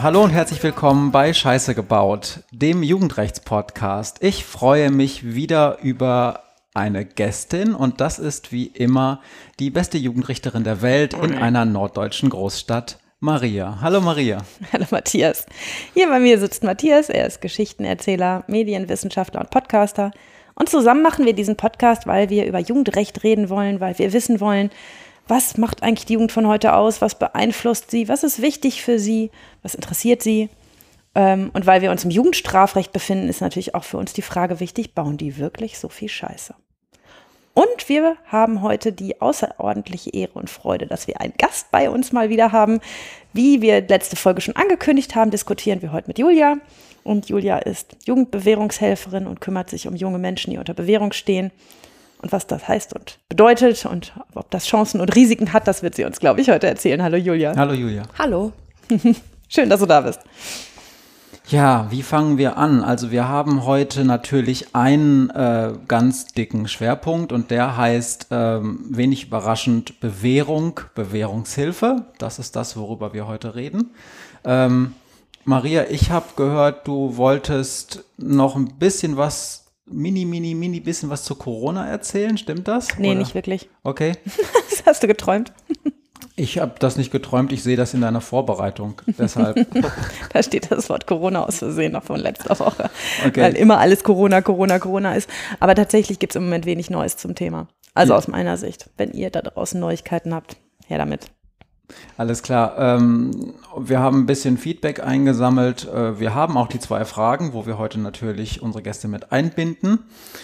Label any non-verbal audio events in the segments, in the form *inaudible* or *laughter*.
Hallo und herzlich willkommen bei Scheiße gebaut, dem Jugendrechtspodcast. Ich freue mich wieder über eine Gästin und das ist wie immer die beste Jugendrichterin der Welt in einer norddeutschen Großstadt, Maria. Hallo Maria. *laughs* Hallo Matthias. Hier bei mir sitzt Matthias, er ist Geschichtenerzähler, Medienwissenschaftler und Podcaster. Und zusammen machen wir diesen Podcast, weil wir über Jugendrecht reden wollen, weil wir wissen wollen, was macht eigentlich die Jugend von heute aus, was beeinflusst sie, was ist wichtig für sie, was interessiert sie. Ähm, und weil wir uns im Jugendstrafrecht befinden, ist natürlich auch für uns die Frage wichtig, bauen die wirklich so viel Scheiße? Und wir haben heute die außerordentliche Ehre und Freude, dass wir einen Gast bei uns mal wieder haben. Wie wir letzte Folge schon angekündigt haben, diskutieren wir heute mit Julia. Und Julia ist Jugendbewährungshelferin und kümmert sich um junge Menschen, die unter Bewährung stehen. Und was das heißt und bedeutet und ob das Chancen und Risiken hat, das wird sie uns, glaube ich, heute erzählen. Hallo Julia. Hallo Julia. Hallo. *laughs* Schön, dass du da bist. Ja, wie fangen wir an? Also wir haben heute natürlich einen äh, ganz dicken Schwerpunkt und der heißt ähm, wenig überraschend Bewährung, Bewährungshilfe. Das ist das, worüber wir heute reden. Ähm, Maria, ich habe gehört, du wolltest noch ein bisschen was, mini, mini, mini bisschen was zu Corona erzählen. Stimmt das? Nee, Oder? nicht wirklich. Okay. *laughs* das hast du geträumt. Ich habe das nicht geträumt, ich sehe das in deiner Vorbereitung. Deshalb. *laughs* da steht das Wort Corona aus Versehen noch von letzter Woche. Okay. Weil immer alles Corona, Corona, Corona ist. Aber tatsächlich gibt es im Moment wenig Neues zum Thema. Also ja. aus meiner Sicht. Wenn ihr da draußen Neuigkeiten habt, her damit. Alles klar. Ähm, wir haben ein bisschen Feedback eingesammelt. Äh, wir haben auch die zwei Fragen, wo wir heute natürlich unsere Gäste mit einbinden.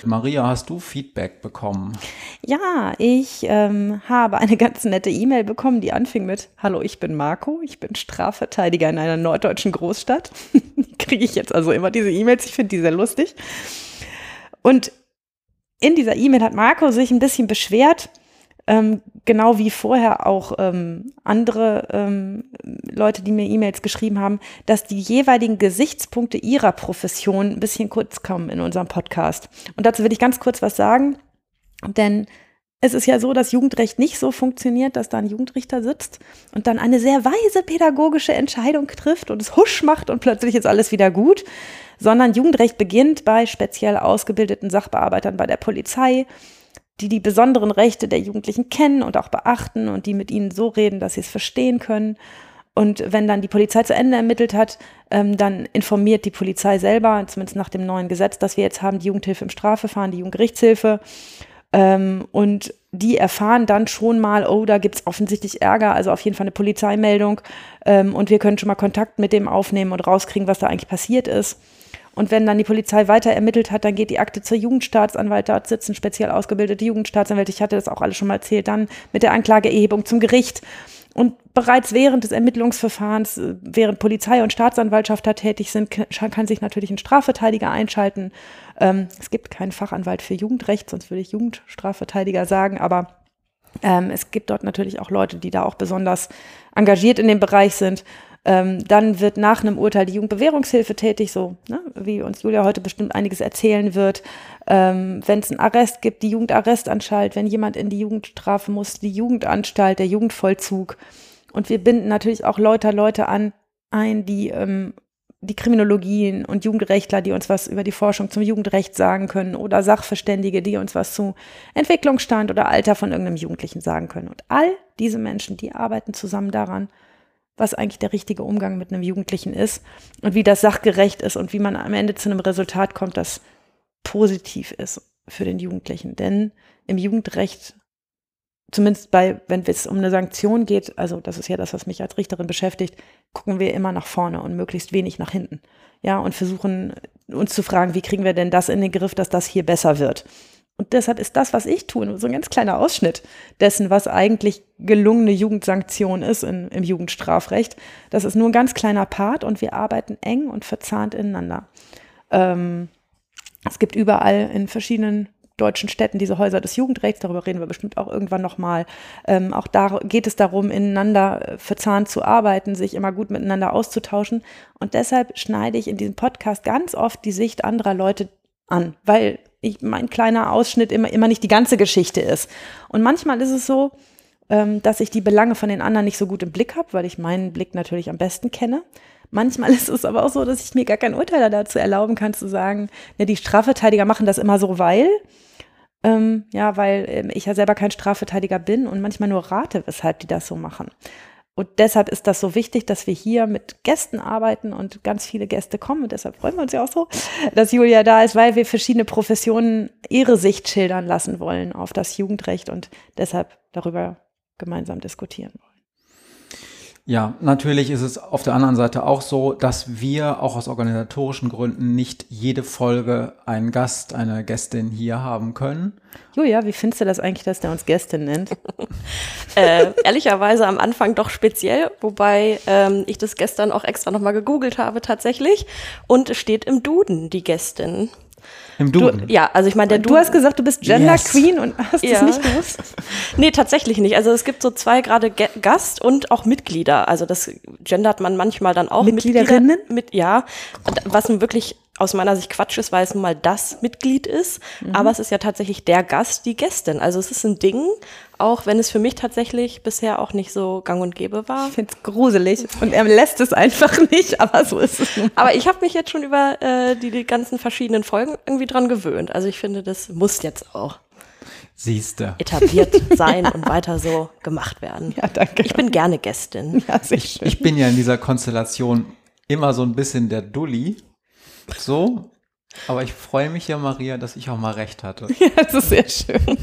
Maria, hast du Feedback bekommen? Ja, ich ähm, habe eine ganz nette E-Mail bekommen, die anfing mit Hallo, ich bin Marco, ich bin Strafverteidiger in einer norddeutschen Großstadt. *laughs* Kriege ich jetzt also immer diese E-Mails, ich finde die sehr lustig. Und in dieser E-Mail hat Marco sich ein bisschen beschwert, ähm, genau wie vorher auch ähm, andere ähm, Leute, die mir E-Mails geschrieben haben, dass die jeweiligen Gesichtspunkte ihrer Profession ein bisschen kurz kommen in unserem Podcast. Und dazu will ich ganz kurz was sagen, denn es ist ja so, dass Jugendrecht nicht so funktioniert, dass da ein Jugendrichter sitzt und dann eine sehr weise pädagogische Entscheidung trifft und es husch macht und plötzlich ist alles wieder gut, sondern Jugendrecht beginnt bei speziell ausgebildeten Sachbearbeitern bei der Polizei, die die besonderen Rechte der Jugendlichen kennen und auch beachten und die mit ihnen so reden, dass sie es verstehen können. Und wenn dann die Polizei zu Ende ermittelt hat, ähm, dann informiert die Polizei selber, zumindest nach dem neuen Gesetz, dass wir jetzt haben, die Jugendhilfe im Strafverfahren, die Jugendgerichtshilfe. Ähm, und die erfahren dann schon mal, oh, da gibt es offensichtlich Ärger, also auf jeden Fall eine Polizeimeldung. Ähm, und wir können schon mal Kontakt mit dem aufnehmen und rauskriegen, was da eigentlich passiert ist. Und wenn dann die Polizei weiter ermittelt hat, dann geht die Akte zur Jugendstaatsanwalt. Dort sitzen speziell ausgebildete Jugendstaatsanwälte. Ich hatte das auch alles schon mal erzählt. Dann mit der Anklageerhebung zum Gericht. Und bereits während des Ermittlungsverfahrens, äh, während Polizei und Staatsanwaltschaft da tätig sind, kann sich natürlich ein Strafverteidiger einschalten. Ähm, es gibt keinen Fachanwalt für Jugendrecht, sonst würde ich Jugendstrafverteidiger sagen, aber ähm, es gibt dort natürlich auch Leute, die da auch besonders engagiert in dem Bereich sind. Ähm, dann wird nach einem Urteil die Jugendbewährungshilfe tätig, so ne, wie uns Julia heute bestimmt einiges erzählen wird. Ähm, wenn es einen Arrest gibt, die Jugendarrestanstalt, wenn jemand in die Jugendstrafe muss, die Jugendanstalt, der Jugendvollzug. Und wir binden natürlich auch Leute, Leute an, ein, die ähm, die Kriminologien und Jugendrechtler, die uns was über die Forschung zum Jugendrecht sagen können oder Sachverständige, die uns was zu Entwicklungsstand oder Alter von irgendeinem Jugendlichen sagen können. Und all diese Menschen, die arbeiten zusammen daran, was eigentlich der richtige Umgang mit einem Jugendlichen ist und wie das sachgerecht ist und wie man am Ende zu einem Resultat kommt, das positiv ist für den Jugendlichen. Denn im Jugendrecht, zumindest bei, wenn es um eine Sanktion geht, also das ist ja das, was mich als Richterin beschäftigt, gucken wir immer nach vorne und möglichst wenig nach hinten. Ja, und versuchen uns zu fragen, wie kriegen wir denn das in den Griff, dass das hier besser wird. Und deshalb ist das, was ich tue, so ein ganz kleiner Ausschnitt dessen, was eigentlich gelungene Jugendsanktion ist in, im Jugendstrafrecht. Das ist nur ein ganz kleiner Part und wir arbeiten eng und verzahnt ineinander. Ähm, es gibt überall in verschiedenen deutschen Städten diese Häuser des Jugendrechts, darüber reden wir bestimmt auch irgendwann nochmal. Ähm, auch da geht es darum, ineinander äh, verzahnt zu arbeiten, sich immer gut miteinander auszutauschen. Und deshalb schneide ich in diesem Podcast ganz oft die Sicht anderer Leute an, weil ich, mein kleiner Ausschnitt immer, immer nicht die ganze Geschichte ist. Und manchmal ist es so, ähm, dass ich die Belange von den anderen nicht so gut im Blick habe, weil ich meinen Blick natürlich am besten kenne. Manchmal *laughs* ist es aber auch so, dass ich mir gar kein Urteil dazu erlauben kann, zu sagen, ne, die Strafverteidiger machen das immer so, weil. Ähm, ja, weil ähm, ich ja selber kein Strafverteidiger bin und manchmal nur rate, weshalb die das so machen. Und deshalb ist das so wichtig, dass wir hier mit Gästen arbeiten und ganz viele Gäste kommen. Und deshalb freuen wir uns ja auch so, dass Julia da ist, weil wir verschiedene Professionen ihre Sicht schildern lassen wollen auf das Jugendrecht und deshalb darüber gemeinsam diskutieren wollen. Ja, natürlich ist es auf der anderen Seite auch so, dass wir auch aus organisatorischen Gründen nicht jede Folge einen Gast, eine Gästin hier haben können. Julia, wie findest du das eigentlich, dass der uns Gästin nennt? *laughs* äh, ehrlicherweise am Anfang doch speziell, wobei ähm, ich das gestern auch extra nochmal gegoogelt habe tatsächlich und es steht im Duden, die Gästin. Im Duden? Du, ja, also ich meine, der Du hast gesagt, du bist Gender yes. Queen und hast ja. das nicht gewusst? *laughs* nee, tatsächlich nicht. Also es gibt so zwei gerade Gast und auch Mitglieder. Also das gendert man manchmal dann auch. Mitgliederinnen? Mitglieder, mit, ja, was wirklich aus meiner Sicht Quatsch ist, weil es nun mal das Mitglied ist. Mhm. Aber es ist ja tatsächlich der Gast, die Gästin. Also es ist ein Ding, auch wenn es für mich tatsächlich bisher auch nicht so gang und gäbe war. Ich finde es gruselig und er lässt es einfach nicht, aber so ist es. Aber ich habe mich jetzt schon über äh, die, die ganzen verschiedenen Folgen irgendwie dran gewöhnt. Also ich finde, das muss jetzt auch. Siehste. etabliert *laughs* sein und weiter so gemacht werden. Ja, danke. Ich bin gerne Gästin. Ja, ich, ich bin ja in dieser Konstellation immer so ein bisschen der Dulli. So. Aber ich freue mich ja, Maria, dass ich auch mal recht hatte. *laughs* Ja, das ist sehr schön.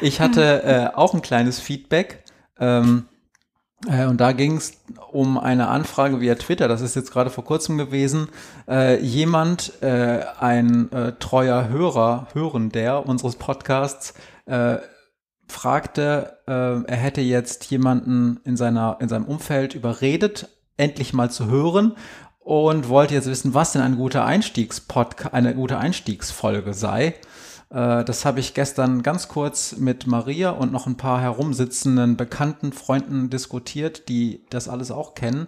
Ich hatte äh, auch ein kleines Feedback. Ähm, äh, und da ging es um eine Anfrage via Twitter, das ist jetzt gerade vor kurzem gewesen. Äh, jemand, äh, ein äh, treuer Hörer, Hörender unseres Podcasts, äh, fragte, er hätte jetzt jemanden in, seiner, in seinem Umfeld überredet, endlich mal zu hören und wollte jetzt wissen, was denn ein guter Einstiegspodcast, eine gute Einstiegsfolge sei. Äh, das habe ich gestern ganz kurz mit Maria und noch ein paar herumsitzenden bekannten Freunden diskutiert, die das alles auch kennen.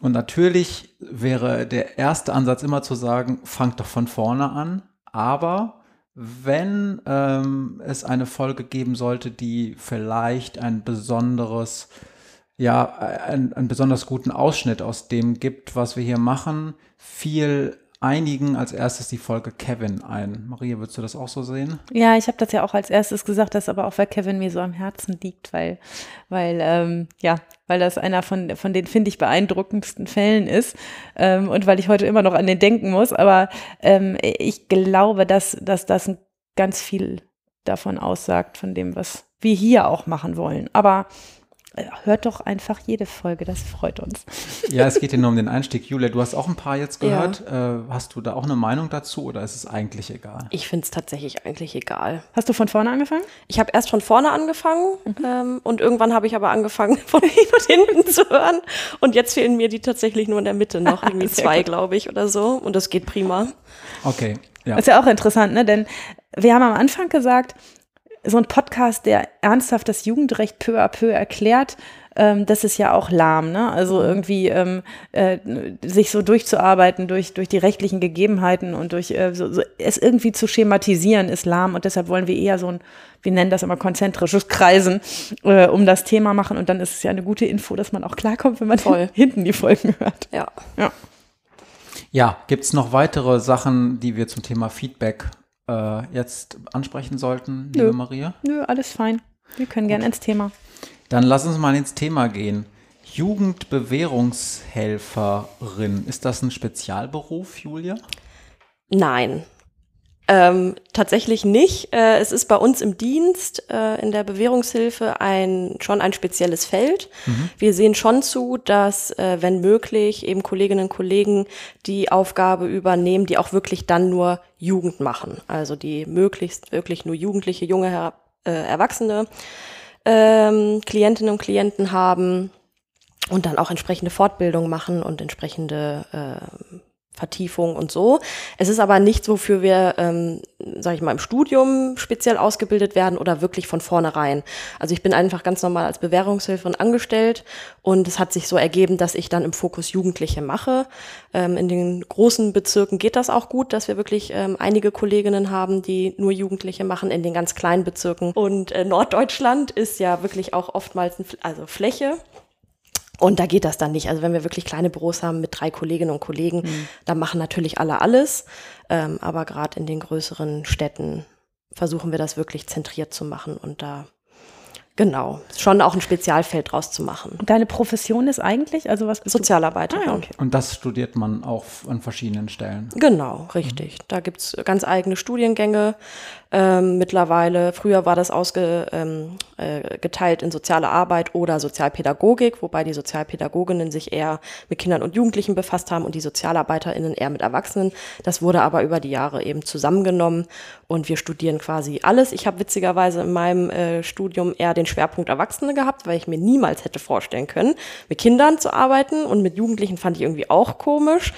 Und natürlich wäre der erste Ansatz immer zu sagen, fangt doch von vorne an. Aber wenn ähm, es eine Folge geben sollte, die vielleicht ein besonderes, ja, ein, einen besonders guten Ausschnitt aus dem gibt, was wir hier machen, viel einigen als erstes die Folge Kevin ein. Maria, würdest du das auch so sehen? Ja, ich habe das ja auch als erstes gesagt, das aber auch, weil Kevin mir so am Herzen liegt, weil, weil, ähm, ja, weil das einer von, von den, finde ich, beeindruckendsten Fällen ist ähm, und weil ich heute immer noch an den denken muss. Aber ähm, ich glaube, dass, dass das ganz viel davon aussagt, von dem, was wir hier auch machen wollen. Aber hört doch einfach jede Folge, das freut uns. Ja, es geht ja nur um den Einstieg. Julia, du hast auch ein paar jetzt gehört. Ja. Äh, hast du da auch eine Meinung dazu oder ist es eigentlich egal? Ich finde es tatsächlich eigentlich egal. Hast du von vorne angefangen? Ich habe erst von vorne angefangen mhm. ähm, und irgendwann habe ich aber angefangen, *laughs* von hinten zu hören. Und jetzt fehlen mir die tatsächlich nur in der Mitte noch, *laughs* irgendwie zwei, glaube ich, oder so. Und das geht prima. Okay. Ja. Ist ja auch interessant, ne? Denn wir haben am Anfang gesagt, so ein Podcast, der ernsthaft das Jugendrecht peu à peu erklärt, ähm, das ist ja auch lahm, ne? Also mhm. irgendwie ähm, äh, sich so durchzuarbeiten durch, durch die rechtlichen Gegebenheiten und durch äh, so, so, es irgendwie zu schematisieren, ist lahm und deshalb wollen wir eher so ein, wir nennen das immer konzentrisches Kreisen äh, um das Thema machen und dann ist es ja eine gute Info, dass man auch klarkommt, wenn man *laughs* Voll. hinten die Folgen hört. Ja. Ja, ja gibt es noch weitere Sachen, die wir zum Thema Feedback äh, jetzt ansprechen sollten, liebe Nö. Maria? Nö, alles fein. Wir können gerne ins Thema. Dann lass uns mal ins Thema gehen. Jugendbewährungshelferin, ist das ein Spezialberuf, Julia? Nein, ähm, tatsächlich nicht. Äh, es ist bei uns im Dienst äh, in der Bewährungshilfe ein, schon ein spezielles Feld. Mhm. Wir sehen schon zu, dass, äh, wenn möglich, eben Kolleginnen und Kollegen die Aufgabe übernehmen, die auch wirklich dann nur Jugend machen. Also die möglichst wirklich nur Jugendliche, junge Her äh, Erwachsene ähm, Klientinnen und Klienten haben und dann auch entsprechende Fortbildung machen und entsprechende äh, Vertiefung und so. Es ist aber nichts, wofür wir, ähm, sage ich mal, im Studium speziell ausgebildet werden oder wirklich von vornherein. Also ich bin einfach ganz normal als Bewährungshilferin angestellt und es hat sich so ergeben, dass ich dann im Fokus Jugendliche mache. Ähm, in den großen Bezirken geht das auch gut, dass wir wirklich ähm, einige Kolleginnen haben, die nur Jugendliche machen in den ganz kleinen Bezirken. Und äh, Norddeutschland ist ja wirklich auch oftmals also Fläche. Und da geht das dann nicht. Also wenn wir wirklich kleine Büros haben mit drei Kolleginnen und Kollegen, mhm. da machen natürlich alle alles. Ähm, aber gerade in den größeren Städten versuchen wir das wirklich zentriert zu machen und da Genau, schon auch ein Spezialfeld draus zu machen. Und deine Profession ist eigentlich, also was bist Sozialarbeiterin. Ah, okay. Und das studiert man auch an verschiedenen Stellen. Genau, richtig. Mhm. Da gibt's ganz eigene Studiengänge ähm, mittlerweile. Früher war das ausgeteilt ähm, äh, in soziale Arbeit oder Sozialpädagogik, wobei die Sozialpädagoginnen sich eher mit Kindern und Jugendlichen befasst haben und die SozialarbeiterInnen eher mit Erwachsenen. Das wurde aber über die Jahre eben zusammengenommen und wir studieren quasi alles. Ich habe witzigerweise in meinem äh, Studium eher den Schwerpunkt Erwachsene gehabt, weil ich mir niemals hätte vorstellen können, mit Kindern zu arbeiten und mit Jugendlichen fand ich irgendwie auch komisch.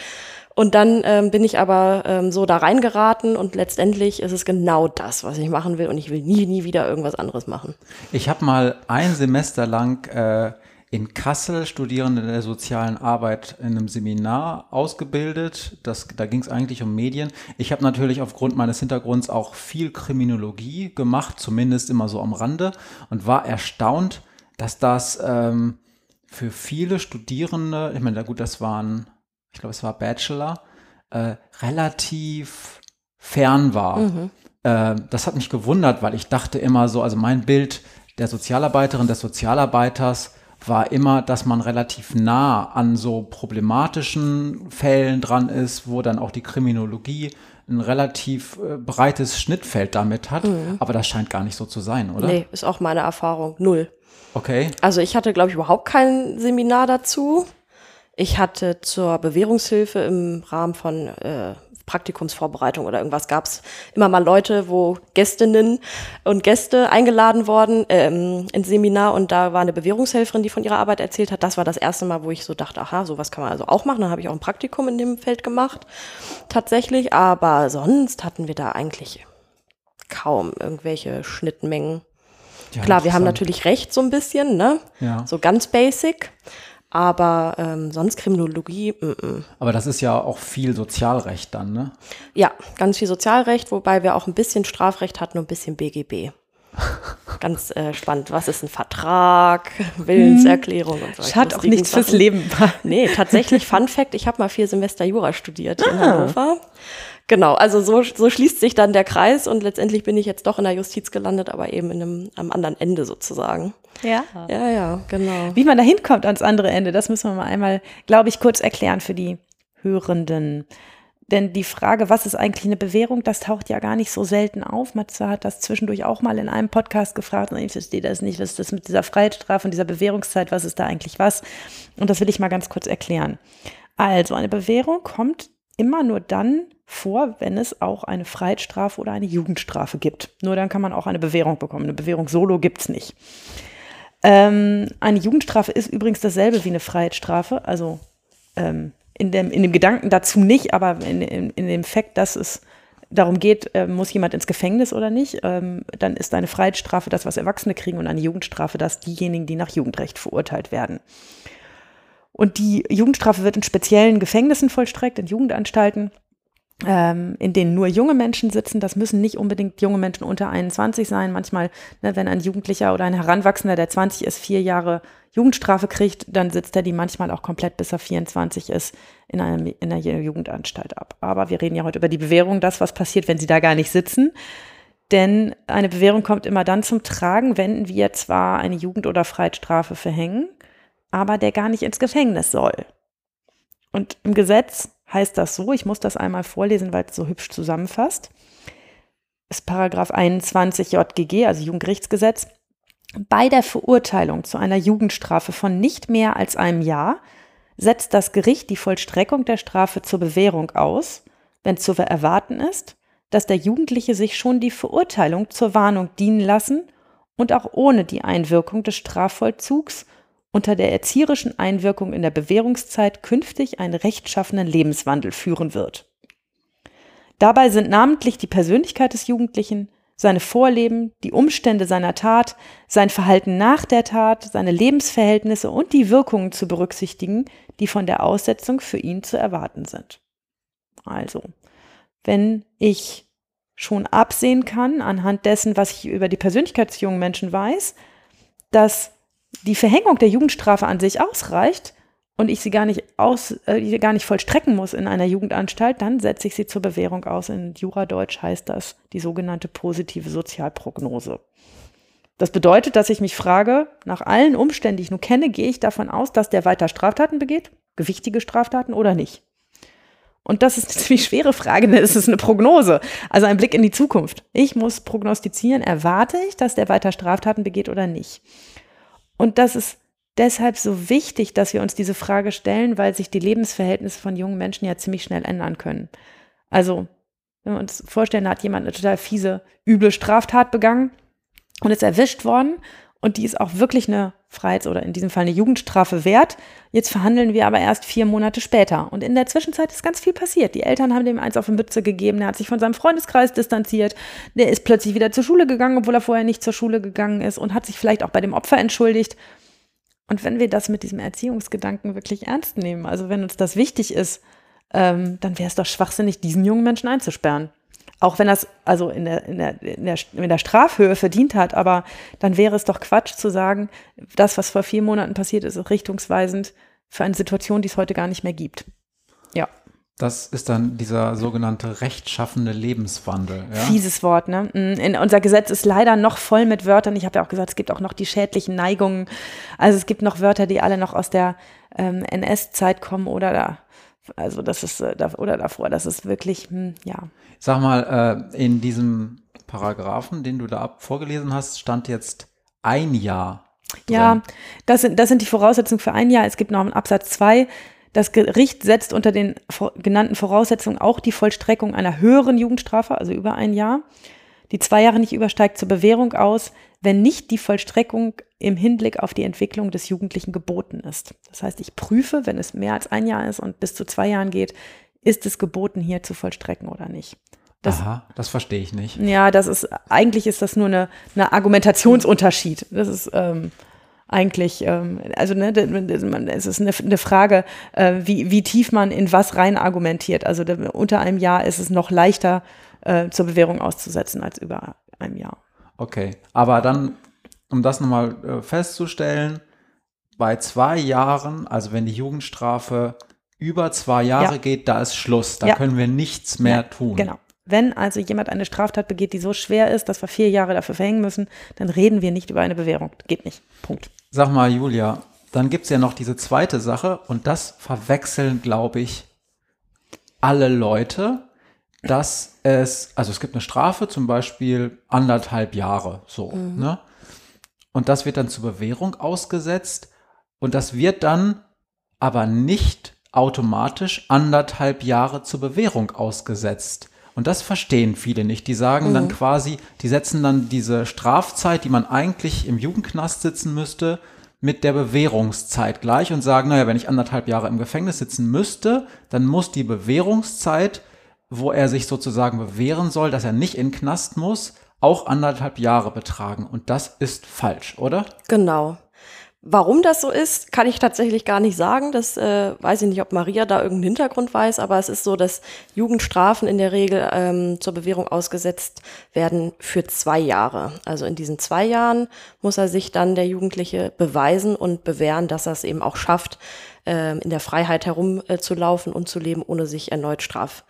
Und dann ähm, bin ich aber ähm, so da reingeraten und letztendlich ist es genau das, was ich machen will und ich will nie, nie wieder irgendwas anderes machen. Ich habe mal ein Semester lang äh, in Kassel Studierende der sozialen Arbeit in einem Seminar ausgebildet. Das, da ging es eigentlich um Medien. Ich habe natürlich aufgrund meines Hintergrunds auch viel Kriminologie gemacht, zumindest immer so am Rande und war erstaunt, dass das ähm, für viele Studierende, ich meine, gut, das waren ich glaube, es war Bachelor, äh, relativ fern war. Mhm. Äh, das hat mich gewundert, weil ich dachte immer so, also mein Bild der Sozialarbeiterin, des Sozialarbeiters war immer, dass man relativ nah an so problematischen Fällen dran ist, wo dann auch die Kriminologie ein relativ äh, breites Schnittfeld damit hat. Mhm. Aber das scheint gar nicht so zu sein, oder? Nee, ist auch meine Erfahrung. Null. Okay. Also ich hatte, glaube ich, überhaupt kein Seminar dazu. Ich hatte zur Bewährungshilfe im Rahmen von äh, Praktikumsvorbereitung oder irgendwas gab es immer mal Leute, wo Gästinnen und Gäste eingeladen worden ähm, ins Seminar und da war eine Bewährungshelferin, die von ihrer Arbeit erzählt hat. Das war das erste Mal, wo ich so dachte, aha, sowas kann man also auch machen. Dann habe ich auch ein Praktikum in dem Feld gemacht, tatsächlich. Aber sonst hatten wir da eigentlich kaum irgendwelche Schnittmengen. Ja, Klar, wir haben natürlich recht so ein bisschen, ne? Ja. So ganz basic. Aber ähm, sonst Kriminologie. M -m. Aber das ist ja auch viel Sozialrecht dann, ne? Ja, ganz viel Sozialrecht, wobei wir auch ein bisschen Strafrecht hatten und ein bisschen BGB. *laughs* Ganz äh, spannend. Was ist ein Vertrag, *laughs* Willenserklärung und so. Hat auch nichts Sachen. fürs Leben. nee, tatsächlich, Fun Fact, ich habe mal vier Semester Jura studiert ah. in Hannover. Genau, also so, so schließt sich dann der Kreis und letztendlich bin ich jetzt doch in der Justiz gelandet, aber eben in einem, am anderen Ende sozusagen. Ja. Ja, ja, genau. Wie man da hinkommt ans andere Ende, das müssen wir mal einmal, glaube ich, kurz erklären für die Hörenden. Denn die Frage, was ist eigentlich eine Bewährung, das taucht ja gar nicht so selten auf. Matze hat das zwischendurch auch mal in einem Podcast gefragt und ich verstehe das nicht, was ist das mit dieser Freiheitsstrafe und dieser Bewährungszeit, was ist da eigentlich was? Und das will ich mal ganz kurz erklären. Also, eine Bewährung kommt immer nur dann vor, wenn es auch eine Freiheitsstrafe oder eine Jugendstrafe gibt. Nur dann kann man auch eine Bewährung bekommen. Eine Bewährung solo gibt es nicht. Ähm, eine Jugendstrafe ist übrigens dasselbe wie eine Freiheitsstrafe. Also ähm, in, dem, in dem Gedanken dazu nicht, aber in, in, in dem Fakt, dass es darum geht, äh, muss jemand ins Gefängnis oder nicht, ähm, dann ist eine Freiheitsstrafe das, was Erwachsene kriegen und eine Jugendstrafe das diejenigen, die nach Jugendrecht verurteilt werden. Und die Jugendstrafe wird in speziellen Gefängnissen vollstreckt, in Jugendanstalten ähm, in denen nur junge Menschen sitzen. Das müssen nicht unbedingt junge Menschen unter 21 sein. Manchmal, ne, wenn ein Jugendlicher oder ein Heranwachsender, der 20 ist, vier Jahre Jugendstrafe kriegt, dann sitzt er die manchmal auch komplett, bis er 24 ist, in, einem, in einer Jugendanstalt ab. Aber wir reden ja heute über die Bewährung, das, was passiert, wenn sie da gar nicht sitzen. Denn eine Bewährung kommt immer dann zum Tragen, wenn wir zwar eine Jugend- oder Freiheitsstrafe verhängen, aber der gar nicht ins Gefängnis soll. Und im Gesetz heißt das so, ich muss das einmal vorlesen, weil es so hübsch zusammenfasst, ist Paragraph 21 JGG, also Jugendgerichtsgesetz. Bei der Verurteilung zu einer Jugendstrafe von nicht mehr als einem Jahr setzt das Gericht die Vollstreckung der Strafe zur Bewährung aus, wenn zu erwarten ist, dass der Jugendliche sich schon die Verurteilung zur Warnung dienen lassen und auch ohne die Einwirkung des Strafvollzugs unter der erzieherischen Einwirkung in der Bewährungszeit künftig einen rechtschaffenen Lebenswandel führen wird. Dabei sind namentlich die Persönlichkeit des Jugendlichen, seine Vorleben, die Umstände seiner Tat, sein Verhalten nach der Tat, seine Lebensverhältnisse und die Wirkungen zu berücksichtigen, die von der Aussetzung für ihn zu erwarten sind. Also, wenn ich schon absehen kann, anhand dessen, was ich über die Persönlichkeit des jungen Menschen weiß, dass die Verhängung der Jugendstrafe an sich ausreicht und ich sie gar nicht aus, äh, gar nicht vollstrecken muss in einer Jugendanstalt, dann setze ich sie zur Bewährung aus. In Juradeutsch heißt das die sogenannte positive Sozialprognose. Das bedeutet, dass ich mich frage, nach allen Umständen, die ich nun kenne, gehe ich davon aus, dass der weiter Straftaten begeht, gewichtige Straftaten oder nicht. Und das ist eine *laughs* ziemlich schwere Frage, denn es ist eine Prognose, also ein Blick in die Zukunft. Ich muss prognostizieren, erwarte ich, dass der weiter Straftaten begeht oder nicht. Und das ist deshalb so wichtig, dass wir uns diese Frage stellen, weil sich die Lebensverhältnisse von jungen Menschen ja ziemlich schnell ändern können. Also, wenn wir uns vorstellen, da hat jemand eine total fiese, üble Straftat begangen und ist erwischt worden und die ist auch wirklich eine Freiheits- oder in diesem Fall eine Jugendstrafe wert. Jetzt verhandeln wir aber erst vier Monate später. Und in der Zwischenzeit ist ganz viel passiert. Die Eltern haben dem eins auf die Mütze gegeben, der hat sich von seinem Freundeskreis distanziert, der ist plötzlich wieder zur Schule gegangen, obwohl er vorher nicht zur Schule gegangen ist und hat sich vielleicht auch bei dem Opfer entschuldigt. Und wenn wir das mit diesem Erziehungsgedanken wirklich ernst nehmen, also wenn uns das wichtig ist, ähm, dann wäre es doch schwachsinnig, diesen jungen Menschen einzusperren. Auch wenn das also in der, in, der, in, der, in der Strafhöhe verdient hat, aber dann wäre es doch Quatsch zu sagen, das, was vor vier Monaten passiert ist, ist richtungsweisend für eine Situation, die es heute gar nicht mehr gibt. Ja. Das ist dann dieser sogenannte rechtschaffende Lebenswandel. Ja? Fieses Wort, ne? Mm, in, unser Gesetz ist leider noch voll mit Wörtern. Ich habe ja auch gesagt, es gibt auch noch die schädlichen Neigungen. Also es gibt noch Wörter, die alle noch aus der ähm, NS-Zeit kommen oder da. Also das ist, äh, oder davor, das ist wirklich, hm, ja. Sag mal, äh, in diesem Paragraphen, den du da ab vorgelesen hast, stand jetzt ein Jahr. Drin. Ja, das sind, das sind die Voraussetzungen für ein Jahr. Es gibt noch einen Absatz 2, das Gericht setzt unter den genannten Voraussetzungen auch die Vollstreckung einer höheren Jugendstrafe, also über ein Jahr, die zwei Jahre nicht übersteigt, zur Bewährung aus, wenn nicht die Vollstreckung im Hinblick auf die Entwicklung des Jugendlichen geboten ist. Das heißt, ich prüfe, wenn es mehr als ein Jahr ist und bis zu zwei Jahren geht, ist es geboten, hier zu vollstrecken oder nicht. Das, Aha, das verstehe ich nicht. Ja, das ist, eigentlich ist das nur eine, eine Argumentationsunterschied. Das ist, ähm, eigentlich, ähm, also ne, es ist eine, eine Frage, äh, wie, wie tief man in was rein argumentiert. Also unter einem Jahr ist es noch leichter äh, zur Bewährung auszusetzen als über einem Jahr. Okay, aber dann, um das nochmal äh, festzustellen, bei zwei Jahren, also wenn die Jugendstrafe über zwei Jahre ja. geht, da ist Schluss. Da ja. können wir nichts mehr ja, tun. Genau. Wenn also jemand eine Straftat begeht, die so schwer ist, dass wir vier Jahre dafür verhängen müssen, dann reden wir nicht über eine Bewährung. Geht nicht. Punkt. Sag mal, Julia, dann gibt es ja noch diese zweite Sache und das verwechseln, glaube ich, alle Leute, dass es, also es gibt eine Strafe, zum Beispiel anderthalb Jahre, so, mhm. ne? Und das wird dann zur Bewährung ausgesetzt und das wird dann aber nicht automatisch anderthalb Jahre zur Bewährung ausgesetzt. Und das verstehen viele nicht. Die sagen mhm. dann quasi, die setzen dann diese Strafzeit, die man eigentlich im Jugendknast sitzen müsste, mit der Bewährungszeit gleich und sagen, naja, wenn ich anderthalb Jahre im Gefängnis sitzen müsste, dann muss die Bewährungszeit, wo er sich sozusagen bewähren soll, dass er nicht in Knast muss, auch anderthalb Jahre betragen. Und das ist falsch, oder? Genau. Warum das so ist, kann ich tatsächlich gar nicht sagen. Das äh, weiß ich nicht, ob Maria da irgendeinen Hintergrund weiß, aber es ist so, dass Jugendstrafen in der Regel ähm, zur Bewährung ausgesetzt werden für zwei Jahre. Also in diesen zwei Jahren muss er sich dann der Jugendliche beweisen und bewähren, dass er es eben auch schafft, äh, in der Freiheit herumzulaufen äh, und zu leben, ohne sich erneut straf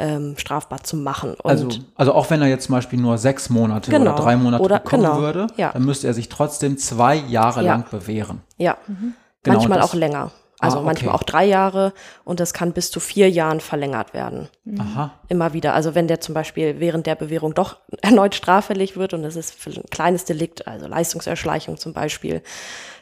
ähm, strafbar zu machen. Und also, also auch wenn er jetzt zum Beispiel nur sechs Monate genau. oder drei Monate oder, bekommen genau. würde, ja. dann müsste er sich trotzdem zwei Jahre ja. lang bewähren. Ja, mhm. genau, manchmal auch länger. Also ah, okay. manchmal auch drei Jahre und das kann bis zu vier Jahren verlängert werden. Mhm. Aha. Immer wieder. Also wenn der zum Beispiel während der Bewährung doch *laughs* erneut straffällig wird und das ist für ein kleines Delikt, also Leistungserschleichung zum Beispiel,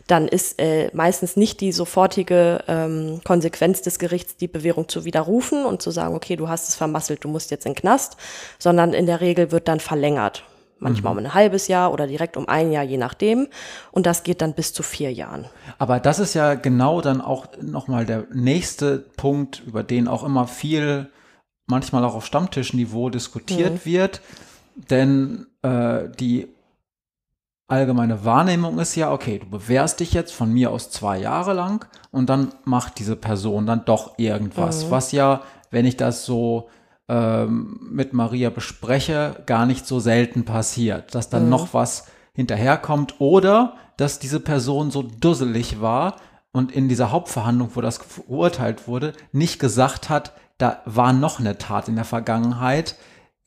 dann ist äh, meistens nicht die sofortige ähm, Konsequenz des Gerichts, die Bewährung zu widerrufen und zu sagen, okay, du hast es vermasselt, du musst jetzt in den Knast, sondern in der Regel wird dann verlängert. manchmal um ein halbes Jahr oder direkt um ein Jahr, je nachdem. Und das geht dann bis zu vier Jahren. Aber das ist ja genau dann auch nochmal der nächste Punkt, über den auch immer viel, manchmal auch auf Stammtischniveau diskutiert Mhm. wird. Denn äh, die allgemeine Wahrnehmung ist ja, okay, du bewährst dich jetzt von mir aus zwei Jahre lang und dann macht diese Person dann doch irgendwas, Mhm. was ja, wenn ich das so ähm, mit Maria bespreche, gar nicht so selten passiert, dass dann Mhm. noch was hinterherkommt oder dass diese Person so dusselig war und in dieser Hauptverhandlung, wo das verurteilt wurde, nicht gesagt hat, da war noch eine Tat in der Vergangenheit,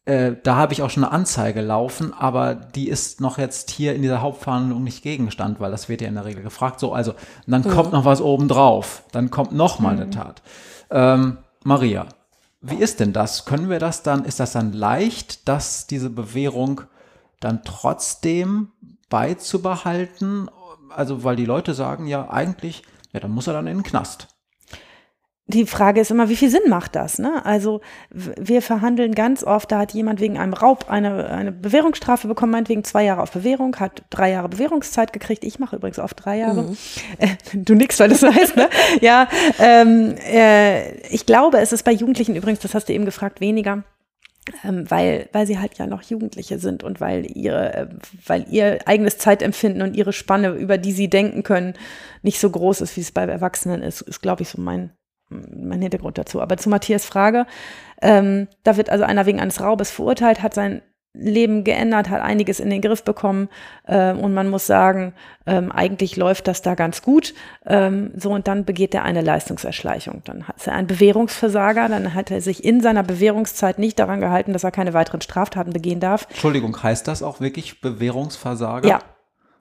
äh, da habe ich auch schon eine Anzeige laufen, aber die ist noch jetzt hier in dieser Hauptverhandlung nicht Gegenstand, weil das wird ja in der Regel gefragt. So, also, und dann kommt noch was obendrauf, dann kommt noch mal eine Tat. Ähm, Maria, wie ist denn das? Können wir das dann, ist das dann leicht, dass diese Bewährung dann trotzdem beizubehalten? Also, weil die Leute sagen ja eigentlich, ja, dann muss er dann in den Knast. Die Frage ist immer, wie viel Sinn macht das? Ne? Also wir verhandeln ganz oft, da hat jemand wegen einem Raub eine, eine Bewährungsstrafe bekommen, meinetwegen zwei Jahre auf Bewährung, hat drei Jahre Bewährungszeit gekriegt. Ich mache übrigens oft drei Jahre. Äh, du nix, weil das heißt, ne? *laughs* Ja, ähm, äh, ich glaube, es ist bei Jugendlichen übrigens, das hast du eben gefragt, weniger. Ähm, weil, weil sie halt ja noch Jugendliche sind und weil ihre, äh, weil ihr eigenes Zeitempfinden und ihre Spanne, über die sie denken können, nicht so groß ist, wie es bei Erwachsenen ist, ist, glaube ich, so mein, mein Hintergrund dazu. Aber zu Matthias Frage, ähm, da wird also einer wegen eines Raubes verurteilt, hat sein Leben geändert, hat einiges in den Griff bekommen ähm, und man muss sagen, ähm, eigentlich läuft das da ganz gut. Ähm, so und dann begeht er eine Leistungserschleichung. Dann hat er einen Bewährungsversager, dann hat er sich in seiner Bewährungszeit nicht daran gehalten, dass er keine weiteren Straftaten begehen darf. Entschuldigung, heißt das auch wirklich Bewährungsversager? Ja,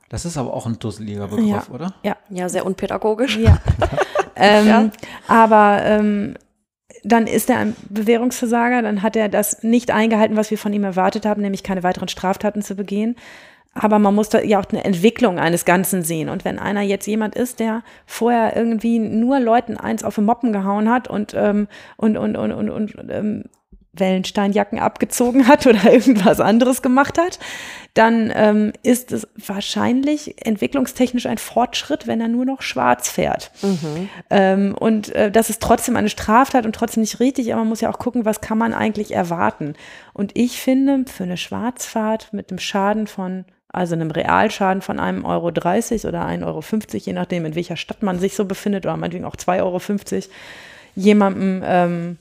Das ist aber auch ein dusseliger Begriff, Ja. oder? ja. Ja, sehr unpädagogisch. Ja. *laughs* ähm, Ja. Aber ähm, dann ist er ein Bewährungsversager, dann hat er das nicht eingehalten, was wir von ihm erwartet haben, nämlich keine weiteren Straftaten zu begehen. Aber man muss da ja auch eine Entwicklung eines Ganzen sehen. Und wenn einer jetzt jemand ist, der vorher irgendwie nur Leuten eins auf den Moppen gehauen hat und, ähm, und, und, und, und, und ähm, Wellensteinjacken abgezogen hat oder *laughs* irgendwas anderes gemacht hat, dann ähm, ist es wahrscheinlich entwicklungstechnisch ein Fortschritt, wenn er nur noch schwarz fährt. Ähm, und äh, das ist trotzdem eine Straftat und trotzdem nicht richtig, aber man muss ja auch gucken, was kann man eigentlich erwarten. Und ich finde, für eine Schwarzfahrt mit einem Schaden von, also einem Realschaden von einem Euro 30 oder 1,50 Euro, je nachdem, in welcher Stadt man sich so befindet, oder meinetwegen auch 2,50 Euro, jemandem ähm,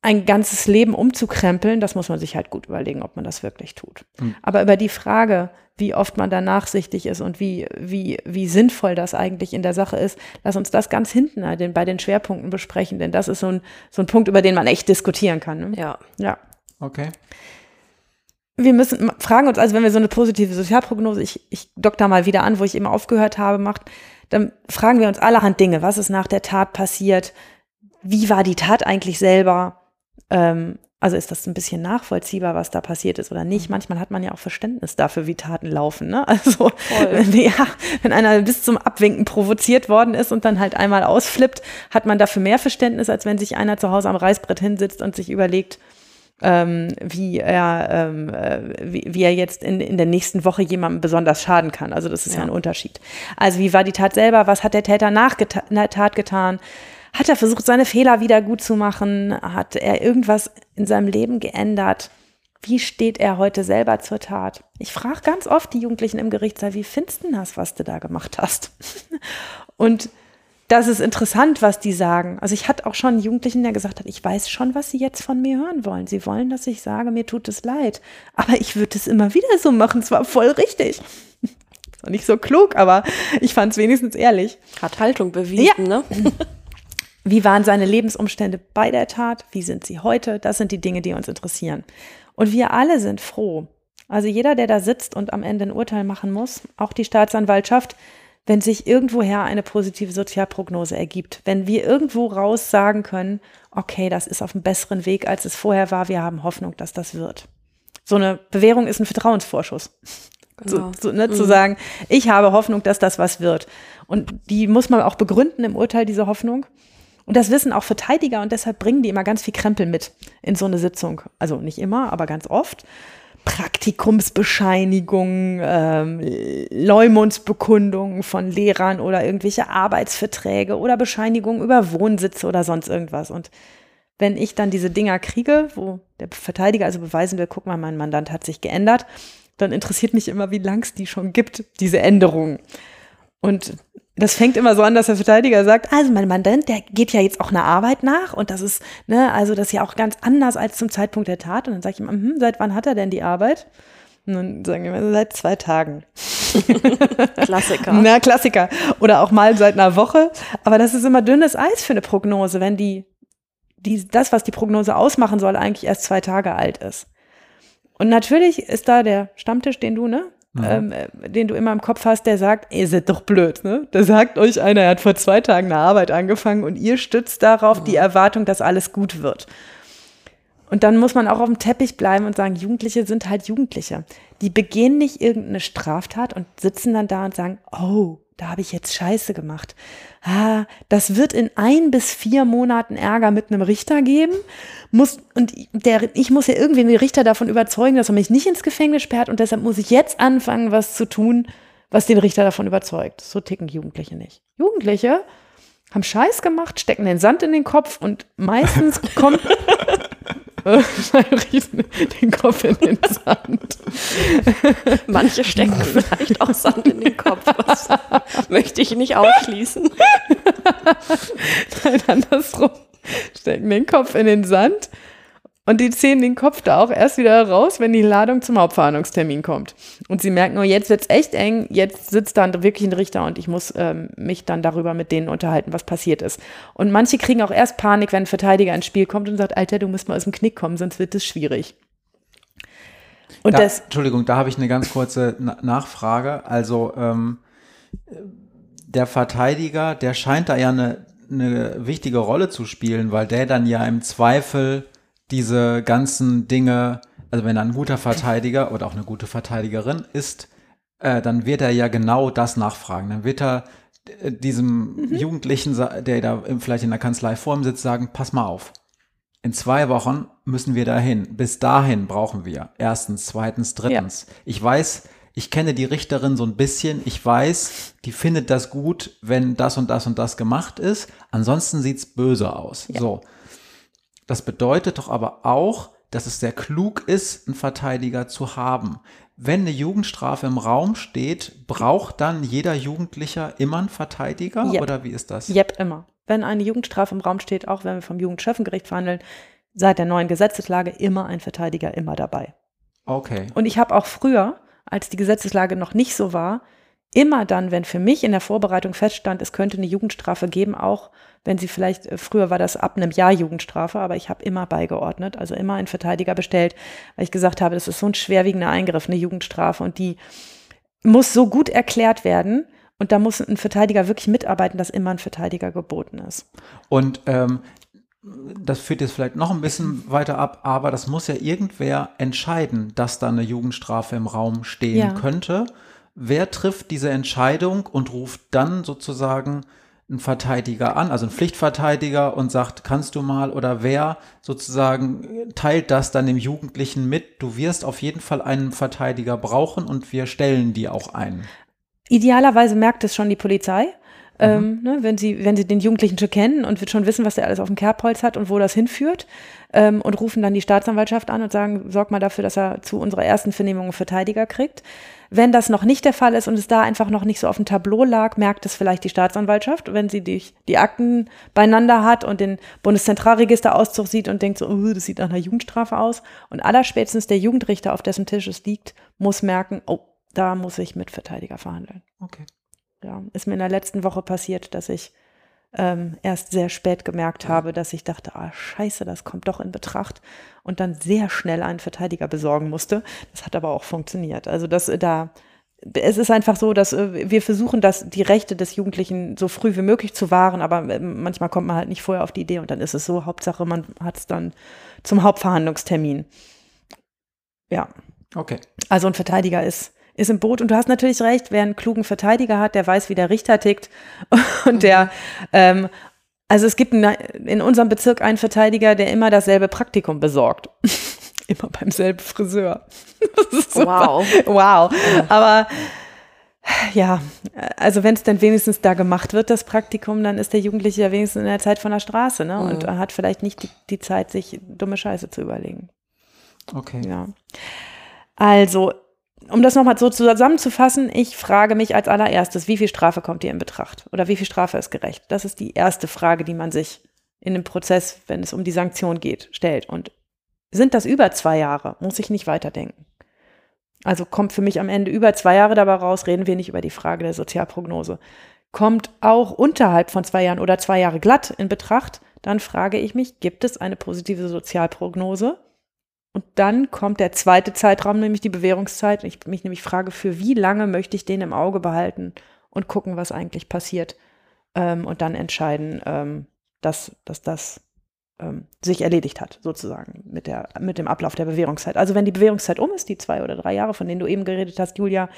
ein ganzes Leben umzukrempeln, das muss man sich halt gut überlegen, ob man das wirklich tut. Aber über die Frage, wie oft man da nachsichtig ist und wie, wie, wie sinnvoll das eigentlich in der Sache ist, lass uns das ganz hinten den, bei den Schwerpunkten besprechen, denn das ist so ein, so ein Punkt, über den man echt diskutieren kann. Ne? Ja. ja. Okay. Wir müssen fragen uns, also wenn wir so eine positive Sozialprognose, ich, ich dock da mal wieder an, wo ich immer aufgehört habe, macht, dann fragen wir uns allerhand Dinge. Was ist nach der Tat passiert? Wie war die Tat eigentlich selber? Ähm, also ist das ein bisschen nachvollziehbar, was da passiert ist oder nicht? Manchmal hat man ja auch Verständnis dafür, wie Taten laufen. Ne? *laughs* Also wenn, ja, wenn einer bis zum Abwinken provoziert worden ist und dann halt einmal ausflippt, hat man dafür mehr Verständnis, als wenn sich einer zu Hause am Reißbrett hinsitzt und sich überlegt, ähm, wie er, ähm, äh, wie, wie er jetzt in, in der nächsten Woche jemandem besonders schaden kann. Also das ist ja. Ja. ein Unterschied. Also wie war die Tat selber? Was hat der Täter nach der Tat getan? Hat er versucht, seine Fehler wieder gut zu machen? Hat er irgendwas in seinem Leben geändert? Wie steht er heute selber zur Tat? Ich frage ganz oft die Jugendlichen im Gerichtssaal, wie findest du das, was du da gemacht hast? *laughs* Und das ist interessant, was die sagen. Also ich hatte auch schon einen Jugendlichen, der gesagt hat, ich weiß schon, was sie jetzt von mir hören wollen. Sie wollen, dass ich sage, mir tut es leid. Aber ich würde es immer wieder so machen. Es war voll richtig. *laughs* Das war nicht so klug, aber ich fand es wenigstens ehrlich. Hat Haltung bewiesen, ne? *laughs* Wie waren seine Lebensumstände bei der Tat? Wie sind sie heute? Das sind die Dinge, die uns interessieren. Und wir alle sind froh. Also jeder, der da sitzt und am Ende ein Urteil machen muss, auch die Staatsanwaltschaft, wenn sich irgendwoher eine positive Sozialprognose ergibt, wenn wir irgendwo raus sagen können, okay, das ist auf einem besseren Weg, als es vorher war, wir haben Hoffnung, dass das wird. So eine Bewährung ist ein Vertrauensvorschuss. *laughs* Genau. So, so, ne, Zu sagen, ich habe Hoffnung, dass das was wird. Und die muss man auch begründen im Urteil, diese Hoffnung. Und das wissen auch Verteidiger und deshalb bringen die immer ganz viel Krempel mit in so eine Sitzung. Also nicht immer, aber ganz oft. Praktikumsbescheinigungen, ähm, Leumundsbekundungen von Lehrern oder irgendwelche Arbeitsverträge oder Bescheinigungen über Wohnsitze oder sonst irgendwas. Und wenn ich dann diese Dinger kriege, wo der Verteidiger also beweisen will, guck mal, mein Mandant hat sich geändert, dann interessiert mich immer, wie lang es die schon gibt, diese Änderungen. Und das fängt immer so an, dass der Verteidiger sagt, also mein Mandant, der geht ja jetzt auch einer Arbeit nach und das ist, ne, also das ist ja auch ganz anders als zum Zeitpunkt der Tat. Und dann sage ich immer, hm, seit wann hat er denn die Arbeit? Und dann sagen wir, seit zwei Tagen. *laughs* *laughs* Klassiker. Na, Klassiker. Oder auch mal seit einer Woche. Aber das ist immer dünnes Eis für eine Prognose, wenn die, die, das, was die Prognose ausmachen soll, eigentlich erst zwei Tage alt ist. Und natürlich ist da der Stammtisch, den du, ne? Mhm. Ähm, äh, den du immer im Kopf hast, der sagt, ihr seid doch blöd, ne? Da sagt euch einer, er hat vor zwei Tagen eine Arbeit angefangen und ihr stützt darauf mhm. die Erwartung, dass alles gut wird. Und dann muss man auch auf dem Teppich bleiben und sagen, Jugendliche sind halt Jugendliche. Die begehen nicht irgendeine Straftat und sitzen dann da und sagen, oh, da habe ich jetzt Scheiße gemacht. Ah, das wird in ein bis vier Monaten Ärger mit einem Richter geben. Muss, und der, ich muss ja irgendwie den Richter davon überzeugen, dass er mich nicht ins Gefängnis sperrt und deshalb muss ich jetzt anfangen, was zu tun, was den Richter davon überzeugt. So ticken Jugendliche nicht. Jugendliche haben Scheiß gemacht, stecken den Sand in den Kopf und meistens kommt *laughs* den Kopf in den Sand. Manche stecken vielleicht auch Sand in den Kopf. Das möchte ich nicht ausschließen. Nein, andersrum. Stecken den Kopf in den Sand und die ziehen den Kopf da auch erst wieder raus, wenn die Ladung zum Hauptverhandlungstermin kommt. Und sie merken, oh, jetzt wird's echt eng, jetzt sitzt da wirklich ein Richter und ich muss ähm, mich dann darüber mit denen unterhalten, was passiert ist. Und manche kriegen auch erst Panik, wenn ein Verteidiger ins Spiel kommt und sagt, Alter, du musst mal aus dem Knick kommen, sonst wird es schwierig. Und da, das, Entschuldigung, da habe ich eine ganz kurze Na Nachfrage. Also ähm, der Verteidiger, der scheint da ja eine, eine wichtige Rolle zu spielen, weil der dann ja im Zweifel diese ganzen Dinge, also wenn er ein guter Verteidiger oder auch eine gute Verteidigerin ist, äh, dann wird er ja genau das nachfragen. Dann wird er äh, diesem mhm. Jugendlichen, der da vielleicht in der Kanzlei vor ihm sitzt, sagen, pass mal auf. In zwei Wochen müssen wir dahin. Bis dahin brauchen wir. Erstens, zweitens, drittens. Ja. Ich weiß, ich kenne die Richterin so ein bisschen. Ich weiß, die findet das gut, wenn das und das und das gemacht ist. Ansonsten sieht's böse aus. Ja. So. Das bedeutet doch aber auch, dass es sehr klug ist, einen Verteidiger zu haben. Wenn eine Jugendstrafe im Raum steht, braucht dann jeder Jugendlicher immer einen Verteidiger yep. oder wie ist das? Yep, immer. Wenn eine Jugendstrafe im Raum steht, auch wenn wir vom Jugendschöffengericht verhandeln, seit der neuen Gesetzeslage immer ein Verteidiger immer dabei. Okay. Und ich habe auch früher, als die Gesetzeslage noch nicht so war, immer dann, wenn für mich in der Vorbereitung feststand, es könnte eine Jugendstrafe geben, auch wenn sie vielleicht, äh, früher war das ab einem Jahr Jugendstrafe, aber ich habe immer beigeordnet, also immer einen Verteidiger bestellt, weil ich gesagt habe, das ist so ein schwerwiegender Eingriff, eine Jugendstrafe und die muss so gut erklärt werden, und da muss ein Verteidiger wirklich mitarbeiten, dass immer ein Verteidiger geboten ist. Und ähm, das führt jetzt vielleicht noch ein bisschen weiter ab, aber das muss ja irgendwer entscheiden, dass da eine Jugendstrafe im Raum stehen ja. könnte. Wer trifft diese Entscheidung und ruft dann sozusagen einen Verteidiger an, also einen Pflichtverteidiger und sagt, kannst du mal oder wer sozusagen teilt das dann dem Jugendlichen mit, du wirst auf jeden Fall einen Verteidiger brauchen und wir stellen die auch ein. Idealerweise merkt es schon die Polizei. Ähm, ne, wenn sie, wenn sie den Jugendlichen schon kennen und wird schon wissen, was der alles auf dem Kerbholz hat und wo das hinführt, ähm, und rufen dann die Staatsanwaltschaft an und sagen, sorg mal dafür, dass er zu unserer ersten Vernehmung einen Verteidiger kriegt. Wenn das noch nicht der Fall ist und es da einfach noch nicht so auf dem Tableau lag, merkt es vielleicht die Staatsanwaltschaft, wenn sie die, die Akten beieinander hat und den Bundeszentralregisterauszug sieht und denkt so, oh, das sieht nach einer Jugendstrafe aus. Und allerspätestens der Jugendrichter, auf dessen Tisch es liegt, muss merken, oh, da muss ich mit Verteidiger verhandeln. Okay. Ja, ist mir in der letzten Woche passiert, dass ich ähm, erst sehr spät gemerkt habe, dass ich dachte, ah, scheiße, das kommt doch in Betracht und dann sehr schnell einen Verteidiger besorgen musste. Das hat aber auch funktioniert. Also das äh, da, es ist einfach so, dass äh, wir versuchen, dass die Rechte des Jugendlichen so früh wie möglich zu wahren, aber äh, manchmal kommt man halt nicht vorher auf die Idee und dann ist es so, Hauptsache man hat es dann zum Hauptverhandlungstermin. Ja. Okay. Also ein Verteidiger ist ist im Boot. Und du hast natürlich recht, wer einen klugen Verteidiger hat, der weiß, wie der Richter tickt. *laughs* Und der, ähm, also es gibt in unserem Bezirk einen Verteidiger, der immer dasselbe Praktikum besorgt. *laughs* immer beim selben Friseur. *laughs* Wow. Wow. Aber ja, also wenn es dann wenigstens da gemacht wird, das Praktikum, dann ist der Jugendliche ja wenigstens in der Zeit von der Straße ne? und Mhm. hat vielleicht nicht die, die Zeit, sich dumme Scheiße zu überlegen. Okay. Ja. Also, um das nochmal so zusammenzufassen, ich frage mich als allererstes, wie viel Strafe kommt hier in Betracht? Oder wie viel Strafe ist gerecht? Das ist die erste Frage, die man sich in dem Prozess, wenn es um die Sanktion geht, stellt. Und sind das über zwei Jahre? Muss ich nicht weiterdenken. Also kommt für mich am Ende über zwei Jahre dabei raus, reden wir nicht über die Frage der Sozialprognose. Kommt auch unterhalb von zwei Jahren oder zwei Jahre glatt in Betracht, dann frage ich mich, gibt es eine positive Sozialprognose? Und dann kommt der zweite Zeitraum, nämlich die Bewährungszeit. Ich mich nämlich frage, für wie lange möchte ich den im Auge behalten und gucken, was eigentlich passiert. Ähm, und dann entscheiden, ähm, dass, dass das ähm, sich erledigt hat, sozusagen, mit, der, mit dem Ablauf der Bewährungszeit. Also wenn die Bewährungszeit um ist, die zwei oder drei Jahre, von denen du eben geredet hast, Julia,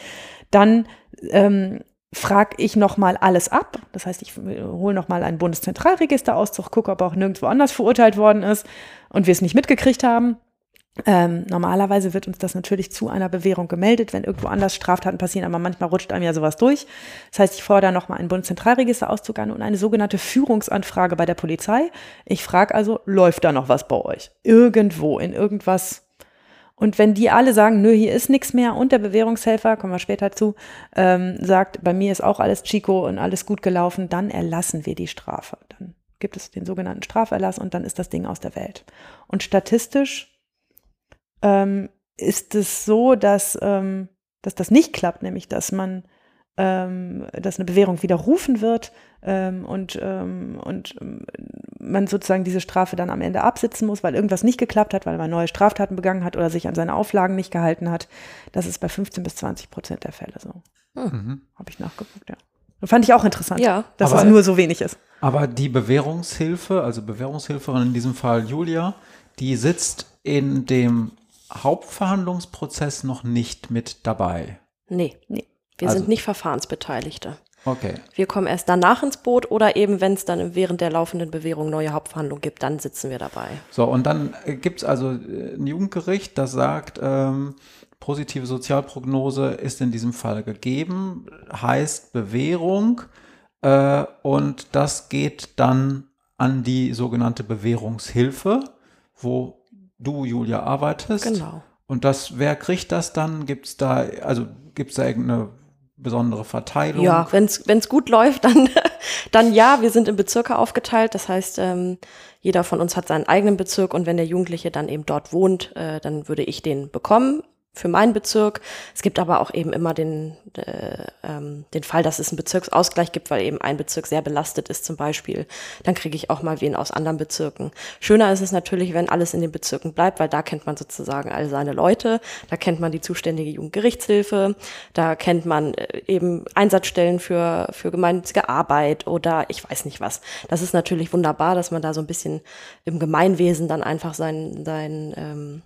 dann ähm, frage ich nochmal alles ab. Das heißt, ich hole nochmal einen Bundeszentralregisterauszug, gucke, ob er auch nirgendwo anders verurteilt worden ist und wir es nicht mitgekriegt haben. Ähm, normalerweise wird uns das natürlich zu einer Bewährung gemeldet, wenn irgendwo anders Straftaten passieren, aber manchmal rutscht einem ja sowas durch. Das heißt, ich fordere nochmal einen Bundeszentralregisterauszug an und eine sogenannte Führungsanfrage bei der Polizei. Ich frage also, läuft da noch was bei euch? Irgendwo, in irgendwas. Und wenn die alle sagen, nö, hier ist nichts mehr und der Bewährungshelfer, kommen wir später zu, ähm, sagt, bei mir ist auch alles Chico und alles gut gelaufen, dann erlassen wir die Strafe. Dann gibt es den sogenannten Straferlass und dann ist das Ding aus der Welt. Und statistisch ähm, ist es so, dass, ähm, dass das nicht klappt, nämlich dass man, ähm, dass eine Bewährung widerrufen wird ähm, und, ähm, und ähm, man sozusagen diese Strafe dann am Ende absitzen muss, weil irgendwas nicht geklappt hat, weil man neue Straftaten begangen hat oder sich an seine Auflagen nicht gehalten hat. Das ist bei 15 bis 20 Prozent der Fälle so. Mhm. Habe ich nachgeguckt, ja. Und fand ich auch interessant, Ja. dass Aber- es nur so wenig ist. Aber die Bewährungshilfe, also Bewährungshilferin in diesem Fall Julia, die sitzt in dem Hauptverhandlungsprozess noch nicht mit dabei. Nee. Nee. Wir Also- sind nicht Verfahrensbeteiligte. Okay. Wir kommen erst danach ins Boot oder eben, wenn es dann während der laufenden Bewährung neue Hauptverhandlungen gibt, dann sitzen wir dabei. So, und dann gibt es also äh, ein Jugendgericht, das sagt, ähm, positive Sozialprognose ist in diesem Fall gegeben, heißt Bewährung äh, und das geht dann an die sogenannte Bewährungshilfe, wo du, Julia, arbeitest. Genau. Und das, wer kriegt das dann? Gibt es da, also gibt es da irgendeine besondere Verteilung? Ja, wenn es gut läuft, *laughs* dann, dann ja, wir sind in Bezirke aufgeteilt. Das heißt, ähm, jeder von uns hat seinen eigenen Bezirk und wenn der Jugendliche dann eben dort wohnt, äh, dann würde ich den bekommen für meinen Bezirk. Es gibt aber auch eben immer den, äh, ähm, den Fall, dass es einen Bezirksausgleich gibt, weil eben ein Bezirk sehr belastet ist zum Beispiel. Dann kriege ich auch mal wen aus anderen Bezirken. Schöner ist es natürlich, wenn alles in den Bezirken bleibt, weil da kennt man sozusagen all seine Leute, da kennt man die zuständige Jugendgerichtshilfe, da kennt man äh, eben Einsatzstellen für, für gemeinnützige Arbeit oder ich weiß nicht was. Das ist natürlich wunderbar, dass man da so ein bisschen im Gemeinwesen dann einfach sein, sein, ähm,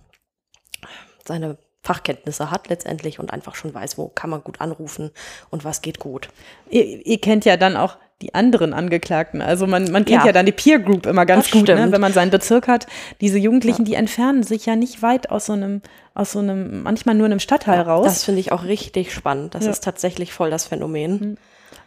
seine Fachkenntnisse hat letztendlich und einfach schon weiß, wo kann man gut anrufen und was geht gut. Ihr, ihr kennt ja dann auch die anderen Angeklagten. Also man, man kennt ja. Ja. dann die Peer Group immer ganz Das gut, ne? wenn man seinen Bezirk hat. Diese Jugendlichen, die entfernen sich ja nicht weit aus so einem, aus so einem, manchmal nur einem Stadtteil raus. Das finde ich auch richtig spannend. Das Ja. ist tatsächlich voll das Phänomen.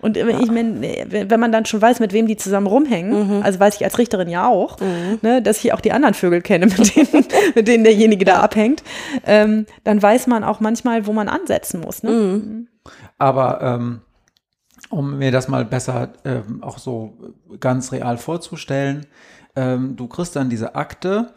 Und ich mein, wenn man dann schon weiß, mit wem die zusammen rumhängen, also weiß ich als Richterin ja auch, ne, dass ich auch die anderen Vögel kenne, mit denen, *laughs* mit denen derjenige da abhängt, ähm, dann weiß man auch manchmal, wo man ansetzen muss. Ne? Aber ähm, um mir das mal besser ähm, auch so ganz real vorzustellen, ähm, du kriegst dann diese Akte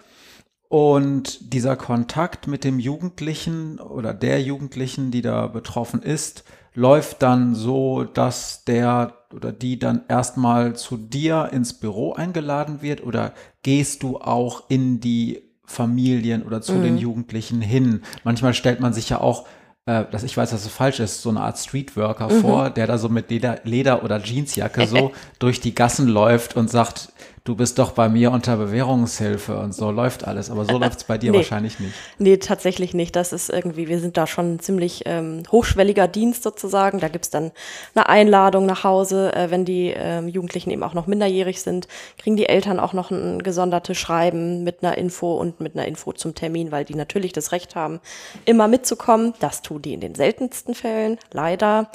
und dieser Kontakt mit dem Jugendlichen oder der Jugendlichen, die da betroffen ist, läuft dann so, dass der oder die dann erstmal zu dir ins Büro eingeladen wird oder gehst du auch in die Familien oder zu den Jugendlichen hin? Manchmal stellt man sich ja auch äh, dass ich weiß, dass es falsch ist, so eine Art Streetworker vor, der da so mit Leder, Leder oder Jeansjacke so *laughs* durch die Gassen läuft und sagt, du bist doch bei mir unter Bewährungshilfe und so läuft alles. Aber so läuft es bei dir Nee. wahrscheinlich nicht. Nee, tatsächlich nicht. Das ist irgendwie, wir sind da schon ein ziemlich ähm, hochschwelliger Dienst sozusagen. Da gibt's dann eine Einladung nach Hause. Äh, wenn die ähm, Jugendlichen eben auch noch minderjährig sind, kriegen die Eltern auch noch ein gesondertes Schreiben mit einer Info und mit einer Info zum Termin, weil die natürlich das Recht haben, immer mitzukommen. Das tun die in den seltensten Fällen, leider.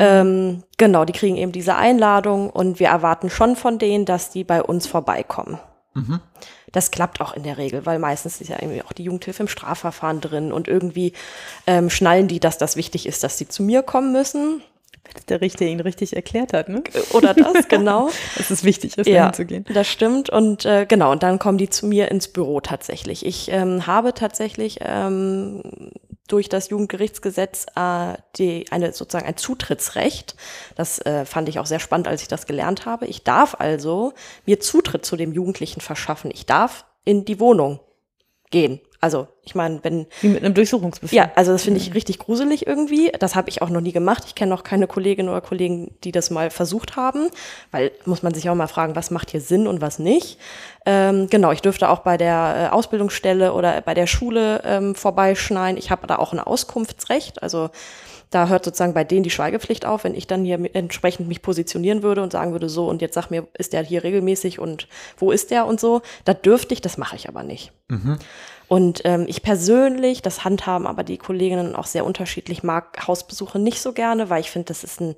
Ähm, genau, die kriegen eben diese Einladung und wir erwarten schon von denen, dass die bei uns vorbeikommen. Das klappt auch in der Regel, weil meistens ist ja irgendwie auch die Jugendhilfe im Strafverfahren drin und irgendwie ähm, schnallen die, dass das wichtig ist, dass sie zu mir kommen müssen. Wenn der Richter ihn richtig erklärt hat, ne? Oder das, *laughs* genau. Dass es wichtig ist, ja, dahin zu gehen. das stimmt. Und äh, genau, und dann kommen die zu mir ins Büro tatsächlich. Ich ähm, habe tatsächlich ähm, durch das Jugendgerichtsgesetz äh, die, eine, sozusagen ein Zutrittsrecht. Das äh, fand ich auch sehr spannend, als ich das gelernt habe. Ich darf also mir Zutritt zu dem Jugendlichen verschaffen. Ich darf in die Wohnung gehen. Also ich meine, wenn Wie mit einem Durchsuchungsbefehl. ja, also das finde ich richtig gruselig irgendwie. Das habe ich auch noch nie gemacht. Ich kenne auch keine Kolleginnen oder Kollegen, die das mal versucht haben, weil muss man sich auch mal fragen, was macht hier Sinn und was nicht. Ähm, genau, ich dürfte auch bei der äh, Ausbildungsstelle oder bei der Schule ähm, vorbeischneien. Ich habe da auch ein Auskunftsrecht, also da hört sozusagen bei denen die Schweigepflicht auf, wenn ich dann hier entsprechend mich positionieren würde und sagen würde, so und jetzt sag mir, ist der hier regelmäßig und wo ist der und so. Da dürfte ich, das mache ich aber nicht. Und ähm, ich persönlich, das handhaben aber die Kolleginnen auch sehr unterschiedlich, mag Hausbesuche nicht so gerne, weil ich finde, das ist ein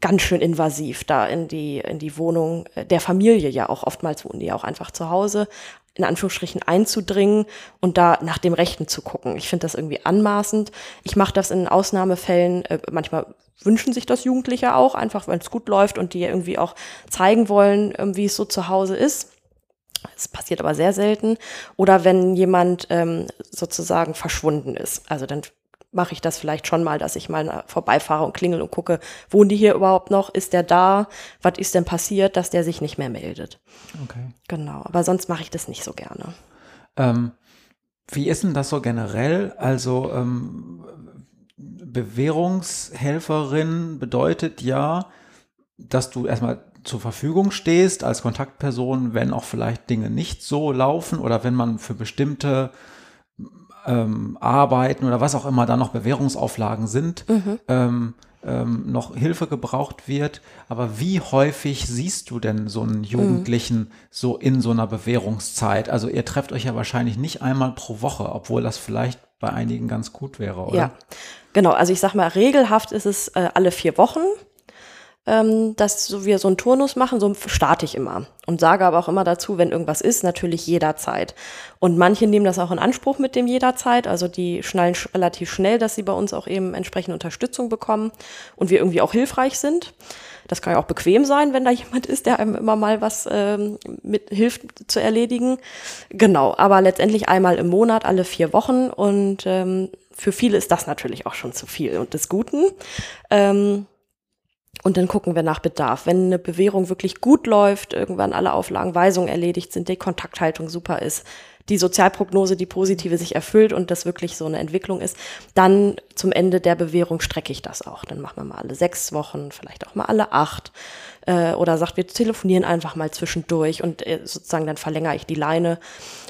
ganz schön invasiv, da in die, in die Wohnung äh, der Familie ja auch. Oftmals wohnen die ja auch einfach zu Hause, in Anführungsstrichen einzudringen und da nach dem Rechten zu gucken. Ich finde das irgendwie anmaßend. Ich mache das in Ausnahmefällen, äh, manchmal wünschen sich das Jugendliche auch, einfach wenn es gut läuft und die irgendwie auch zeigen wollen, ähm, wie es so zu Hause ist. Es passiert aber sehr selten. Oder wenn jemand ähm, sozusagen verschwunden ist. Also dann mache ich das vielleicht schon mal, dass ich mal vorbeifahre und klingel und gucke, wohnen die hier überhaupt noch? Ist der da? Was ist denn passiert, dass der sich nicht mehr meldet? Okay. Genau. Aber sonst mache ich das nicht so gerne. Ähm, wie ist denn das so generell? Also ähm, Bewährungshelferin bedeutet ja, dass du erstmal zur Verfügung stehst als Kontaktperson, wenn auch vielleicht Dinge nicht so laufen oder wenn man für bestimmte ähm, Arbeiten oder was auch immer da noch Bewährungsauflagen sind, ähm, ähm, noch Hilfe gebraucht wird. Aber wie häufig siehst du denn so einen Jugendlichen so in so einer Bewährungszeit? Also ihr trefft euch ja wahrscheinlich nicht einmal pro Woche, obwohl das vielleicht bei einigen ganz gut wäre, oder? Ja, genau. Also ich sag mal, regelhaft ist es äh, alle vier Wochen, ähm, dass so wir so einen Turnus machen, so starte ich immer und sage aber auch immer dazu, wenn irgendwas ist, natürlich jederzeit. Und manche nehmen das auch in Anspruch mit dem jederzeit, also die schnallen sch relativ schnell, dass sie bei uns auch eben entsprechende Unterstützung bekommen und wir irgendwie auch hilfreich sind. Das kann ja auch bequem sein, wenn da jemand ist, der einem immer mal was ähm, mit hilft zu erledigen. Genau, aber letztendlich einmal im Monat, alle vier Wochen und ähm, für viele ist das natürlich auch schon zu viel und des Guten. Ähm, und dann gucken wir nach Bedarf. Wenn eine Bewährung wirklich gut läuft, irgendwann alle Auflagen, Weisungen erledigt sind, die Kontakthaltung super ist, die Sozialprognose, die positive sich erfüllt und das wirklich so eine Entwicklung ist, dann zum Ende der Bewährung strecke ich das auch. Dann machen wir mal alle sechs Wochen, vielleicht auch mal alle acht. Äh, oder sagt, wir telefonieren einfach mal zwischendurch und äh, sozusagen dann verlängere ich die Leine.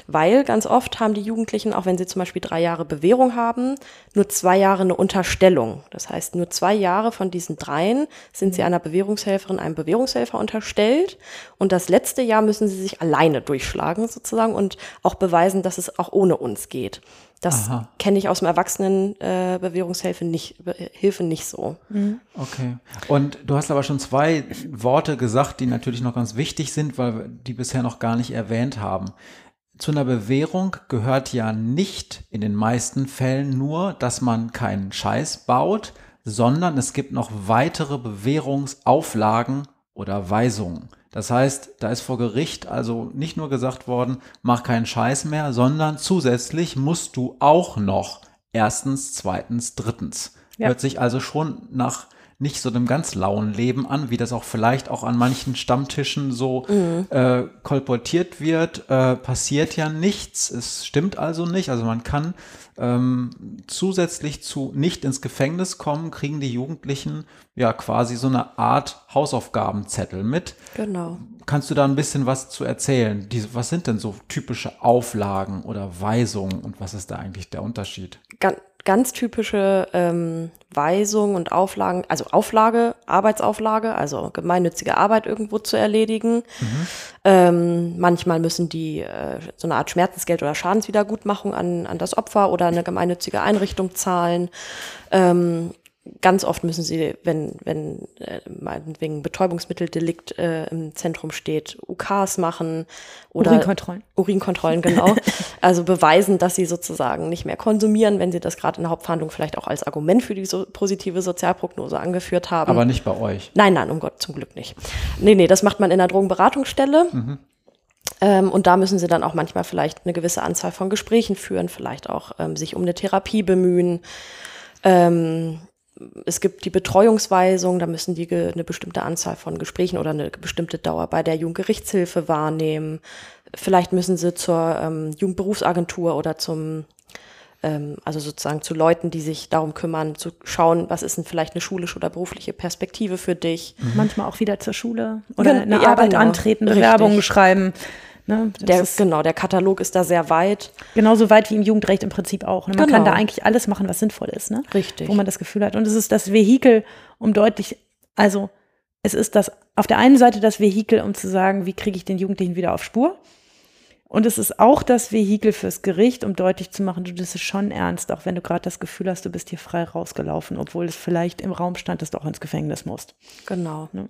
Weil ganz oft haben die Jugendlichen, auch wenn sie zum Beispiel drei Jahre Bewährung haben, nur zwei Jahre eine Unterstellung. Das heißt, nur zwei Jahre von diesen dreien sind sie einer Bewährungshelferin, einem Bewährungshelfer unterstellt. Und das letzte Jahr müssen sie sich alleine durchschlagen sozusagen und auch beweisen, dass es auch ohne uns geht. Das kenne ich aus dem Erwachsenen äh, nicht, Hilfe nicht so. Okay. Und du hast aber schon zwei Worte gesagt, die natürlich noch ganz wichtig sind, weil wir die bisher noch gar nicht erwähnt haben. Zu einer Bewährung gehört ja nicht in den meisten Fällen nur, dass man keinen Scheiß baut, sondern es gibt noch weitere Bewährungsauflagen oder Weisungen. Das heißt, da ist vor Gericht also nicht nur gesagt worden, mach keinen Scheiß mehr, sondern zusätzlich musst du auch noch erstens, zweitens, drittens. Ja. Hört sich also schon nach nicht so einem ganz lauen Leben an, wie das auch vielleicht auch an manchen Stammtischen so mhm. äh, kolportiert wird. Äh, passiert ja nichts. Es stimmt also nicht. Also man kann ähm, zusätzlich zu nicht ins Gefängnis kommen, kriegen die Jugendlichen ja quasi so eine Art Hausaufgabenzettel mit. Genau. Kannst du da ein bisschen was zu erzählen? Diese, was sind denn so typische Auflagen oder Weisungen und was ist da eigentlich der Unterschied? Ganz, ganz typische ähm, Weisungen und Auflagen, also Auflage, Arbeitsauflage, also gemeinnützige Arbeit irgendwo zu erledigen. Mhm. Ähm, manchmal müssen die äh, so eine Art Schmerzensgeld oder Schadenswiedergutmachung an, an das Opfer oder eine gemeinnützige Einrichtung zahlen. Ähm, ganz oft müssen sie, wenn, wenn äh, meinetwegen Betäubungsmitteldelikt äh, im Zentrum steht, UKs machen oder Urinkontrollen. Urinkontrollen, genau. *laughs* also beweisen, dass sie sozusagen nicht mehr konsumieren, wenn sie das gerade in der Hauptverhandlung vielleicht auch als Argument für die so positive Sozialprognose angeführt haben. Aber nicht bei euch. Nein, nein, um Gott, zum Glück nicht. Nee, nee, das macht man in der Drogenberatungsstelle. Mhm. Ähm, und da müssen sie dann auch manchmal vielleicht eine gewisse Anzahl von Gesprächen führen, vielleicht auch ähm, sich um eine Therapie bemühen. Ähm, es gibt die Betreuungsweisung, da müssen die eine bestimmte Anzahl von Gesprächen oder eine bestimmte Dauer bei der Jugendgerichtshilfe wahrnehmen. Vielleicht müssen sie zur ähm, Jugendberufsagentur oder zum, ähm, also sozusagen zu Leuten, die sich darum kümmern, zu schauen, was ist denn vielleicht eine schulische oder berufliche Perspektive für dich. Mhm. Manchmal auch wieder zur Schule oder eine ja, Arbeit genau. antreten, Bewerbungen schreiben. Ne, der, ist, genau, der Katalog ist da sehr weit. Genauso weit wie im Jugendrecht im Prinzip auch. Ne? Man genau. kann da eigentlich alles machen, was sinnvoll ist. Ne? Richtig. Wo man das Gefühl hat. Und es ist das Vehikel, um deutlich, also es ist das auf der einen Seite das Vehikel, um zu sagen, wie kriege ich den Jugendlichen wieder auf Spur. Und es ist auch das Vehikel fürs Gericht, um deutlich zu machen, du, das ist schon ernst, auch wenn du gerade das Gefühl hast, du bist hier frei rausgelaufen, obwohl es vielleicht im Raum stand, dass du auch ins Gefängnis musst. Genau. Ne?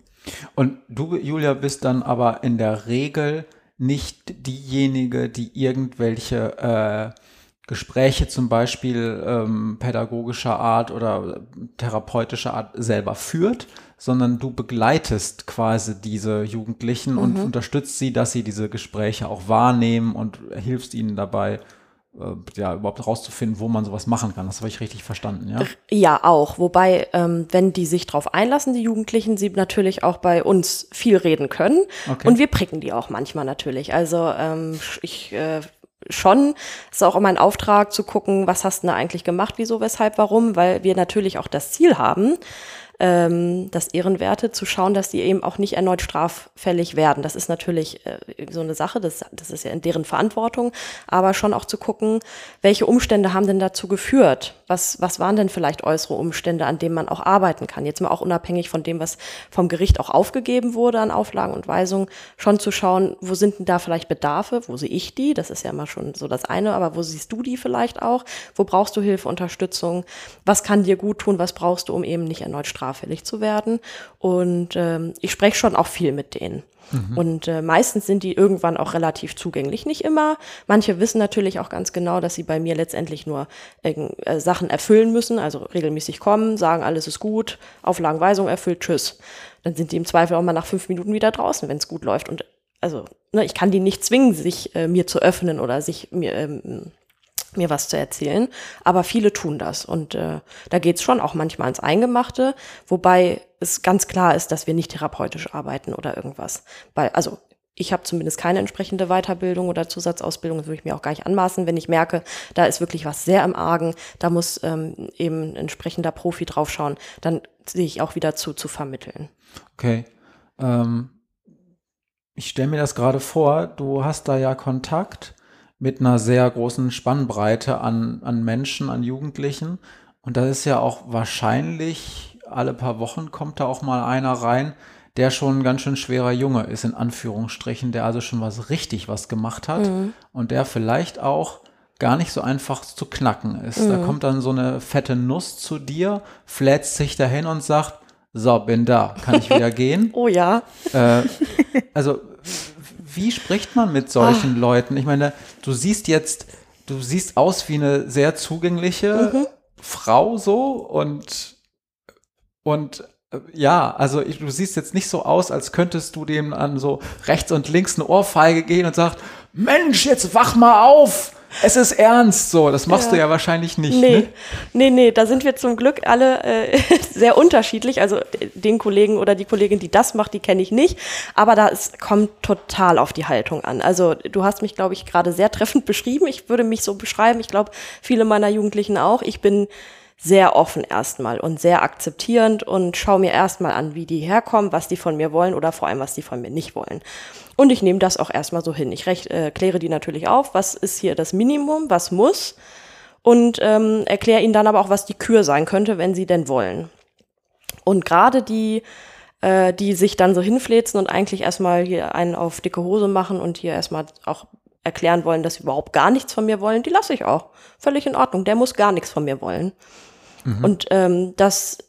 Und du, Julia, bist dann aber in der Regel nicht diejenige, die irgendwelche äh, Gespräche zum Beispiel ähm, pädagogischer Art oder therapeutischer Art selber führt, sondern du begleitest quasi diese Jugendlichen mhm. und unterstützt sie, dass sie diese Gespräche auch wahrnehmen und hilfst ihnen dabei, ja, überhaupt rauszufinden, wo man sowas machen kann. Das habe ich richtig verstanden, ja? Ja, auch. Wobei, ähm, wenn die sich darauf einlassen, die Jugendlichen, sie natürlich auch bei uns viel reden können. Okay. Und wir pricken die auch manchmal natürlich. Also ähm, ich äh, schon ist auch mein Auftrag zu gucken, was hast du da eigentlich gemacht, wieso, weshalb, warum, weil wir natürlich auch das Ziel haben, ähm, das Ehrenwerte zu schauen, dass die eben auch nicht erneut straffällig werden. Das ist natürlich äh, so eine Sache, das, das ist ja in deren Verantwortung, aber schon auch zu gucken, welche Umstände haben denn dazu geführt? Was, was waren denn vielleicht äußere Umstände, an denen man auch arbeiten kann? Jetzt mal auch unabhängig von dem, was vom Gericht auch aufgegeben wurde an Auflagen und Weisungen, schon zu schauen, wo sind denn da vielleicht Bedarfe? Wo sehe ich die? Das ist ja immer schon so das eine, aber wo siehst du die vielleicht auch? Wo brauchst du Hilfe, Unterstützung? Was kann dir gut tun? Was brauchst du, um eben nicht erneut straffällig zu werden? Und ähm, ich spreche schon auch viel mit denen. Mhm. Und äh, meistens sind die irgendwann auch relativ zugänglich. Nicht immer. Manche wissen natürlich auch ganz genau, dass sie bei mir letztendlich nur äh, Sachen erfüllen müssen, also regelmäßig kommen, sagen, alles ist gut, Auflagenweisung erfüllt, tschüss. Dann sind die im Zweifel auch mal nach fünf Minuten wieder draußen, wenn es gut läuft. Und also, ne, ich kann die nicht zwingen, sich äh, mir zu öffnen oder sich mir ähm, mir was zu erzählen. Aber viele tun das. Und äh, da geht's schon auch manchmal ins Eingemachte, wobei es ganz klar ist, dass wir nicht therapeutisch arbeiten oder irgendwas. Weil, also ich habe zumindest keine entsprechende Weiterbildung oder Zusatzausbildung, das würde ich mir auch gar nicht anmaßen, wenn ich merke, da ist wirklich was sehr im Argen, da muss ähm, eben ein entsprechender Profi draufschauen, dann sehe ich auch wieder zu, zu vermitteln. Okay. Ähm, ich stelle mir das gerade vor, du hast da ja Kontakt mit einer sehr großen Spannbreite an, an Menschen, an Jugendlichen. Und da ist ja auch wahrscheinlich, alle paar Wochen kommt da auch mal einer rein, der schon ein ganz schön schwerer Junge ist, in Anführungsstrichen, der also schon was richtig was gemacht hat mhm. und der vielleicht auch gar nicht so einfach zu knacken ist. Mhm. Da kommt dann so eine fette Nuss zu dir, flätzt sich dahin und sagt, so, bin da, kann ich wieder *laughs* gehen? oh ja. Äh, also wie spricht man mit solchen Ach. Leuten? Ich meine, du siehst jetzt, du siehst aus wie eine sehr zugängliche mhm. Frau so und, und äh, ja, also ich, du siehst jetzt nicht so aus, als könntest du dem an so rechts und links eine Ohrfeige gehen und sagst, Mensch, jetzt wach mal auf! Es ist ernst so. Das machst ja. du ja wahrscheinlich nicht. Nee, ne? nee, nee, da sind wir zum Glück alle äh, *laughs* sehr unterschiedlich. Also den Kollegen oder die Kollegin, die das macht, die kenne ich nicht. Aber da ist, kommt total auf die Haltung an. Also du hast mich, glaube ich, gerade sehr treffend *laughs* beschrieben. Ich würde mich so beschreiben. Ich glaube, viele meiner Jugendlichen auch. Ich bin sehr offen erstmal und sehr akzeptierend und schaue mir erstmal an, wie die herkommen, was die von mir wollen oder vor allem, was die von mir nicht wollen. Und ich nehme das auch erstmal so hin. Ich recht, äh, kläre die natürlich auf, was ist hier das Minimum, was muss und ähm, erkläre ihnen dann aber auch, was die Kür sein könnte, wenn sie denn wollen. Und gerade die, äh, die sich dann so hinfläzen und eigentlich erstmal hier einen auf dicke Hose machen und hier erstmal auch erklären wollen, dass sie überhaupt gar nichts von mir wollen, die lasse ich auch. Völlig in Ordnung. Der muss gar nichts von mir wollen. Mhm. Und ähm, das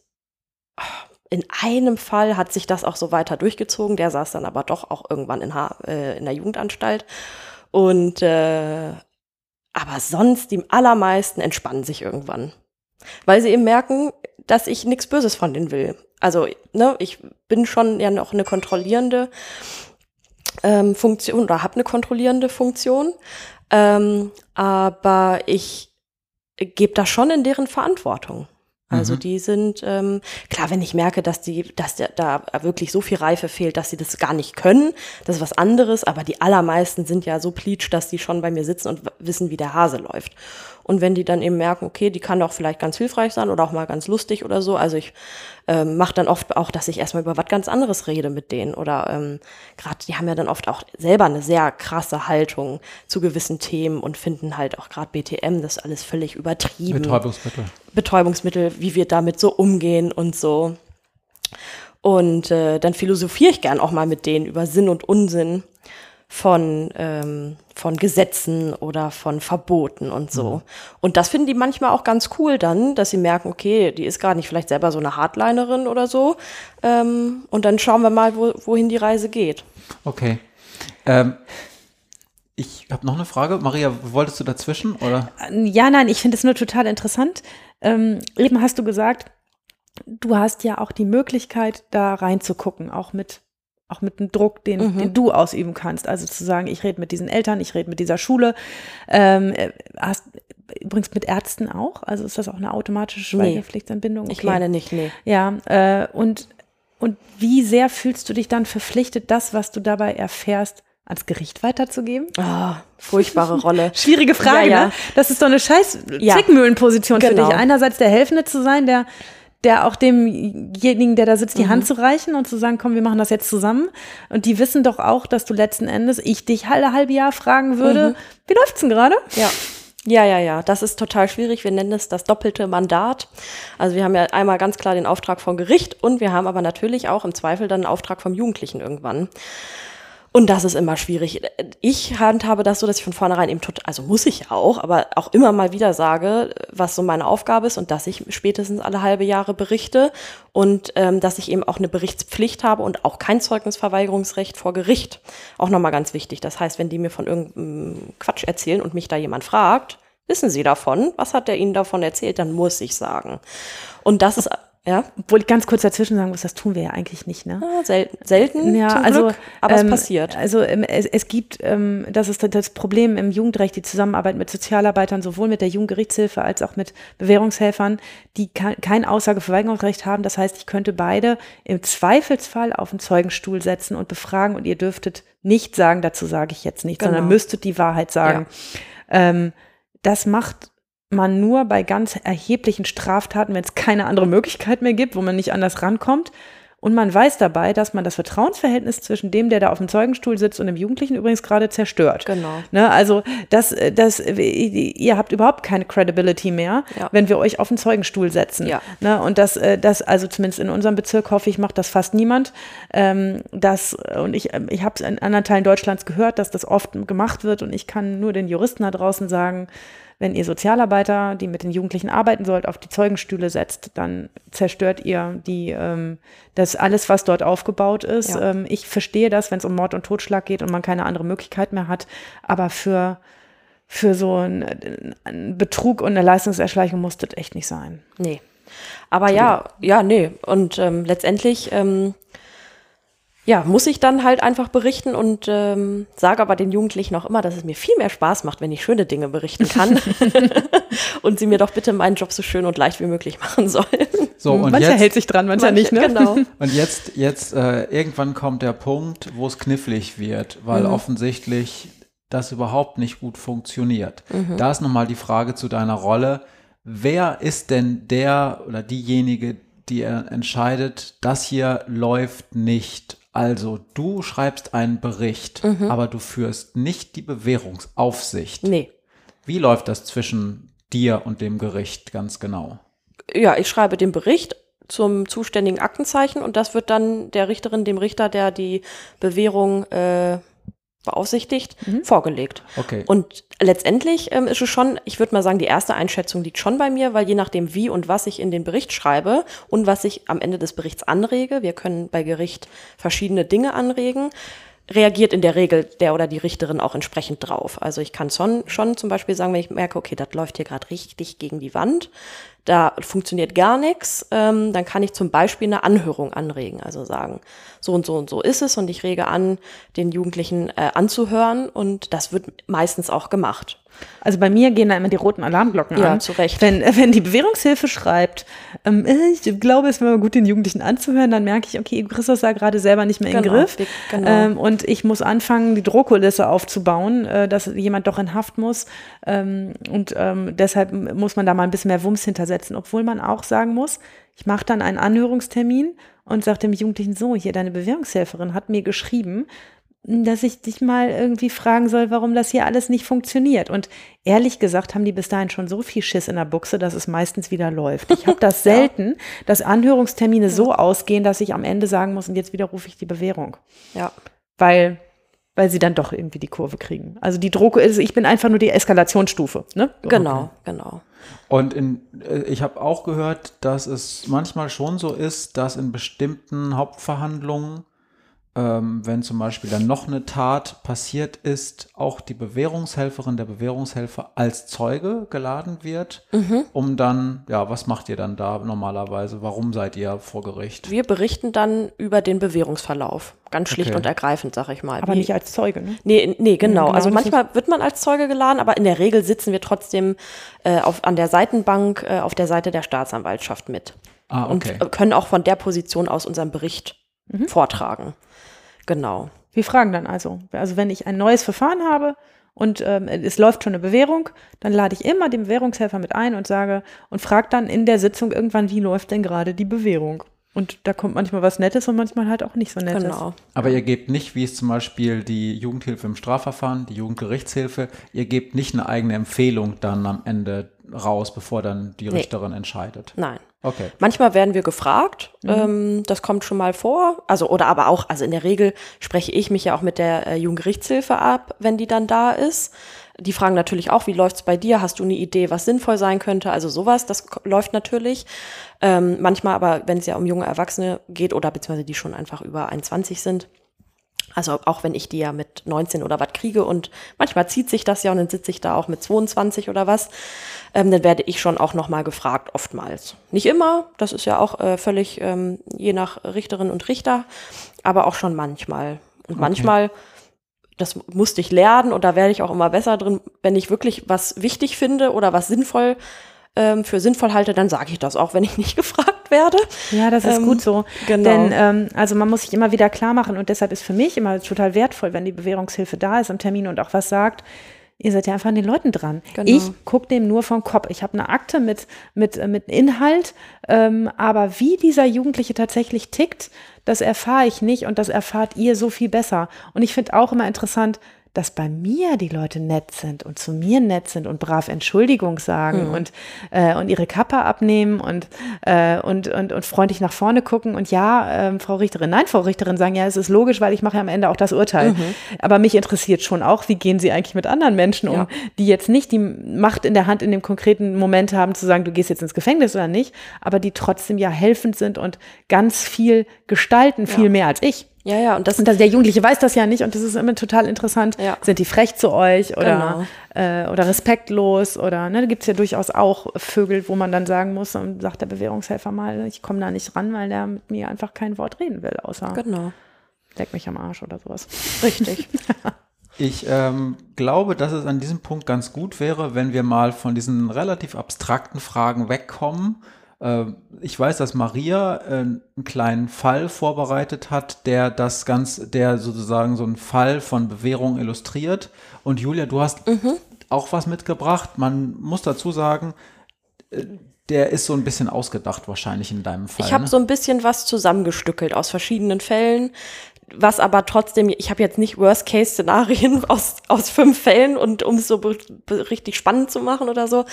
in einem Fall hat sich das auch so weiter durchgezogen. Der saß dann aber doch auch irgendwann in, ha äh, in der Jugendanstalt. Und äh, aber sonst die allermeisten entspannen sich irgendwann. Weil sie eben merken, dass ich nichts Böses von denen will. Also, ne, ich bin schon ja noch eine kontrollierende ähm, Funktion oder habe eine kontrollierende Funktion. Ähm, aber ich gebe das schon in deren Verantwortung. Also mhm. die sind, ähm, klar, wenn ich merke, dass die, dass da wirklich so viel Reife fehlt, dass sie das gar nicht können, das ist was anderes, aber die allermeisten sind ja so pleatsch, dass die schon bei mir sitzen und wissen, wie der Hase läuft. Und wenn die dann eben merken, okay, die kann doch vielleicht ganz hilfreich sein oder auch mal ganz lustig oder so. Also ich ähm, mache dann oft auch, dass ich erstmal über was ganz anderes rede mit denen. Oder ähm, gerade, die haben ja dann oft auch selber eine sehr krasse Haltung zu gewissen Themen und finden halt auch gerade BTM, das ist alles völlig übertrieben. Betäubungsmittel. Betäubungsmittel, wie wir damit so umgehen und so. Und äh, dann philosophiere ich gern auch mal mit denen über Sinn und Unsinn von, ähm, von Gesetzen oder von Verboten und so. Mhm. Und das finden die manchmal auch ganz cool dann, dass sie merken, okay, die ist gar nicht vielleicht selber so eine Hardlinerin oder so. Ähm, und dann schauen wir mal, wo, wohin die Reise geht. Okay. Ähm, ich habe noch eine Frage. Maria, wolltest du dazwischen? Oder? Ja, nein, ich finde es nur total interessant. Ähm, eben hast du gesagt, du hast ja auch die Möglichkeit, da reinzugucken, auch mit auch mit dem Druck, den, mhm. den du ausüben kannst. Also zu sagen, ich rede mit diesen Eltern, ich rede mit dieser Schule. Ähm, äh, hast, übrigens mit Ärzten auch? Also ist das auch eine automatische Schweigepflichtanbindung? Okay. Ich meine nicht, nee. Ja, äh, und, und wie sehr fühlst du dich dann verpflichtet, das, was du dabei erfährst, ans Gericht weiterzjenigen? Oh, furchtbare *laughs* Rolle. Schwierige Frage, ja, ja. ne? Das ist doch eine scheiß Zickmühlenposition genau. für dich. Einerseits der Helfende zu sein, der der auch demjenigen, der da sitzt, die mhm. Hand zu reichen und zu sagen, komm, wir machen das jetzt zusammen. Und die wissen doch auch, dass du letzten Endes, ich dich alle halbe Jahr fragen würde, mhm. wie läuft's denn gerade? Ja. Ja, ja, ja, das ist total schwierig. Wir nennen es das doppelte Mandat. Also wir haben ja einmal ganz klar den Auftrag vom Gericht und wir haben aber natürlich auch im Zweifel dann einen Auftrag vom Jugendlichen irgendwann. Und das ist immer schwierig. Ich handhabe das so, dass ich von vornherein eben total, also muss ich auch, aber auch immer mal wieder sage, was so meine Aufgabe ist und dass ich spätestens alle halbe Jahre berichte und ähm, dass ich eben auch eine Berichtspflicht habe und auch kein Zeugnisverweigerungsrecht vor Gericht. Auch nochmal ganz wichtig. Das heißt, wenn die mir von irgendeinem Quatsch erzählen und mich da jemand fragt, wissen Sie davon? Was hat der Ihnen davon erzählt? Dann muss ich sagen. Und das ist ja. Obwohl ich ganz kurz dazwischen sagen muss, das tun wir ja eigentlich nicht, ne? Ja, sel selten, ja, also, Glück, aber ähm, es passiert. Also ähm, es, es, gibt, ähm, das ist das Problem im Jugendrecht, die Zusammenarbeit mit Sozialarbeitern, sowohl mit der Jugendgerichtshilfe als auch mit Bewährungshelfern, die kein Aussageverweigerungsrecht haben. Das heißt, ich könnte beide im Zweifelsfall auf den Zeugenstuhl setzen und befragen und ihr dürftet nicht sagen, dazu sage ich jetzt nichts, genau. sondern müsstet die Wahrheit sagen. Ja. Ähm, das macht man nur bei ganz erheblichen Straftaten, wenn es keine andere Möglichkeit mehr gibt, wo man nicht anders rankommt. Und man weiß dabei, dass man das Vertrauensverhältnis zwischen dem, der da auf dem Zeugenstuhl sitzt und dem Jugendlichen übrigens gerade zerstört. Genau. Ne, also das, das, ihr habt überhaupt keine Credibility mehr, ja. wenn wir euch auf den Zeugenstuhl setzen. Ja. Ne, und das, äh, das, also zumindest in unserem Bezirk hoffe ich, macht das fast niemand. Ähm, das, und ich, ich habe es in anderen Teilen Deutschlands gehört, dass das oft gemacht wird. Und ich kann nur den Juristen da draußen sagen, wenn ihr Sozialarbeiter, die mit den Jugendlichen arbeiten sollt, auf die Zeugenstühle setzt, dann zerstört ihr die, ähm, das alles, was dort aufgebaut ist. Ja. Ähm, ich verstehe das, wenn es um Mord und Totschlag geht und man keine andere Möglichkeit mehr hat. Aber für, für so einen Betrug und eine Leistungserschleichung muss das echt nicht sein. Nee. Aber ja, ja, nee. Und ähm, letztendlich, ähm, ja, muss ich dann halt einfach berichten und ähm, sage aber den Jugendlichen auch immer, dass es mir viel mehr Spaß macht, wenn ich schöne Dinge berichten kann *laughs* und sie mir doch bitte meinen Job so schön und leicht wie möglich machen sollen. So, und mancher jetzt, hält sich dran, mancher nicht, ne? Genau. *laughs* Und jetzt, jetzt äh, irgendwann kommt der Punkt, wo es knifflig wird, weil Mhm. offensichtlich das überhaupt nicht gut funktioniert. Mhm. Da ist nochmal die Frage zu deiner Rolle. Wer ist denn der oder diejenige, die er entscheidet, das hier läuft nicht? Also du schreibst einen Bericht, Mhm. aber du führst nicht die Bewährungsaufsicht. Nee. Wie läuft das zwischen dir und dem Gericht ganz genau? Ja, ich schreibe den Bericht zum zuständigen Aktenzeichen und das wird dann der Richterin, dem Richter, der die Bewährung äh, beaufsichtigt, vorgelegt. Okay. Und letztendlich ähm, ist es schon, ich würde mal sagen, die erste Einschätzung liegt schon bei mir, weil je nachdem, wie und was ich in den Bericht schreibe und was ich am Ende des Berichts anrege, wir können bei Gericht verschiedene Dinge anregen, reagiert in der Regel der oder die Richterin auch entsprechend drauf. Also ich kann schon, schon zum Beispiel sagen, wenn ich merke, okay, das läuft hier gerade richtig gegen die Wand, da funktioniert gar nichts, ähm, dann kann ich zum Beispiel eine Anhörung anregen, also sagen, so und so und so ist es und ich rege an, den Jugendlichen äh, anzuhören und das wird meistens auch gemacht. Also bei mir gehen da immer die roten Alarmglocken Ja, an. zu Recht. Wenn, äh, wenn die Bewährungshilfe schreibt, ähm, äh, ich glaube, es wäre gut, den Jugendlichen anzuhören, dann merke ich, okay, Christus da gerade selber nicht mehr im Genau, Griff. wir- genau. Ähm, und ich muss anfangen, die Drohkulisse aufzubauen, äh, dass jemand doch in Haft muss. Ähm, und ähm, deshalb muss man da mal ein bisschen mehr Wumms hintersetzen, obwohl man auch sagen muss, ich mache dann einen Anhörungstermin und sage dem Jugendlichen so, hier deine Bewährungshelferin hat mir geschrieben, dass ich dich mal irgendwie fragen soll, warum das hier alles nicht funktioniert. Und ehrlich gesagt haben die bis dahin schon so viel Schiss in der Buchse, dass es meistens wieder läuft. Ich habe das *laughs* selten, dass Anhörungstermine so ausgehen, dass ich am Ende sagen muss, und jetzt widerrufe ich die Bewährung. Ja. Weil, weil sie dann doch irgendwie die Kurve kriegen. Also die Druck ist, ich bin einfach nur die Eskalationsstufe. Ne? Genau, genau. Und in, äh, ich habe auch gehört, dass es manchmal schon so ist, dass in bestimmten Hauptverhandlungen, ähm, wenn zum Beispiel dann noch eine Tat passiert ist, auch die Bewährungshelferin, der Bewährungshelfer als Zeuge geladen wird, um dann, ja, was macht ihr dann da normalerweise? Warum seid ihr vor Gericht? Wir berichten dann über den Bewährungsverlauf. Ganz schlicht Okay. und ergreifend, sag ich mal. Aber Wie- nicht als Zeuge. Ne? Nee, nee, genau. genau, also manchmal wird man als Zeuge geladen, aber in der Regel sitzen wir trotzdem äh, auf, an der Seitenbank äh, auf der Seite der Staatsanwaltschaft mit. Ah, Und okay. äh, können auch von der Position aus unseren Bericht vortragen. Genau. Wir fragen dann also. Also wenn ich ein neues Verfahren habe und ähm, es läuft schon eine Bewährung, dann lade ich immer den Bewährungshelfer mit ein und sage und frage dann in der Sitzung irgendwann, wie läuft denn gerade die Bewährung? Und da kommt manchmal was Nettes und manchmal halt auch nicht so Nettes. Genau. Aber ihr gebt nicht, wie es zum Beispiel die Jugendhilfe im Strafverfahren, die Jugendgerichtshilfe, ihr gebt nicht eine eigene Empfehlung dann am Ende raus, bevor dann die Nee. Richterin entscheidet. Nein. Okay. Manchmal werden wir gefragt, ähm, das kommt schon mal vor. Also, oder aber auch, also in der Regel spreche ich mich ja auch mit der äh, Jugendgerichtshilfe ab, wenn die dann da ist. Die fragen natürlich auch, wie läuft's bei dir? Hast du eine Idee, was sinnvoll sein könnte? Also sowas, das läuft natürlich. Ähm, manchmal aber, wenn es ja um junge Erwachsene geht oder beziehungsweise die schon einfach über 21 sind, also auch wenn ich die ja mit 19 oder was kriege und manchmal zieht sich das ja und dann sitze ich da auch mit 22 oder was, ähm, dann werde ich schon auch nochmal gefragt, oftmals. Nicht immer, das ist ja auch äh, völlig ähm, je nach Richterin und Richter, aber auch schon manchmal. Und manchmal, das musste ich lernen und da werde ich auch immer besser drin, wenn ich wirklich was wichtig finde oder was sinnvoll ähm, für sinnvoll halte, dann sage ich das auch, wenn ich nicht *laughs* gefragt werde. Ja, das ist Ähm, gut so. genau. Denn ähm, also man muss sich immer wieder klar machen und deshalb ist für mich immer total wertvoll, wenn die Bewährungshilfe da ist am Termin und auch was sagt. Ihr seid ja einfach an den Leuten dran. Genau. Ich gucke dem nur vom Kopf. Ich habe eine Akte mit, mit, äh, mit Inhalt, ähm, aber wie dieser Jugendliche tatsächlich tickt, das erfahre ich nicht und das erfahrt ihr so viel besser. Und ich finde auch immer interessant, dass bei mir die Leute nett sind und zu mir nett sind und brav Entschuldigung sagen und, äh, und ihre Kappe abnehmen und, äh, und, und, und freundlich nach vorne gucken und ja, ähm, Frau Richterin, nein, Frau Richterin sagen, ja, es ist logisch, weil ich mache ja am Ende auch das Urteil. Aber mich interessiert schon auch, wie gehen Sie eigentlich mit anderen Menschen um, Ja. die jetzt nicht die Macht in der Hand in dem konkreten Moment haben, zu sagen, du gehst jetzt ins Gefängnis oder nicht, aber die trotzdem ja helfend sind und ganz viel gestalten, viel mehr als ich. Ja, ja, und das, Und das, der Jugendliche weiß das ja nicht und das ist immer total interessant. Ja. Sind die frech zu euch oder, äh, oder respektlos oder ne, da gibt es ja durchaus auch Vögel, wo man dann sagen muss und sagt der Bewährungshelfer mal, ich komme da nicht ran, weil der mit mir einfach kein Wort reden will, außer genau. leck mich am Arsch oder sowas. Richtig. *laughs* Ich ähm, glaube, dass es an diesem Punkt ganz gut wäre, wenn wir mal von diesen relativ abstrakten Fragen wegkommen. Äh, ich weiß, dass Maria äh, einen kleinen Fall vorbereitet hat, der das ganz, der sozusagen so einen Fall von Bewährung illustriert. Und Julia, du hast Mhm. auch was mitgebracht. Man muss dazu sagen, äh, der ist so ein bisschen ausgedacht wahrscheinlich in deinem Fall. Ich habe ne? so ein bisschen was zusammengestückelt aus verschiedenen Fällen, was aber trotzdem, ich habe jetzt nicht Worst-Case-Szenarien *laughs* aus, aus fünf Fällen und um es so richtig spannend zu machen oder so,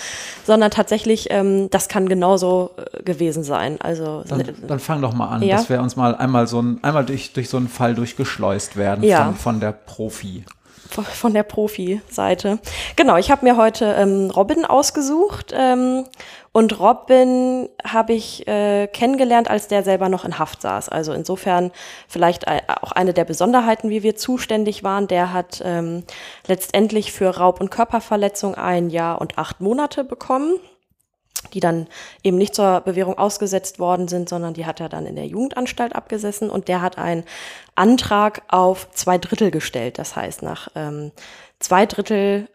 sondern tatsächlich, ähm, das kann genauso äh, gewesen sein. Also Dann, dann fang doch mal an, Ja. dass wir uns mal einmal so ein, einmal durch, durch so einen Fall durchgeschleust werden Ja. von, von der Profi. von- von der Profi-Seite. Genau, ich habe mir heute ähm, Robin ausgesucht ähm, und Robin habe ich äh, kennengelernt, als der selber noch in Haft saß. Also insofern vielleicht ei- auch eine der Besonderheiten, wie wir zuständig waren. Der hat ähm, letztendlich für Raub- und Körperverletzung ein Jahr und acht Monate bekommen die dann eben nicht zur Bewährung ausgesetzt worden sind, sondern die hat er dann in der Jugendanstalt abgesessen und der hat einen Antrag auf zwei Drittel gestellt. Das heißt, nach ähm, zwei Drittel,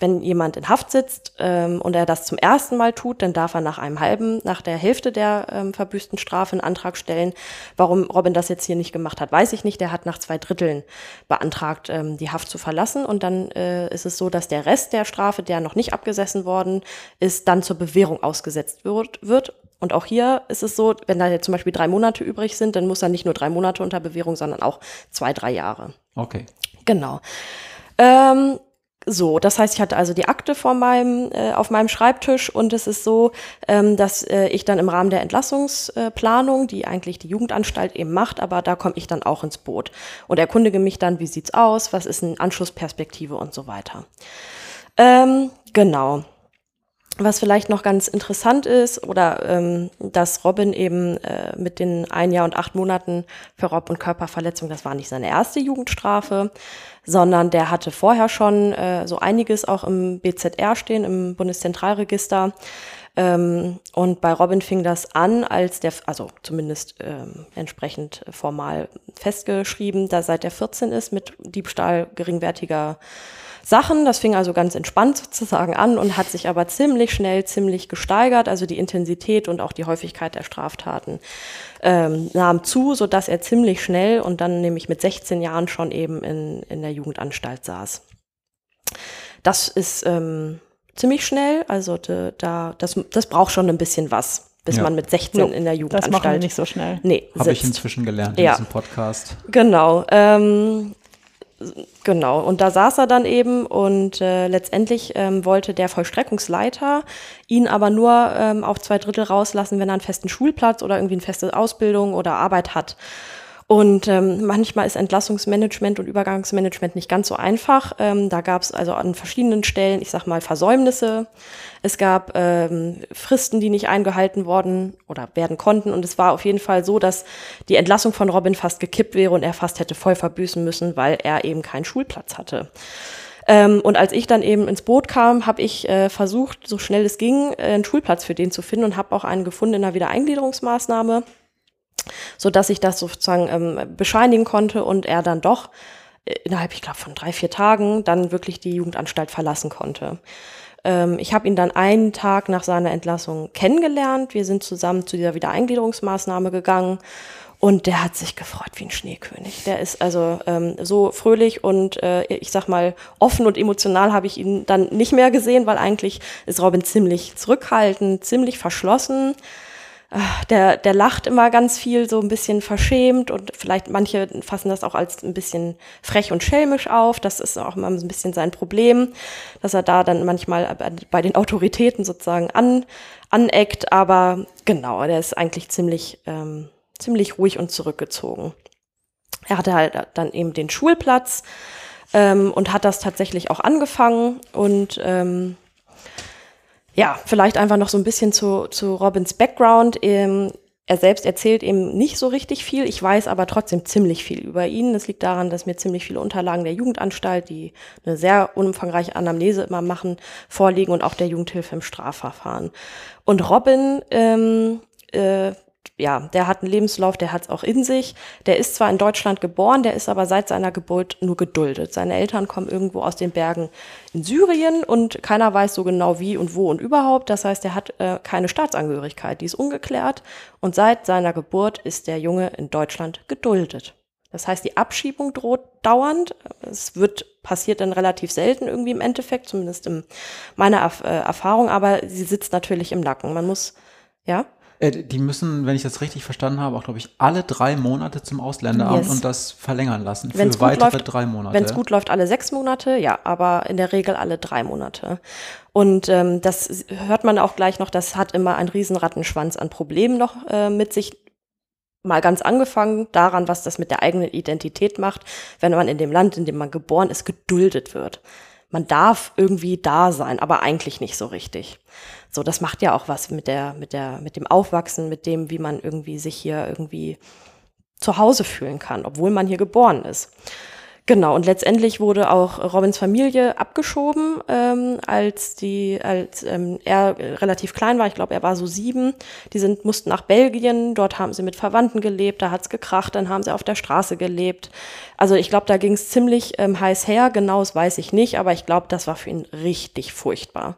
wenn jemand in Haft sitzt ähm, und er das zum ersten Mal tut, dann darf er nach einem halben, nach der Hälfte der ähm, verbüßten Strafe einen Antrag stellen. Warum Robin das jetzt hier nicht gemacht hat, weiß ich nicht. Der hat nach zwei Dritteln beantragt, ähm, die Haft zu verlassen. Und dann äh, ist es so, dass der Rest der Strafe, der noch nicht abgesessen worden ist, dann zur Bewährung ausgesetzt wird. wird. Und auch hier ist es so, wenn da jetzt zum Beispiel drei Monate übrig sind, dann muss er nicht nur drei Monate unter Bewährung, sondern auch zwei, drei Jahre. Okay. Genau. Ähm, so, das heißt, ich hatte also die Akte vor meinem, äh, auf meinem Schreibtisch und es ist so, ähm, dass äh, ich dann im Rahmen der Entlassungsplanung, die eigentlich die Jugendanstalt eben macht, aber da komme ich dann auch ins Boot und erkundige mich dann, wie sieht's aus, was ist eine Anschlussperspektive und so weiter. Ähm, genau. Was vielleicht noch ganz interessant ist, oder ähm, dass Robin eben äh, mit den ein Jahr und acht Monaten für Raub- und Körperverletzung, das war nicht seine erste Jugendstrafe, sondern der hatte vorher schon äh, so einiges auch im BZR stehen, im Bundeszentralregister. Ähm, und bei Robin fing das an, als der, also zumindest ähm, entsprechend formal festgeschrieben, dass seit er 14 ist mit Diebstahl geringwertiger Sachen. Das fing also ganz entspannt sozusagen an und hat sich aber ziemlich schnell, ziemlich gesteigert. Also die Intensität und auch die Häufigkeit der Straftaten ähm, nahm zu, so dass er ziemlich schnell und dann nämlich mit 16 Jahren schon eben in, in der Jugendanstalt saß. Das ist ähm, ziemlich schnell. Also de, da, das, das braucht schon ein bisschen was, bis Ja. man mit 16 Jo, in der Das Jugendanstalt. machen wir nicht so schnell. Nee, Habe ich inzwischen gelernt in Ja. diesem Podcast. Genau. Ähm, genau. Und da saß er dann eben und äh, letztendlich ähm, wollte der Vollstreckungsleiter ihn aber nur ähm, auf zwei Drittel rauslassen, wenn er einen festen Schulplatz oder irgendwie eine feste Ausbildung oder Arbeit hat. Und ähm, manchmal ist Entlassungsmanagement und Übergangsmanagement nicht ganz so einfach. Ähm, da gab es also an verschiedenen Stellen, ich sag mal, Versäumnisse. Es gab ähm, Fristen, die nicht eingehalten worden oder werden konnten. Und es war auf jeden Fall so, dass die Entlassung von Robin fast gekippt wäre und er fast hätte voll verbüßen müssen, weil er eben keinen Schulplatz hatte. Ähm, und als ich dann eben ins Boot kam, habe ich äh, versucht, so schnell es ging, äh, einen Schulplatz für den zu finden und habe auch einen gefunden in einer Wiedereingliederungsmaßnahme so dass ich das sozusagen ähm, bescheinigen konnte und er dann doch äh, innerhalb, ich glaube, von drei, vier Tagen dann wirklich die Jugendanstalt verlassen konnte. Ähm, ich habe ihn dann einen Tag nach seiner Entlassung kennengelernt. Wir sind zusammen zu dieser Wiedereingliederungsmaßnahme gegangen und der hat sich gefreut wie ein Schneekönig. Der ist also ähm, so fröhlich und äh, ich sag mal offen und emotional habe ich ihn dann nicht mehr gesehen, weil eigentlich ist Robin ziemlich zurückhaltend, ziemlich verschlossen. Der, der lacht immer ganz viel, so ein bisschen verschämt und vielleicht manche fassen das auch als ein bisschen frech und schelmisch auf. Das ist auch immer ein bisschen sein Problem, dass er da dann manchmal bei den Autoritäten sozusagen an, aneckt. Aber genau, der ist eigentlich ziemlich, ähm, ziemlich ruhig und zurückgezogen. Er hatte halt dann eben den Schulplatz ähm, und hat das tatsächlich auch angefangen und ähm, ja, vielleicht einfach noch so ein bisschen zu, zu Robins Background. Ähm, er selbst erzählt eben nicht so richtig viel. Ich weiß aber trotzdem ziemlich viel über ihn. Das liegt daran, dass mir ziemlich viele Unterlagen der Jugendanstalt, die eine sehr umfangreiche Anamnese immer machen, vorliegen und auch der Jugendhilfe im Strafverfahren. Und Robin ähm, äh, ja, der hat einen Lebenslauf, der hat es auch in sich. Der ist zwar in Deutschland geboren, der ist aber seit seiner Geburt nur geduldet. Seine Eltern kommen irgendwo aus den Bergen in Syrien und keiner weiß so genau wie und wo und überhaupt. Das heißt, er hat äh, keine Staatsangehörigkeit, die ist ungeklärt. Und seit seiner Geburt ist der Junge in Deutschland geduldet. Das heißt, die Abschiebung droht dauernd. Es wird passiert dann relativ selten irgendwie im Endeffekt, zumindest in meiner Erf äh, Erfahrung, aber sie sitzt natürlich im Nacken. Man muss, ja? Äh, die müssen, wenn ich das richtig verstanden habe, auch, glaube ich, alle drei Monate zum Ausländeramt Yes. und das verlängern lassen für Wenn's weitere läuft- drei Monate. Wenn es gut läuft, alle sechs Monate, ja, aber in der Regel alle drei Monate. Und ähm, das hört man auch gleich noch, das hat immer einen riesen Rattenschwanz an Problemen noch äh, mit sich. Mal ganz angefangen daran, was das mit der eigenen Identität macht, wenn man in dem Land, in dem man geboren ist, geduldet wird. Man darf irgendwie da sein, aber eigentlich nicht so richtig. So, das macht ja auch was mit der, mit der, mit dem Aufwachsen, mit dem, wie man irgendwie sich hier irgendwie zu Hause fühlen kann, obwohl man hier geboren ist. Genau, und letztendlich wurde auch Robins Familie abgeschoben, ähm, als die, als ähm, er relativ klein war. Ich glaube, er war so sieben. Die sind, mussten nach Belgien, dort haben sie mit Verwandten gelebt, da hat's gekracht, dann haben sie auf der Straße gelebt. Also ich glaube, da ging's ziemlich ähm, heiß her, genau das weiß ich nicht, aber ich glaube, das war für ihn richtig furchtbar.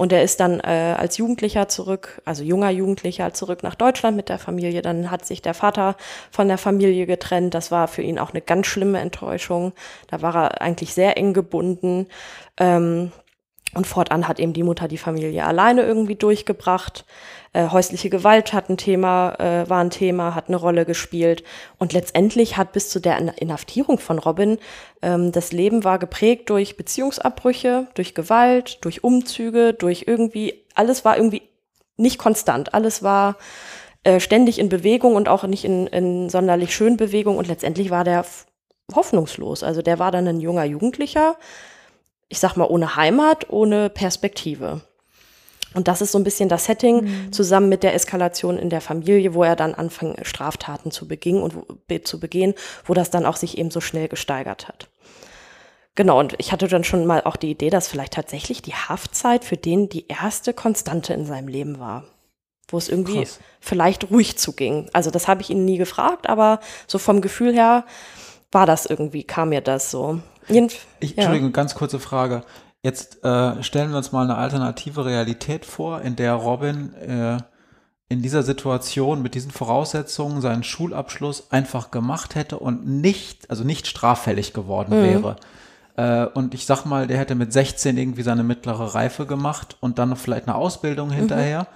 Und er ist dann äh, als Jugendlicher zurück, also junger Jugendlicher zurück nach Deutschland mit der Familie. Dann hat sich der Vater von der Familie getrennt. Das war für ihn auch eine ganz schlimme Enttäuschung. Da war er eigentlich sehr eng gebunden. Ähm, und fortan hat eben die Mutter die Familie alleine irgendwie durchgebracht. Äh, häusliche Gewalt hat ein Thema, äh, war ein Thema, hat eine Rolle gespielt. Und letztendlich hat bis zu der In- Inhaftierung von Robin ähm, das Leben war geprägt durch Beziehungsabbrüche, durch Gewalt, durch Umzüge, durch irgendwie, alles war irgendwie nicht konstant. Alles war äh, ständig in Bewegung und auch nicht in, in sonderlich schönen Bewegung. Und letztendlich war der hoffnungslos. Also der war dann ein junger Jugendlicher, ich sag mal, ohne Heimat, ohne Perspektive. Und das ist so ein bisschen das Setting zusammen mit der Eskalation in der Familie, wo er dann anfing, Straftaten zu begehen und zu begehen, wo das dann auch sich eben so schnell gesteigert hat. Genau, und ich hatte dann schon mal auch die Idee, dass vielleicht tatsächlich die Haftzeit für den die erste Konstante in seinem Leben war. Wo es irgendwie Krass. vielleicht ruhig zuging. Also das habe ich ihn nie gefragt, aber so vom Gefühl her war das irgendwie, kam mir das so. Jeden, Ich, ja. Entschuldigung, ganz kurze Frage. Jetzt äh, stellen wir uns mal eine alternative Realität vor, in der Robin äh, in dieser Situation mit diesen Voraussetzungen seinen Schulabschluss einfach gemacht hätte und nicht, also nicht straffällig geworden Mhm. wäre. Äh, und ich sag mal, der hätte mit 16 irgendwie seine mittlere Reife gemacht und dann vielleicht eine Mhm. Ausbildung hinterher.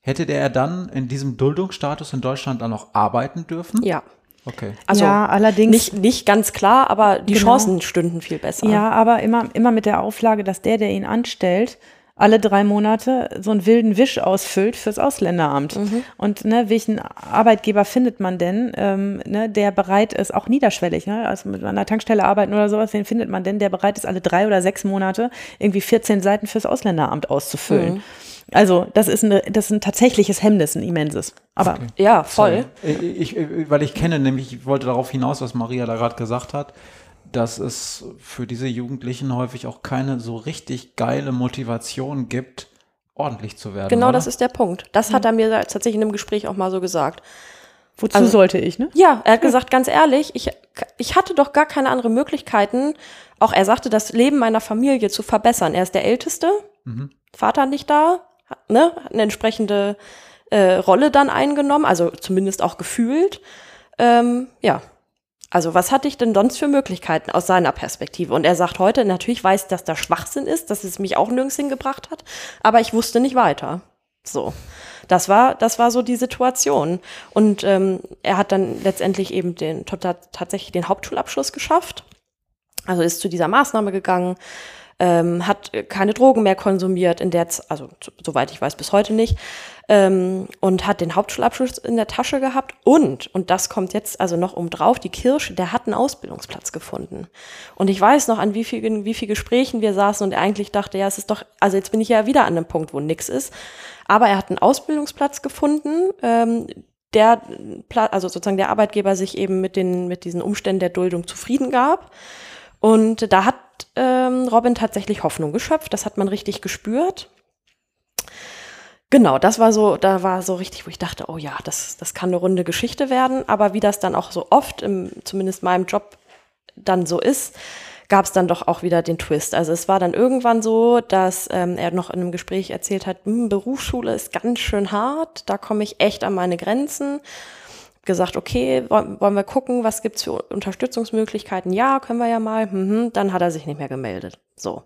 Hätte der dann in diesem Duldungsstatus in Deutschland dann noch arbeiten dürfen? Ja. Okay. Also ja, allerdings. nicht, nicht ganz klar, aber die Genau. Chancen stünden viel besser. Ja, aber immer, immer mit der Auflage, dass der, der ihn anstellt, alle drei Monate so einen wilden Wisch ausfüllt fürs Ausländeramt. Und ne, welchen Arbeitgeber findet man denn, ähm, ne, der bereit ist, auch niederschwellig, ne, also mit einer Tankstelle arbeiten oder sowas, wen findet man denn, der bereit ist, alle drei oder sechs Monate irgendwie 14 Seiten fürs Ausländeramt auszufüllen? Also das ist, eine, das ist ein tatsächliches Hemmnis, ein immenses. Aber Ja, voll. Ich, ich, weil ich kenne nämlich, ich wollte darauf hinaus, was Maria da gerade gesagt hat, dass es für diese Jugendlichen häufig auch keine so richtig geile Motivation gibt, ordentlich zu werden. Genau oder? das ist der Punkt. Das hat er mir tatsächlich in einem Gespräch auch mal so gesagt. wozu Also- sollte ich, ne? Ja, er hat gesagt, ganz ehrlich, ich, ich hatte doch gar keine andere Möglichkeiten, auch er sagte, das Leben meiner Familie zu verbessern. Er ist der Älteste, Vater nicht da, ne, eine entsprechende äh, Rolle dann eingenommen, also zumindest auch gefühlt. Ähm, ja. Also was hatte ich denn sonst für Möglichkeiten aus seiner Perspektive? Und er sagt heute, natürlich weiß, dass da Schwachsinn ist, dass es mich auch nirgends hingebracht hat, aber ich wusste nicht weiter. So. Das war, das war so die Situation. Und ähm, er hat dann letztendlich eben den, tatsächlich den Hauptschulabschluss geschafft. Also ist zu dieser Maßnahme gegangen, ähm, hat keine Drogen mehr konsumiert, in der, also so- soweit ich weiß bis heute nicht, ähm, und hat den Hauptschulabschluss in der Tasche gehabt und, und das kommt jetzt also noch um drauf, die Kirsche, der hat einen Ausbildungsplatz gefunden. Und ich weiß noch, an wie vielen, wie viel Gesprächen wir saßen und er eigentlich dachte, ja, es ist doch, also jetzt bin ich ja wieder an einem Punkt, wo nix ist. Aber er hat einen Ausbildungsplatz gefunden, ähm, der, also sozusagen der Arbeitgeber sich eben mit den, mit diesen Umständen der Duldung zufrieden gab. Und da hat ähm, Robin tatsächlich Hoffnung geschöpft. Das hat man richtig gespürt. Genau, das war so, da war so richtig, wo ich dachte, oh ja, das, das kann eine runde Geschichte werden. Aber wie das dann auch so oft, im, zumindest meinem Job, dann so ist, gab es dann doch auch wieder den Twist. Also es war dann irgendwann so, dass ähm, er noch in einem Gespräch erzählt hat, hm, Berufsschule ist ganz schön hart, da komme ich echt an meine Grenzen. Gesagt, okay, wollen wir gucken, was gibt's für Unterstützungsmöglichkeiten? Ja, können wir ja mal. Mhm, dann hat er sich nicht mehr gemeldet. So.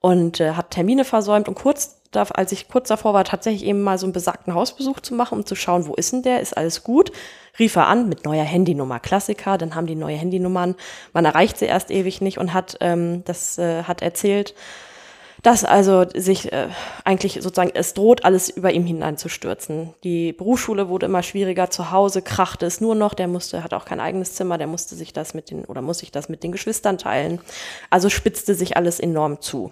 Und äh, hat Termine versäumt und kurz als ich kurz davor war, tatsächlich eben mal so einen besagten Hausbesuch zu machen, um zu schauen, wo ist denn der, ist alles gut, rief er an mit neuer Handynummer, Klassiker, dann haben die neue Handynummern, man erreicht sie erst ewig nicht und hat ähm, das äh, hat erzählt, dass also sich äh, eigentlich sozusagen, es droht alles über ihm hineinzustürzen. Die Berufsschule wurde immer schwieriger, zu Hause krachte es nur noch, der musste, hat auch kein eigenes Zimmer, der musste sich das mit den, oder muss sich das mit den Geschwistern teilen. Also spitzte sich alles enorm zu.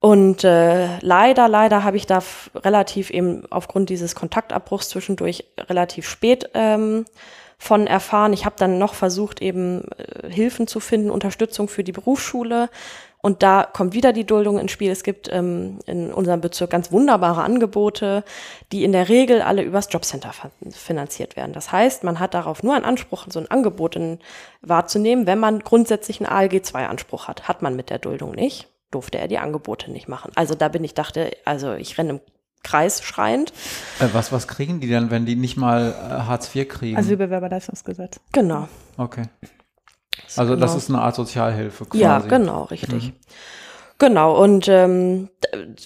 Und äh, leider, leider habe ich da relativ eben aufgrund dieses Kontaktabbruchs zwischendurch relativ spät ähm, von erfahren. Ich habe dann noch versucht, eben äh, Hilfen zu finden, Unterstützung für die Berufsschule. Und da kommt wieder die Duldung ins Spiel. Es gibt ähm, in unserem Bezirk ganz wunderbare Angebote, die in der Regel alle übers Jobcenter finanziert werden. Das heißt, man hat darauf nur einen Anspruch, so ein Angebot in, wahrzunehmen, wenn man grundsätzlich einen ALG-2-Anspruch hat. Hat man mit der Duldung nicht durfte er die Angebote nicht machen. Also da bin ich dachte, also ich renne im Kreis schreiend. Äh, was, was kriegen die denn, wenn die nicht mal äh, Hartz IV kriegen? Asylbewerberleistungsgesetz. Genau. Okay. Also genau. das ist eine Art Sozialhilfe quasi. Ja, genau, richtig. Mhm. Genau, und ähm,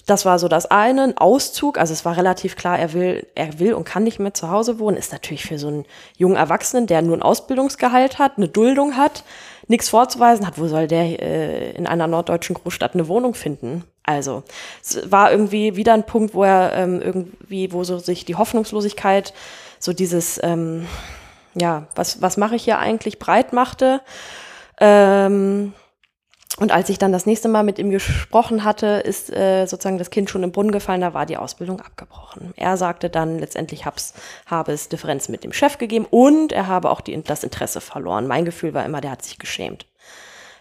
das war so das eine, ein Auszug, also es war relativ klar, er will, er will und kann nicht mehr zu Hause wohnen, ist natürlich für so einen jungen Erwachsenen, der nur ein Ausbildungsgehalt hat, eine Duldung hat, nichts vorzuweisen hat, wo soll der äh, in einer norddeutschen Großstadt eine Wohnung finden? Also es war irgendwie wieder ein Punkt, wo er ähm, irgendwie, wo so sich die Hoffnungslosigkeit, so dieses, ähm, ja, was, was mache ich hier eigentlich, breit machte. Ähm, und als ich dann das nächste Mal mit ihm gesprochen hatte, ist äh, sozusagen das Kind schon im Brunnen gefallen, da war die Ausbildung abgebrochen. Er sagte dann, letztendlich hab's, habe es Differenzen mit dem Chef gegeben und er habe auch die, das Interesse verloren. Mein Gefühl war immer, der hat sich geschämt.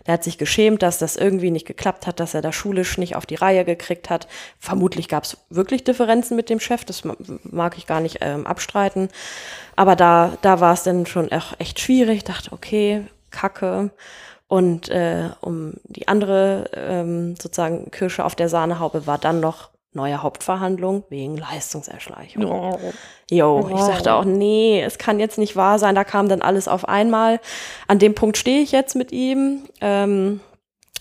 Der hat sich geschämt, dass das irgendwie nicht geklappt hat, dass er da schulisch nicht auf die Reihe gekriegt hat. Vermutlich gab es wirklich Differenzen mit dem Chef, das mag ich gar nicht ähm, abstreiten. Aber da, da war es dann schon echt schwierig. Ich dachte, okay, Kacke. Und äh, um die andere ähm, sozusagen Kirsche auf der Sahnehaube war dann noch neue Hauptverhandlung wegen Leistungserschleichung. Jo, ich dachte auch, nee, es kann jetzt nicht wahr sein. Da kam dann alles auf einmal. An dem Punkt stehe ich jetzt mit ihm. Ähm,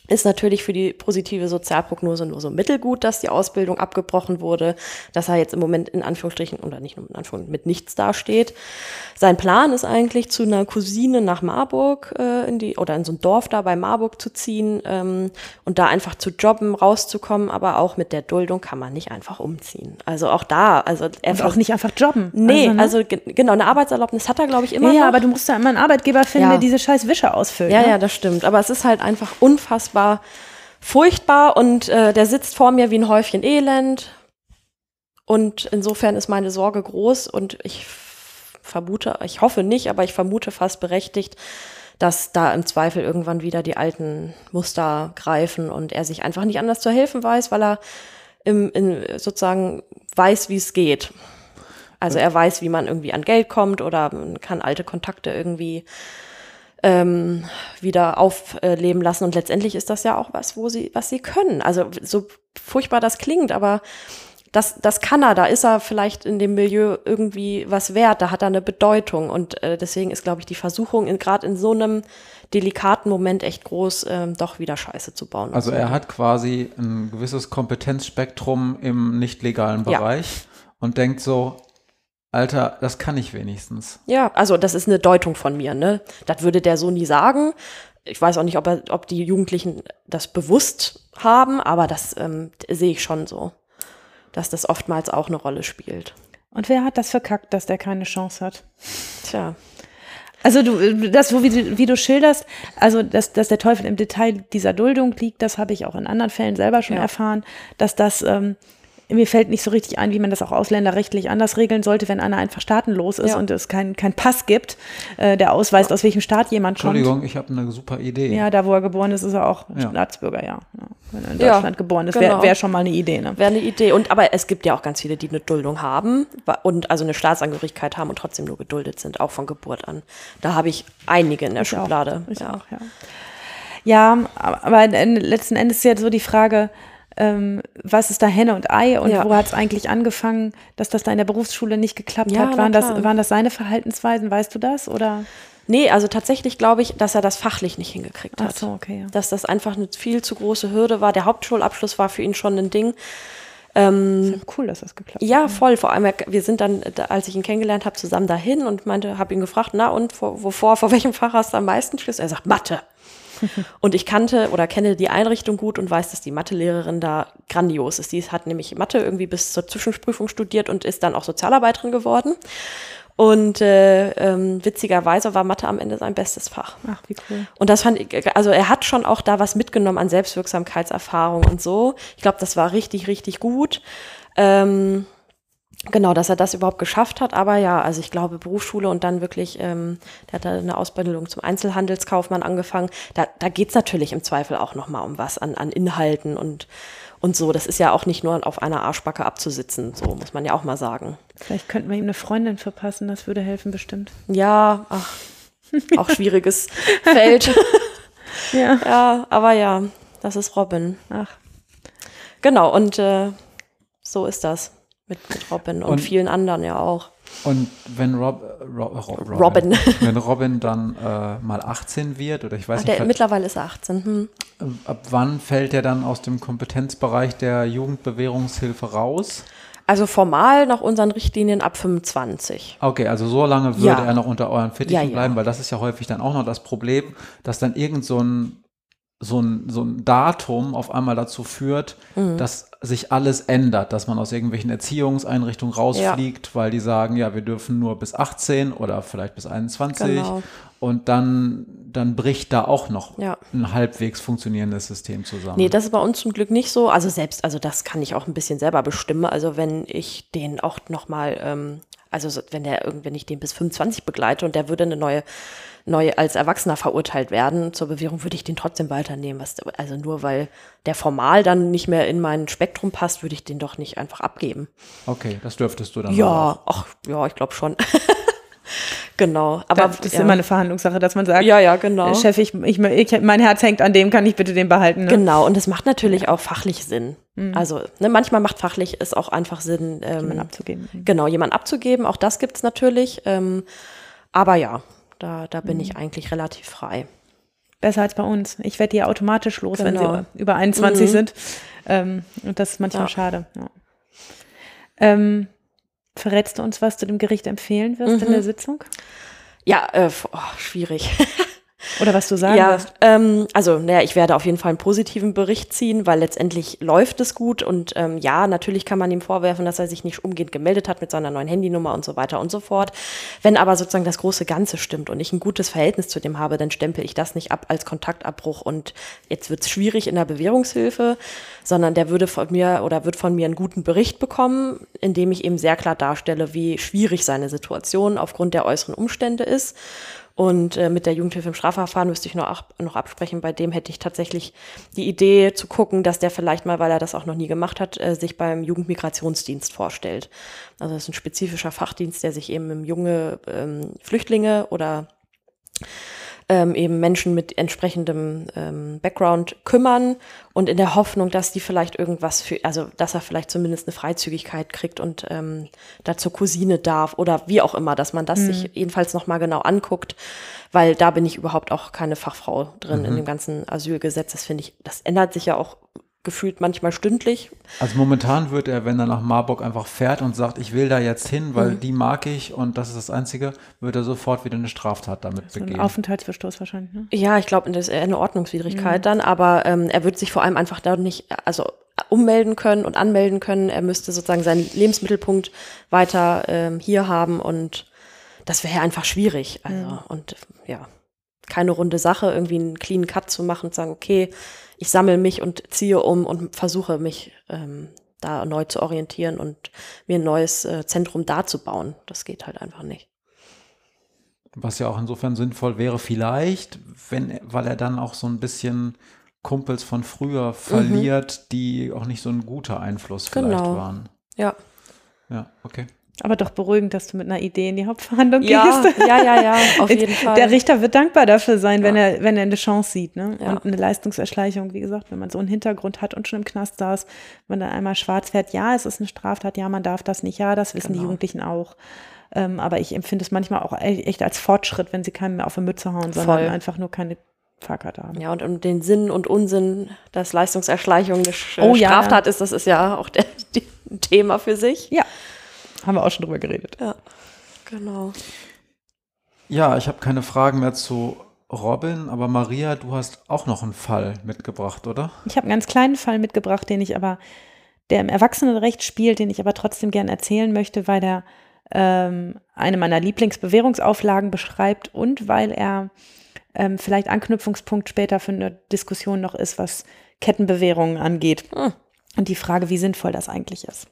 ist natürlich für die positive Sozialprognose nur so mittelgut, dass die Ausbildung abgebrochen wurde, dass er jetzt im Moment in Anführungsstrichen oder nicht nur in Anführungsstrichen mit nichts dasteht. Sein Plan ist eigentlich zu einer Cousine nach Marburg äh, in die oder in so ein Dorf da bei Marburg zu ziehen ähm, und da einfach zu jobben, rauszukommen, aber auch mit der Duldung kann man nicht einfach umziehen. Also auch da, also er auch nicht einfach jobben. Nee, also, ne? also genau, eine Arbeitserlaubnis hat er glaube ich immer ja, noch. Aber du musst ja immer einen Arbeitgeber finden, ja. der diese scheiß Wische ausfüllt. Ja, ne? ja, das stimmt, aber es ist halt einfach unfassbar war furchtbar und äh, der sitzt vor mir wie ein Häufchen Elend. Und insofern ist meine Sorge groß und ich vermute, ich hoffe nicht, aber ich vermute fast berechtigt, dass da im Zweifel irgendwann wieder die alten Muster greifen und er sich einfach nicht anders zu helfen weiß, weil er im, in, sozusagen weiß, wie es geht. Also er weiß, wie man irgendwie an Geld kommt oder man kann alte Kontakte irgendwie ähm, wieder aufleben lassen. Und letztendlich ist das ja auch was, wo sie, was sie können. Also so furchtbar das klingt, aber das, das kann er, da ist er vielleicht in dem Milieu irgendwie was wert, da hat er eine Bedeutung. Und äh, deswegen ist, glaube ich, die Versuchung, gerade in so einem delikaten Moment echt groß, ähm, doch wieder Scheiße zu bauen. Also er hat quasi ein gewisses Kompetenzspektrum im nicht legalen Bereich ja. und denkt so, Alter, das kann ich wenigstens. Ja, also das ist eine Deutung von mir, ne? Das würde der so nie sagen. Ich weiß auch nicht, ob, er, ob die Jugendlichen das bewusst haben, aber das ähm, sehe ich schon so, dass das oftmals auch eine Rolle spielt. Und wer hat das verkackt, dass der keine Chance hat? Tja. Also du, das, wie du, wie du schilderst, also dass, dass der Teufel im Detail dieser Duldung liegt, das habe ich auch in anderen Fällen selber schon ja. erfahren, dass das ähm, mir fällt nicht so richtig ein, wie man das auch ausländerrechtlich anders regeln sollte, wenn einer einfach staatenlos ist ja. und es keinen kein Pass gibt, äh, der ausweist, aus welchem Staat jemand kommt. Entschuldigung, ich habe eine super Idee. Ja, da wo er geboren ist, ist er auch ja. Staatsbürger, ja. ja wenn er in Ja, Deutschland geboren ist. Wäre genau. wär schon mal eine Idee, ne? Wäre eine Idee. Und aber es gibt ja auch ganz viele, die eine Duldung haben und also eine Staatsangehörigkeit haben und trotzdem nur geduldet sind, auch von Geburt an. Da habe ich einige in der Ich auch. Schublade. Ich ja. auch, ja. Ja, aber letzten Endes ist ja so die Frage, ähm, was ist da Henne und Ei und Ja. wo hat es eigentlich angefangen, dass das da in der Berufsschule nicht geklappt Ja, hat? Waren das, waren das seine Verhaltensweisen, weißt du das? Oder? Nee, also tatsächlich glaube ich, dass er das fachlich nicht hingekriegt Ach hat. so, okay, ja. Dass das einfach eine viel zu große Hürde war. Der Hauptschulabschluss war für ihn schon ein Ding. Ähm, Cool, dass das geklappt Ja, voll. Vor allem, wir sind dann, da- als ich ihn kennengelernt habe, zusammen dahin und meinte, habe ihn gefragt, na und vor, wovor, vor welchem Fach hast du am meisten Schiss? Er sagt Mathe. *laughs* und ich kannte oder kenne die Einrichtung gut und weiß, dass die Mathelehrerin da grandios ist. Die hat nämlich Mathe irgendwie bis zur Zwischenprüfung studiert und ist dann auch Sozialarbeiterin geworden. Und äh, ähm, witzigerweise war Mathe am Ende sein bestes Fach. Ach, wie cool. Und das fand ich, also er hat schon auch da was mitgenommen an Selbstwirksamkeitserfahrung und so. Ich glaube, das war richtig, richtig gut. Ähm, genau, dass er das überhaupt geschafft hat. Aber ja, also ich glaube, Berufsschule und dann wirklich, ähm, der hat da eine Ausbildung zum Einzelhandelskaufmann angefangen. Da, da geht's natürlich im Zweifel auch nochmal um was an, an Inhalten und, und so. Das ist ja auch nicht nur auf einer Arschbacke abzusitzen, so muss man ja auch mal sagen. Vielleicht könnten wir ihm eine Freundin verpassen, das würde helfen bestimmt. Ja, ach, auch schwieriges *laughs* Feld. Ja. Ja, aber ja, das ist Robin. Ach, Genau, und äh, so ist das mit, mit Robin und, Und- vielen anderen ja auch. Und wenn Rob, äh, Ro, Ro, Robin, Robin. *laughs* wenn Robin dann äh, mal 18 wird oder ich weiß Ach, nicht, der, mittlerweile ist er 18. Hm. ab wann fällt er dann aus dem Kompetenzbereich der Jugendbewährungshilfe raus? Also formal nach unseren Richtlinien ab 25. Okay, also so lange würde Ja. er noch unter euren Fittichen Ja, ja. bleiben, weil das ist ja häufig dann auch noch das Problem, dass dann irgend so ein, so ein, so ein Datum auf einmal dazu führt, Mhm. dass sich alles ändert, dass man aus irgendwelchen Erziehungseinrichtungen rausfliegt, weil die sagen, ja, wir dürfen nur bis 18 oder vielleicht bis 21 Genau. und dann, dann bricht da auch noch Ja. ein halbwegs funktionierendes System zusammen. Nee, das ist bei uns zum Glück nicht so. Also selbst, also das kann ich auch ein bisschen selber bestimmen. Also wenn ich den auch nochmal, ähm, also so- wenn der irgend- wenn ich den bis 25 begleite und der würde eine neue, neue als Erwachsener verurteilt werden zur Bewährung, würde ich den trotzdem weiternehmen. Was, also nur weil der formal dann nicht mehr in mein Spektrum passt, würde ich den doch nicht einfach abgeben. okay, das dürftest du dann auch. Ja, ach, ja, ich glaube schon. *laughs* genau. Aber das ist ja. immer eine Verhandlungssache, dass man sagt, Ja, ja, genau. äh, Chef, ich, ich, ich, mein Herz hängt an dem, kann ich bitte den behalten? Ne? Genau, und es macht natürlich auch fachlich Sinn. Also, ne, manchmal macht fachlich es auch einfach Sinn, ähm, Jemanden abzugeben. genau, jemanden abzugeben. Auch das gibt's natürlich. Ähm, aber ja, da, da bin ich eigentlich relativ frei. Besser als bei uns. Ich werde die ja automatisch los, wenn Genau. sie über 21 Mhm. sind. Ähm, und das ist manchmal Ja. schade. Ja. Ähm, verrätst du uns, was du dem Gericht empfehlen wirst in Mhm. der Sitzung? Ja, äh, oh, schwierig. *laughs* Oder was du sagen ja, ähm, also naja, ich werde auf jeden Fall einen positiven Bericht ziehen, weil letztendlich läuft es gut und ähm, ja, natürlich kann man ihm vorwerfen, dass er sich nicht umgehend gemeldet hat mit seiner neuen Handynummer und so weiter und so fort. Wenn aber sozusagen das große Ganze stimmt und ich ein gutes Verhältnis zu dem habe, dann stempel ich das nicht ab als Kontaktabbruch und jetzt wird es schwierig in der Bewährungshilfe, sondern der würde von mir oder wird von mir einen guten Bericht bekommen, in dem ich eben sehr klar darstelle, wie schwierig seine Situation aufgrund der äußeren Umstände ist. Und äh, mit der Jugendhilfe im Strafverfahren müsste ich noch, ab, noch absprechen. Bei dem hätte ich tatsächlich die Idee zu gucken, dass der vielleicht mal, weil er das auch noch nie gemacht hat, äh, sich beim Jugendmigrationsdienst vorstellt. Also das ist ein spezifischer Fachdienst, der sich eben um junge ähm, Flüchtlinge oder ähm, eben Menschen mit entsprechendem ähm, Background kümmern und in der Hoffnung, dass die vielleicht irgendwas für, also dass er vielleicht zumindest eine Freizügigkeit kriegt und ähm, da zur Cousine darf oder wie auch immer, dass man das sich jedenfalls nochmal genau anguckt, weil da bin ich überhaupt auch keine Fachfrau drin in dem ganzen Asylgesetz. Das finde ich, das ändert sich ja auch gefühlt manchmal stündlich. Also momentan wird er, wenn er nach Marburg einfach fährt und sagt, ich will da jetzt hin, weil Mhm. die mag ich und das ist das Einzige, wird er sofort wieder eine Straftat damit So ein begehen. Aufenthaltsverstoß wahrscheinlich. Ne? Ja, ich glaube, das ist eine Ordnungswidrigkeit dann, aber ähm, er wird sich vor allem einfach da nicht, also ummelden können und anmelden können. Er müsste sozusagen seinen Lebensmittelpunkt weiter ähm, hier haben und das wäre einfach schwierig. Also und ja, keine runde Sache, irgendwie einen clean Cut zu machen und sagen, okay, ich sammle mich und ziehe um und versuche mich ähm, da neu zu orientieren und mir ein neues äh, Zentrum da zu bauen. Das geht halt einfach nicht. Was ja auch insofern sinnvoll wäre, vielleicht, wenn, weil er dann auch so ein bisschen Kumpels von früher verliert, die auch nicht so ein guter Einfluss vielleicht Genau. waren. Ja. Ja, okay. Aber doch beruhigend, dass du mit einer Idee in die Hauptverhandlung Ja, gehst. ja, ja, ja, auf *laughs* jeden Fall. Der Richter wird dankbar dafür sein, wenn, er, wenn er eine Chance sieht. Ne? Ja. Und eine Leistungserschleichung, wie gesagt, wenn man so einen Hintergrund hat und schon im Knast saß, wenn man dann einmal schwarz fährt, ja, es ist eine Straftat, ja, man darf das nicht, ja, das wissen die Genau. Jugendlichen auch. Ähm, aber ich empfinde es manchmal auch e- echt als Fortschritt, wenn sie keinem mehr auf die Mütze hauen, sondern Voll. einfach nur keine Fahrkarte haben. Ja, und um den Sinn und Unsinn, dass Leistungserschleichung eine Oh, ja. Straftat ist, das ist ja auch der, *laughs* die, ein Thema für sich. Ja, haben wir auch schon drüber geredet. Ja, genau. Ja, ich habe keine Fragen mehr zu Robin, aber Maria, du hast auch noch einen Fall mitgebracht, oder? Ich habe einen ganz kleinen Fall mitgebracht, den ich aber, der im Erwachsenenrecht spielt, den ich aber trotzdem gern erzählen möchte, weil der ähm, eine meiner Lieblingsbewährungsauflagen beschreibt und weil er ähm, vielleicht Anknüpfungspunkt später für eine Diskussion noch ist, was Kettenbewährungen angeht. Hm. Und die Frage, wie sinnvoll das eigentlich ist.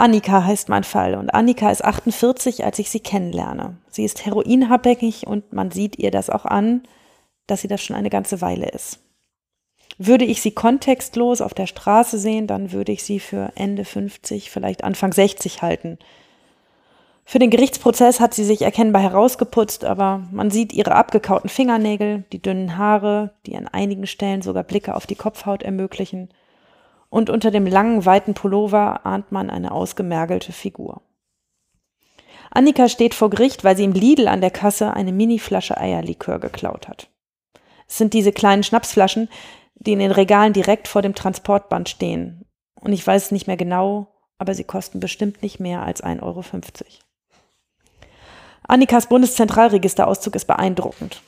Annika heißt mein Fall und Annika ist 48, als ich sie kennenlerne. Sie ist heroinabhängig und man sieht ihr das auch an, dass sie das schon eine ganze Weile ist. Würde ich sie kontextlos auf der Straße sehen, dann würde ich sie für Ende 50, vielleicht Anfang 60 halten. Für den Gerichtsprozess hat sie sich erkennbar herausgeputzt, aber man sieht ihre abgekauten Fingernägel, die dünnen Haare, die an einigen Stellen sogar Blicke auf die Kopfhaut ermöglichen. Und unter dem langen, weiten Pullover ahnt man eine ausgemergelte Figur. Annika steht vor Gericht, weil sie im Lidl an der Kasse eine Miniflasche Eierlikör geklaut hat. Es sind diese kleinen Schnapsflaschen, die in den Regalen direkt vor dem Transportband stehen. Und ich weiß es nicht mehr genau, aber sie kosten bestimmt nicht mehr als 1,50 Euro. Annikas Bundeszentralregisterauszug ist beeindruckend.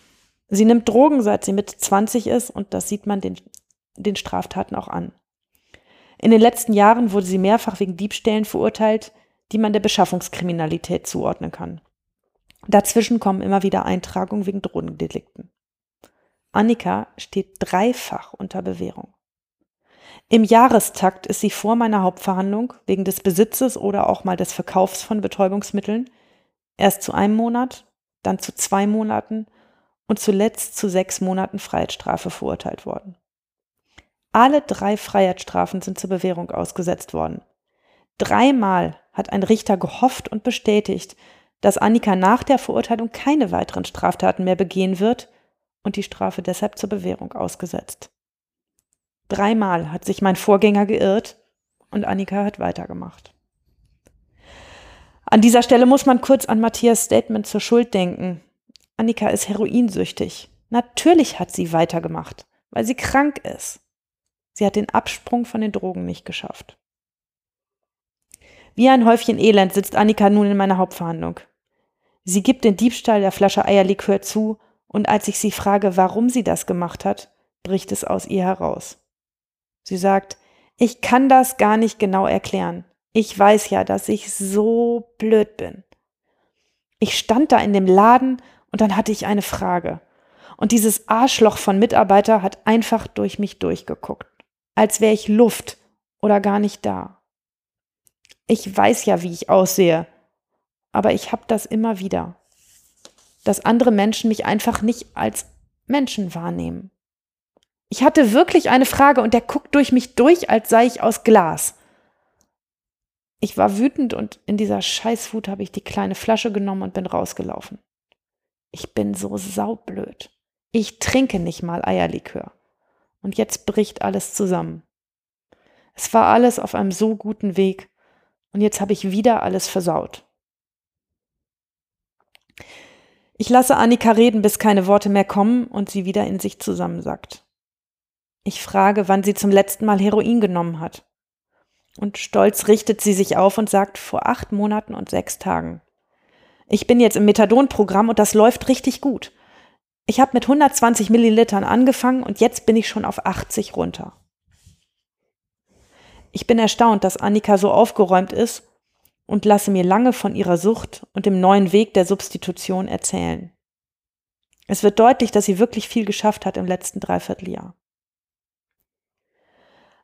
Sie nimmt Drogen, seit sie Mitte 20 ist, und das sieht man den, den Straftaten auch an. In den letzten Jahren wurde sie mehrfach wegen Diebstählen verurteilt, die man der Beschaffungskriminalität zuordnen kann. Dazwischen kommen immer wieder Eintragungen wegen Drogendelikten. Annika steht dreifach unter Bewährung. Im Jahrestakt ist sie vor meiner Hauptverhandlung wegen des Besitzes oder auch mal des Verkaufs von Betäubungsmitteln erst zu einem Monat, dann zu zwei Monaten und zuletzt zu sechs Monaten Freiheitsstrafe verurteilt worden. Alle drei Freiheitsstrafen sind zur Bewährung ausgesetzt worden. Dreimal hat ein Richter gehofft und bestätigt, dass Annika nach der Verurteilung keine weiteren Straftaten mehr begehen wird und die Strafe deshalb zur Bewährung ausgesetzt. Dreimal hat sich mein Vorgänger geirrt und Annika hat weitergemacht. An dieser Stelle muss man kurz an Matthias Statement zur Schuld denken. Annika ist heroinsüchtig. Natürlich hat sie weitergemacht, weil sie krank ist. Sie hat den Absprung von den Drogen nicht geschafft. Wie ein Häufchen Elend sitzt Annika nun in meiner Hauptverhandlung. Sie gibt den Diebstahl der Flasche Eierlikör zu und als ich sie frage, warum sie das gemacht hat, bricht es aus ihr heraus. Sie sagt, ich kann das gar nicht genau erklären. Ich weiß ja, dass ich so blöd bin. Ich stand da in dem Laden und dann hatte ich eine Frage. Und dieses Arschloch von Mitarbeiter hat einfach durch mich durchgeguckt, als wäre ich Luft oder gar nicht da. Ich weiß ja, wie ich aussehe, aber ich habe das immer wieder, dass andere Menschen mich einfach nicht als Menschen wahrnehmen. Ich hatte wirklich eine Frage und der guckt durch mich durch, als sei ich aus Glas. Ich war wütend und in dieser Scheißwut habe ich die kleine Flasche genommen und bin rausgelaufen. Ich bin so saublöd. Ich trinke nicht mal Eierlikör. Und jetzt bricht alles zusammen. Es war alles auf einem so guten Weg und jetzt habe ich wieder alles versaut. Ich lasse Annika reden, bis keine Worte mehr kommen und sie wieder in sich zusammensackt. Ich frage, wann sie zum letzten Mal Heroin genommen hat. Und stolz richtet sie sich auf und sagt, vor acht Monaten und sechs Tagen. Ich bin jetzt im Methadon-Programm und das läuft richtig gut. Ich habe mit 120 Millilitern angefangen und jetzt bin ich schon auf 80 runter. Ich bin erstaunt, dass Annika so aufgeräumt ist und lasse mir lange von ihrer Sucht und dem neuen Weg der Substitution erzählen. Es wird deutlich, dass sie wirklich viel geschafft hat im letzten Dreivierteljahr.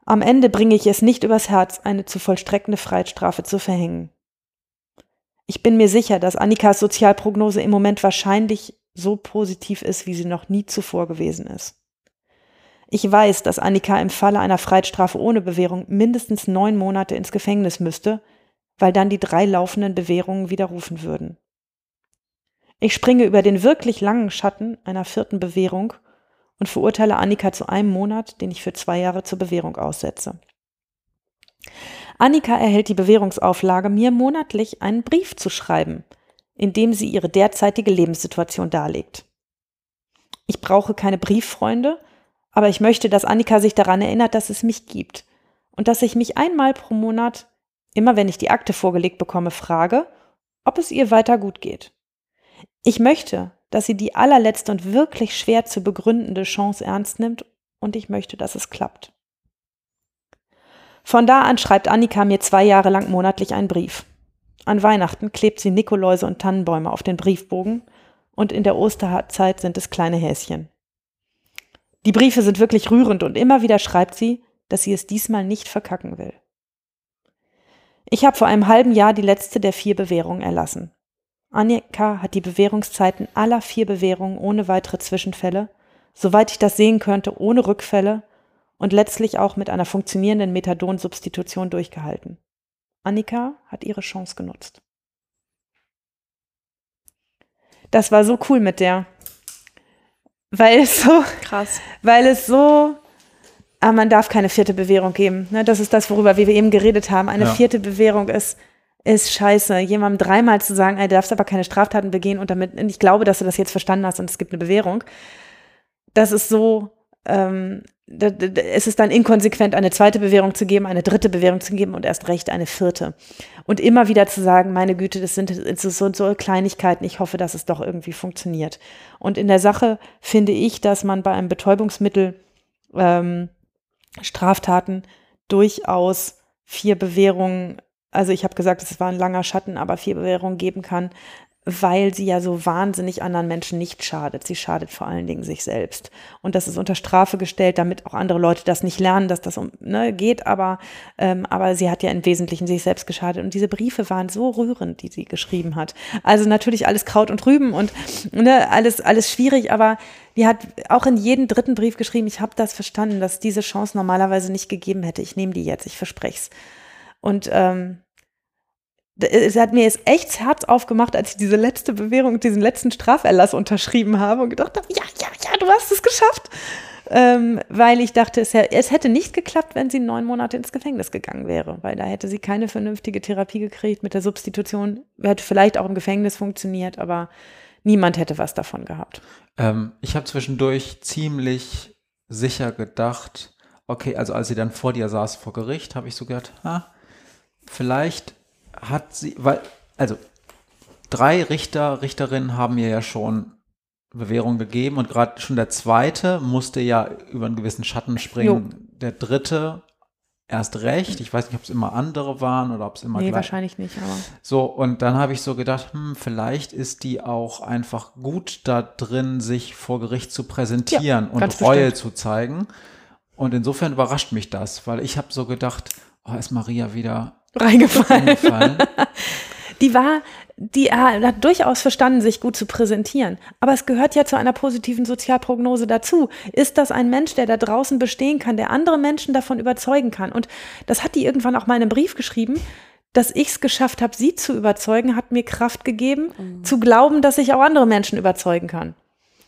Am Ende bringe ich es nicht übers Herz, eine zu vollstreckende Freiheitsstrafe zu verhängen. Ich bin mir sicher, dass Annikas Sozialprognose im Moment wahrscheinlich so positiv ist, wie sie noch nie zuvor gewesen ist. Ich weiß, dass Annika im Falle einer Freiheitsstrafe ohne Bewährung mindestens neun Monate ins Gefängnis müsste, weil dann die drei laufenden Bewährungen widerrufen würden. Ich springe über den wirklich langen Schatten einer vierten Bewährung und verurteile Annika zu einem Monat, den ich für zwei Jahre zur Bewährung aussetze. Annika erhält die Bewährungsauflage, mir monatlich einen Brief zu schreiben, in dem sie ihre derzeitige Lebenssituation darlegt. Ich brauche keine Brieffreunde, aber ich möchte, dass Annika sich daran erinnert, dass es mich gibt und dass ich mich einmal pro Monat, immer wenn ich die Akte vorgelegt bekomme, frage, ob es ihr weiter gut geht. Ich möchte, dass sie die allerletzte und wirklich schwer zu begründende Chance ernst nimmt und ich möchte, dass es klappt. Von da an schreibt Annika mir zwei Jahre lang monatlich einen Brief. An Weihnachten klebt sie Nikoläuse und Tannenbäume auf den Briefbogen und in der Osterzeit sind es kleine Häschen. Die Briefe sind wirklich rührend und immer wieder schreibt sie, dass sie es diesmal nicht verkacken will. Ich habe vor einem halben Jahr die letzte der vier Bewährungen erlassen. Annika hat die Bewährungszeiten aller vier Bewährungen ohne weitere Zwischenfälle, soweit ich das sehen könnte, ohne Rückfälle und letztlich auch mit einer funktionierenden Methadonsubstitution durchgehalten. Annika hat ihre Chance genutzt. Das war so cool mit der. Weil es so Krass. weil es so aber man darf keine vierte Bewährung geben. Ne? Das ist das, worüber wir eben geredet haben. Eine Ja. vierte Bewährung ist, ist scheiße. Jemandem dreimal zu sagen, ey, du darfst aber keine Straftaten begehen und damit, ich glaube, dass du das jetzt verstanden hast und es gibt eine Bewährung. Das ist so, ähm, es ist dann inkonsequent, eine zweite Bewährung zu geben, eine dritte Bewährung zu geben und erst recht eine vierte. Und immer wieder zu sagen, meine Güte, das sind ist so, so Kleinigkeiten, ich hoffe, dass es doch irgendwie funktioniert. Und in der Sache finde ich, dass man bei einem Betäubungsmittel ähm, Straftaten durchaus vier Bewährungen, also ich habe gesagt, es war ein langer Schatten, aber vier Bewährungen geben kann, weil sie ja so wahnsinnig anderen Menschen nicht schadet. Sie schadet vor allen Dingen sich selbst. Und das ist unter Strafe gestellt, damit auch andere Leute das nicht lernen, dass das um, ne, geht, aber, ähm, aber sie hat ja im Wesentlichen sich selbst geschadet. Und diese Briefe waren so rührend, die sie geschrieben hat. Also natürlich alles Kraut und Rüben und ne, alles, alles schwierig, aber die hat auch in jeden dritten Brief geschrieben, ich habe das verstanden, dass diese Chance normalerweise nicht gegeben hätte. Ich nehme die jetzt, ich verspreche es. Und ähm, es hat mir jetzt echt das Herz aufgemacht, als ich diese letzte Bewährung, diesen letzten Straferlass unterschrieben habe und gedacht habe, ja, ja, ja, du hast es geschafft. Ähm, weil ich dachte, es, es hätte nicht geklappt, wenn sie neun Monate ins Gefängnis gegangen wäre, weil da hätte sie keine vernünftige Therapie gekriegt mit der Substitution, hätte vielleicht auch im Gefängnis funktioniert, aber niemand hätte was davon gehabt. Ähm, ich habe zwischendurch ziemlich sicher gedacht, okay, also als sie dann vor dir saß vor Gericht, habe ich so gedacht, ah, vielleicht hat sie, weil, also drei Richter, Richterinnen haben mir ja schon Bewährung gegeben und gerade schon der zweite musste ja über einen gewissen Schatten springen. Der dritte erst recht. Ich weiß nicht, ob es immer andere waren oder ob es immer Nee, gleich. wahrscheinlich nicht, aber. So, und dann habe ich so gedacht, hm, vielleicht ist die auch einfach gut da drin, sich vor Gericht zu präsentieren und ganz Reue bestimmt. zu zeigen. Und insofern überrascht mich das, weil ich habe so gedacht, oh, ist Maria wieder Reingefallen. eingefallen. *laughs* Die war, die hat durchaus verstanden, sich gut zu präsentieren. Aber es gehört ja zu einer positiven Sozialprognose dazu. Ist das ein Mensch, der da draußen bestehen kann, der andere Menschen davon überzeugen kann? Und das hat die irgendwann auch mal in einem Brief geschrieben. Dass ich es geschafft habe, sie zu überzeugen, hat mir Kraft gegeben, zu glauben, dass ich auch andere Menschen überzeugen kann.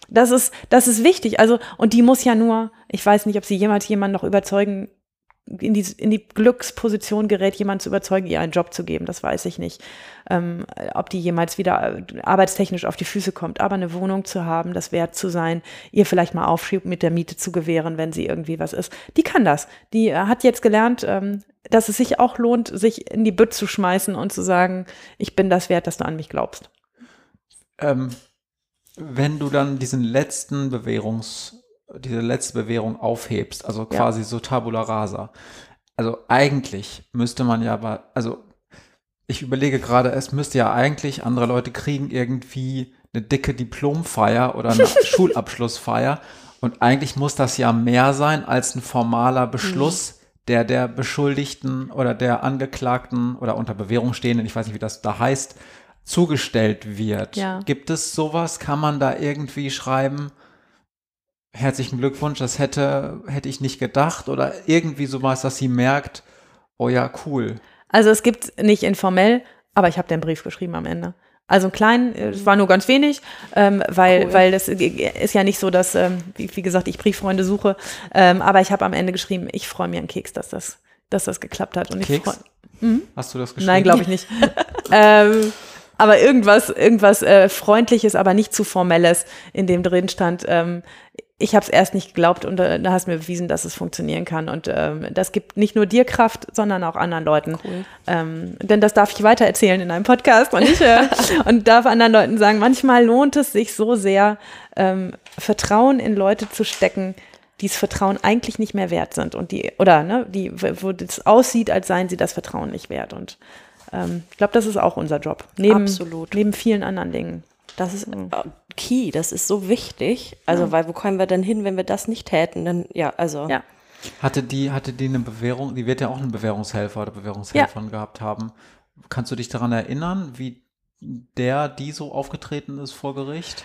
Das ist, das ist wichtig. Also, und die muss ja nur, ich weiß nicht, ob sie jemals jemanden noch überzeugen, in die, in die Glücksposition gerät, jemanden zu überzeugen, ihr einen Job zu geben. Das weiß ich nicht. Ähm, ob die jemals wieder äh, arbeitstechnisch auf die Füße kommt. Aber eine Wohnung zu haben, das wert zu sein, ihr vielleicht mal Aufschub mit der Miete zu gewähren, wenn sie irgendwie was ist. Die kann das. Die äh, hat jetzt gelernt, ähm, dass es sich auch lohnt, sich in die Bütt zu schmeißen und zu sagen, ich bin das wert, dass du an mich glaubst. ähm, wenn du dann diesen letzten Bewährungs, diese letzte Bewährung aufhebst, also Ja. quasi so Tabula rasa, also eigentlich müsste man ja, aber, also ich überlege gerade, es müsste ja eigentlich, andere Leute kriegen irgendwie eine dicke Diplomfeier oder eine *laughs* Schulabschlussfeier und eigentlich muss das ja mehr sein als ein formaler Beschluss, der der Beschuldigten oder der Angeklagten oder unter Bewährung stehenden, ich weiß nicht, wie das da heißt, zugestellt wird. Ja. Gibt es sowas? Kann man da irgendwie schreiben? Herzlichen Glückwunsch, das hätte, hätte ich nicht gedacht oder irgendwie sowas, dass sie merkt, oh ja, cool. Also es gibt nicht informell, aber ich habe den Brief geschrieben am Ende. Also ein klein, es war nur ganz wenig, ähm, weil, cool. weil das ist ja nicht so, dass, ähm, wie, wie, gesagt, ich Brieffreunde suche. Ähm, aber ich habe am Ende geschrieben, ich freue mich einen Keks, dass das, dass das geklappt hat. Und Keks? Ich hm? Hast du das geschrieben? Nein, glaube ich nicht. *laughs* ähm, aber irgendwas, irgendwas äh, Freundliches, aber nicht zu Formelles in dem drin stand. Ich habe es erst nicht geglaubt und äh, da hast du mir bewiesen, dass es funktionieren kann. Und ähm, das gibt nicht nur dir Kraft, sondern auch anderen Leuten. Cool. Ähm, denn das darf ich weiter erzählen in einem Podcast und, ich, äh, *laughs* und darf anderen Leuten sagen, manchmal lohnt es sich so sehr, ähm, Vertrauen in Leute zu stecken, die das Vertrauen eigentlich nicht mehr wert sind und die, oder ne, die, wo es aussieht, als seien sie das Vertrauen nicht wert. Und ähm, ich glaube, das ist auch unser Job. Neben, Absolut. Neben vielen anderen Dingen. Das ist key, das ist so wichtig. Also, ja. weil wo kommen wir denn hin, wenn wir das nicht täten? Dann, ja, also. Ja. Hatte die, hatte die eine Bewährung, die wird ja auch einen Bewährungshelfer oder Bewährungshelferin ja. gehabt haben. Kannst du dich daran erinnern, wie der, die so aufgetreten ist vor Gericht?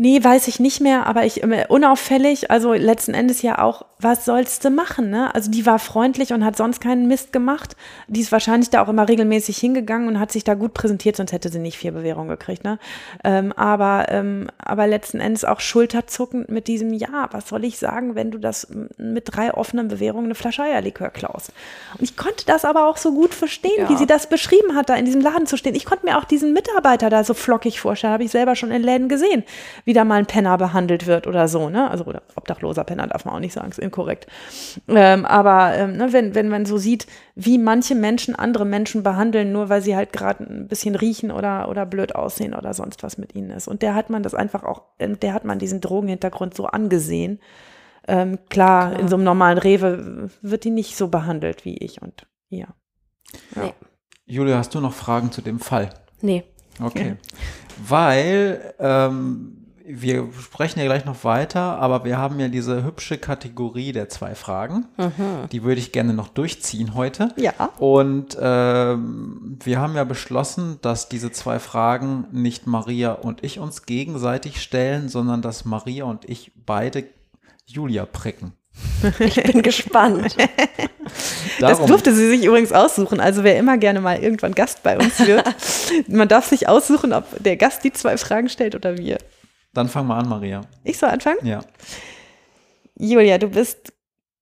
Nee, weiß ich nicht mehr, aber ich äh, unauffällig, also letzten Endes ja auch, was sollst du machen, ne? Also die war freundlich und hat sonst keinen Mist gemacht. Die ist wahrscheinlich da auch immer regelmäßig hingegangen und hat sich da gut präsentiert, sonst hätte sie nicht vier Bewährungen gekriegt, ne? Ähm, aber, ähm, aber letzten Endes auch schulterzuckend mit diesem, ja, was soll ich sagen, wenn du das mit drei offenen Bewährungen eine Flasche Eierlikör klaust? Und ich konnte das aber auch so gut verstehen, ja. wie sie das beschrieben hat, da in diesem Laden zu stehen. Ich konnte mir auch diesen Mitarbeiter da so flockig vorstellen, habe ich selber schon in Läden gesehen wie da mal ein Penner behandelt wird oder so, ne? Also oder obdachloser Penner darf man auch nicht sagen, ist inkorrekt. Ähm, aber ähm, ne, wenn, wenn man so sieht, wie manche Menschen andere Menschen behandeln, nur weil sie halt gerade ein bisschen riechen oder, oder blöd aussehen oder sonst was mit ihnen ist. Und der hat man das einfach auch, ähm, der hat man diesen Drogenhintergrund so angesehen. Ähm, klar, klar, in so einem normalen Rewe wird die nicht so behandelt wie ich und ja. ja. Nee. Julia, hast du noch Fragen zu dem Fall? Nee. Okay. Weil ähm, wir sprechen ja gleich noch weiter, aber wir haben ja diese hübsche Kategorie der zwei Fragen. Mhm. Die würde ich gerne noch durchziehen heute. Ja. Und ähm, wir haben ja beschlossen, dass diese zwei Fragen nicht Maria und ich uns gegenseitig stellen, sondern dass Maria und ich beide Julia pricken. *laughs* Ich bin gespannt. *laughs* das durfte sie sich übrigens aussuchen. Also wer immer gerne mal irgendwann Gast bei uns wird, *laughs* man darf sich aussuchen, ob der Gast die zwei Fragen stellt oder wir. Dann fang mal an, Maria. Ich soll anfangen? Ja. Julia, du bist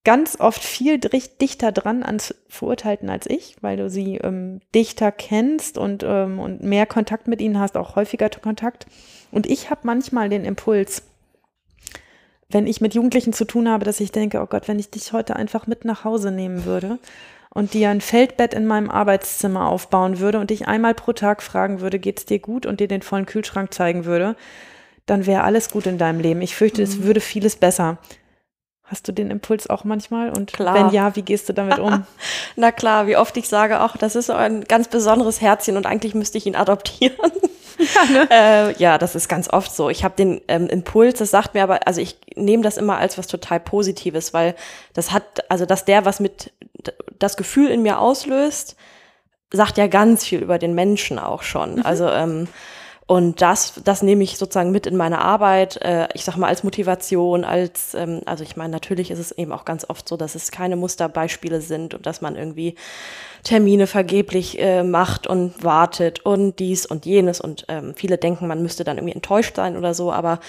ganz oft viel dichter dran ans Verurteilten als ich, weil du sie ähm, dichter kennst und, ähm, und mehr Kontakt mit ihnen hast, auch häufiger Kontakt. Und ich habe manchmal den Impuls, wenn ich mit Jugendlichen zu tun habe, dass ich denke, oh Gott, wenn ich dich heute einfach mit nach Hause nehmen würde und dir ein Feldbett in meinem Arbeitszimmer aufbauen würde und dich einmal pro Tag fragen würde, geht's dir gut und dir den vollen Kühlschrank zeigen würde, dann wäre alles gut in deinem Leben. Ich fürchte, mhm. es würde vieles besser. Hast du den Impuls auch manchmal? Und klar. wenn ja, wie gehst du damit um? *laughs* Na klar, wie oft ich sage, auch das ist ein ganz besonderes Herzchen und eigentlich müsste ich ihn adoptieren. *laughs* Ja, ne? *laughs* äh, ja das ist ganz oft so. Ich habe den ähm, Impuls, das sagt mir aber, also ich nehme das immer als was total Positives, weil das hat, also dass der was mit das Gefühl in mir auslöst, sagt ja ganz viel über den Menschen auch schon. Mhm. Also ähm, und das, das nehme ich sozusagen mit in meine Arbeit, äh, ich sag mal als Motivation, als, ähm, also ich meine, natürlich ist es eben auch ganz oft so, dass es keine Musterbeispiele sind und dass man irgendwie Termine vergeblich äh, macht und wartet und dies und jenes und ähm, viele denken, man müsste dann irgendwie enttäuscht sein oder so, aber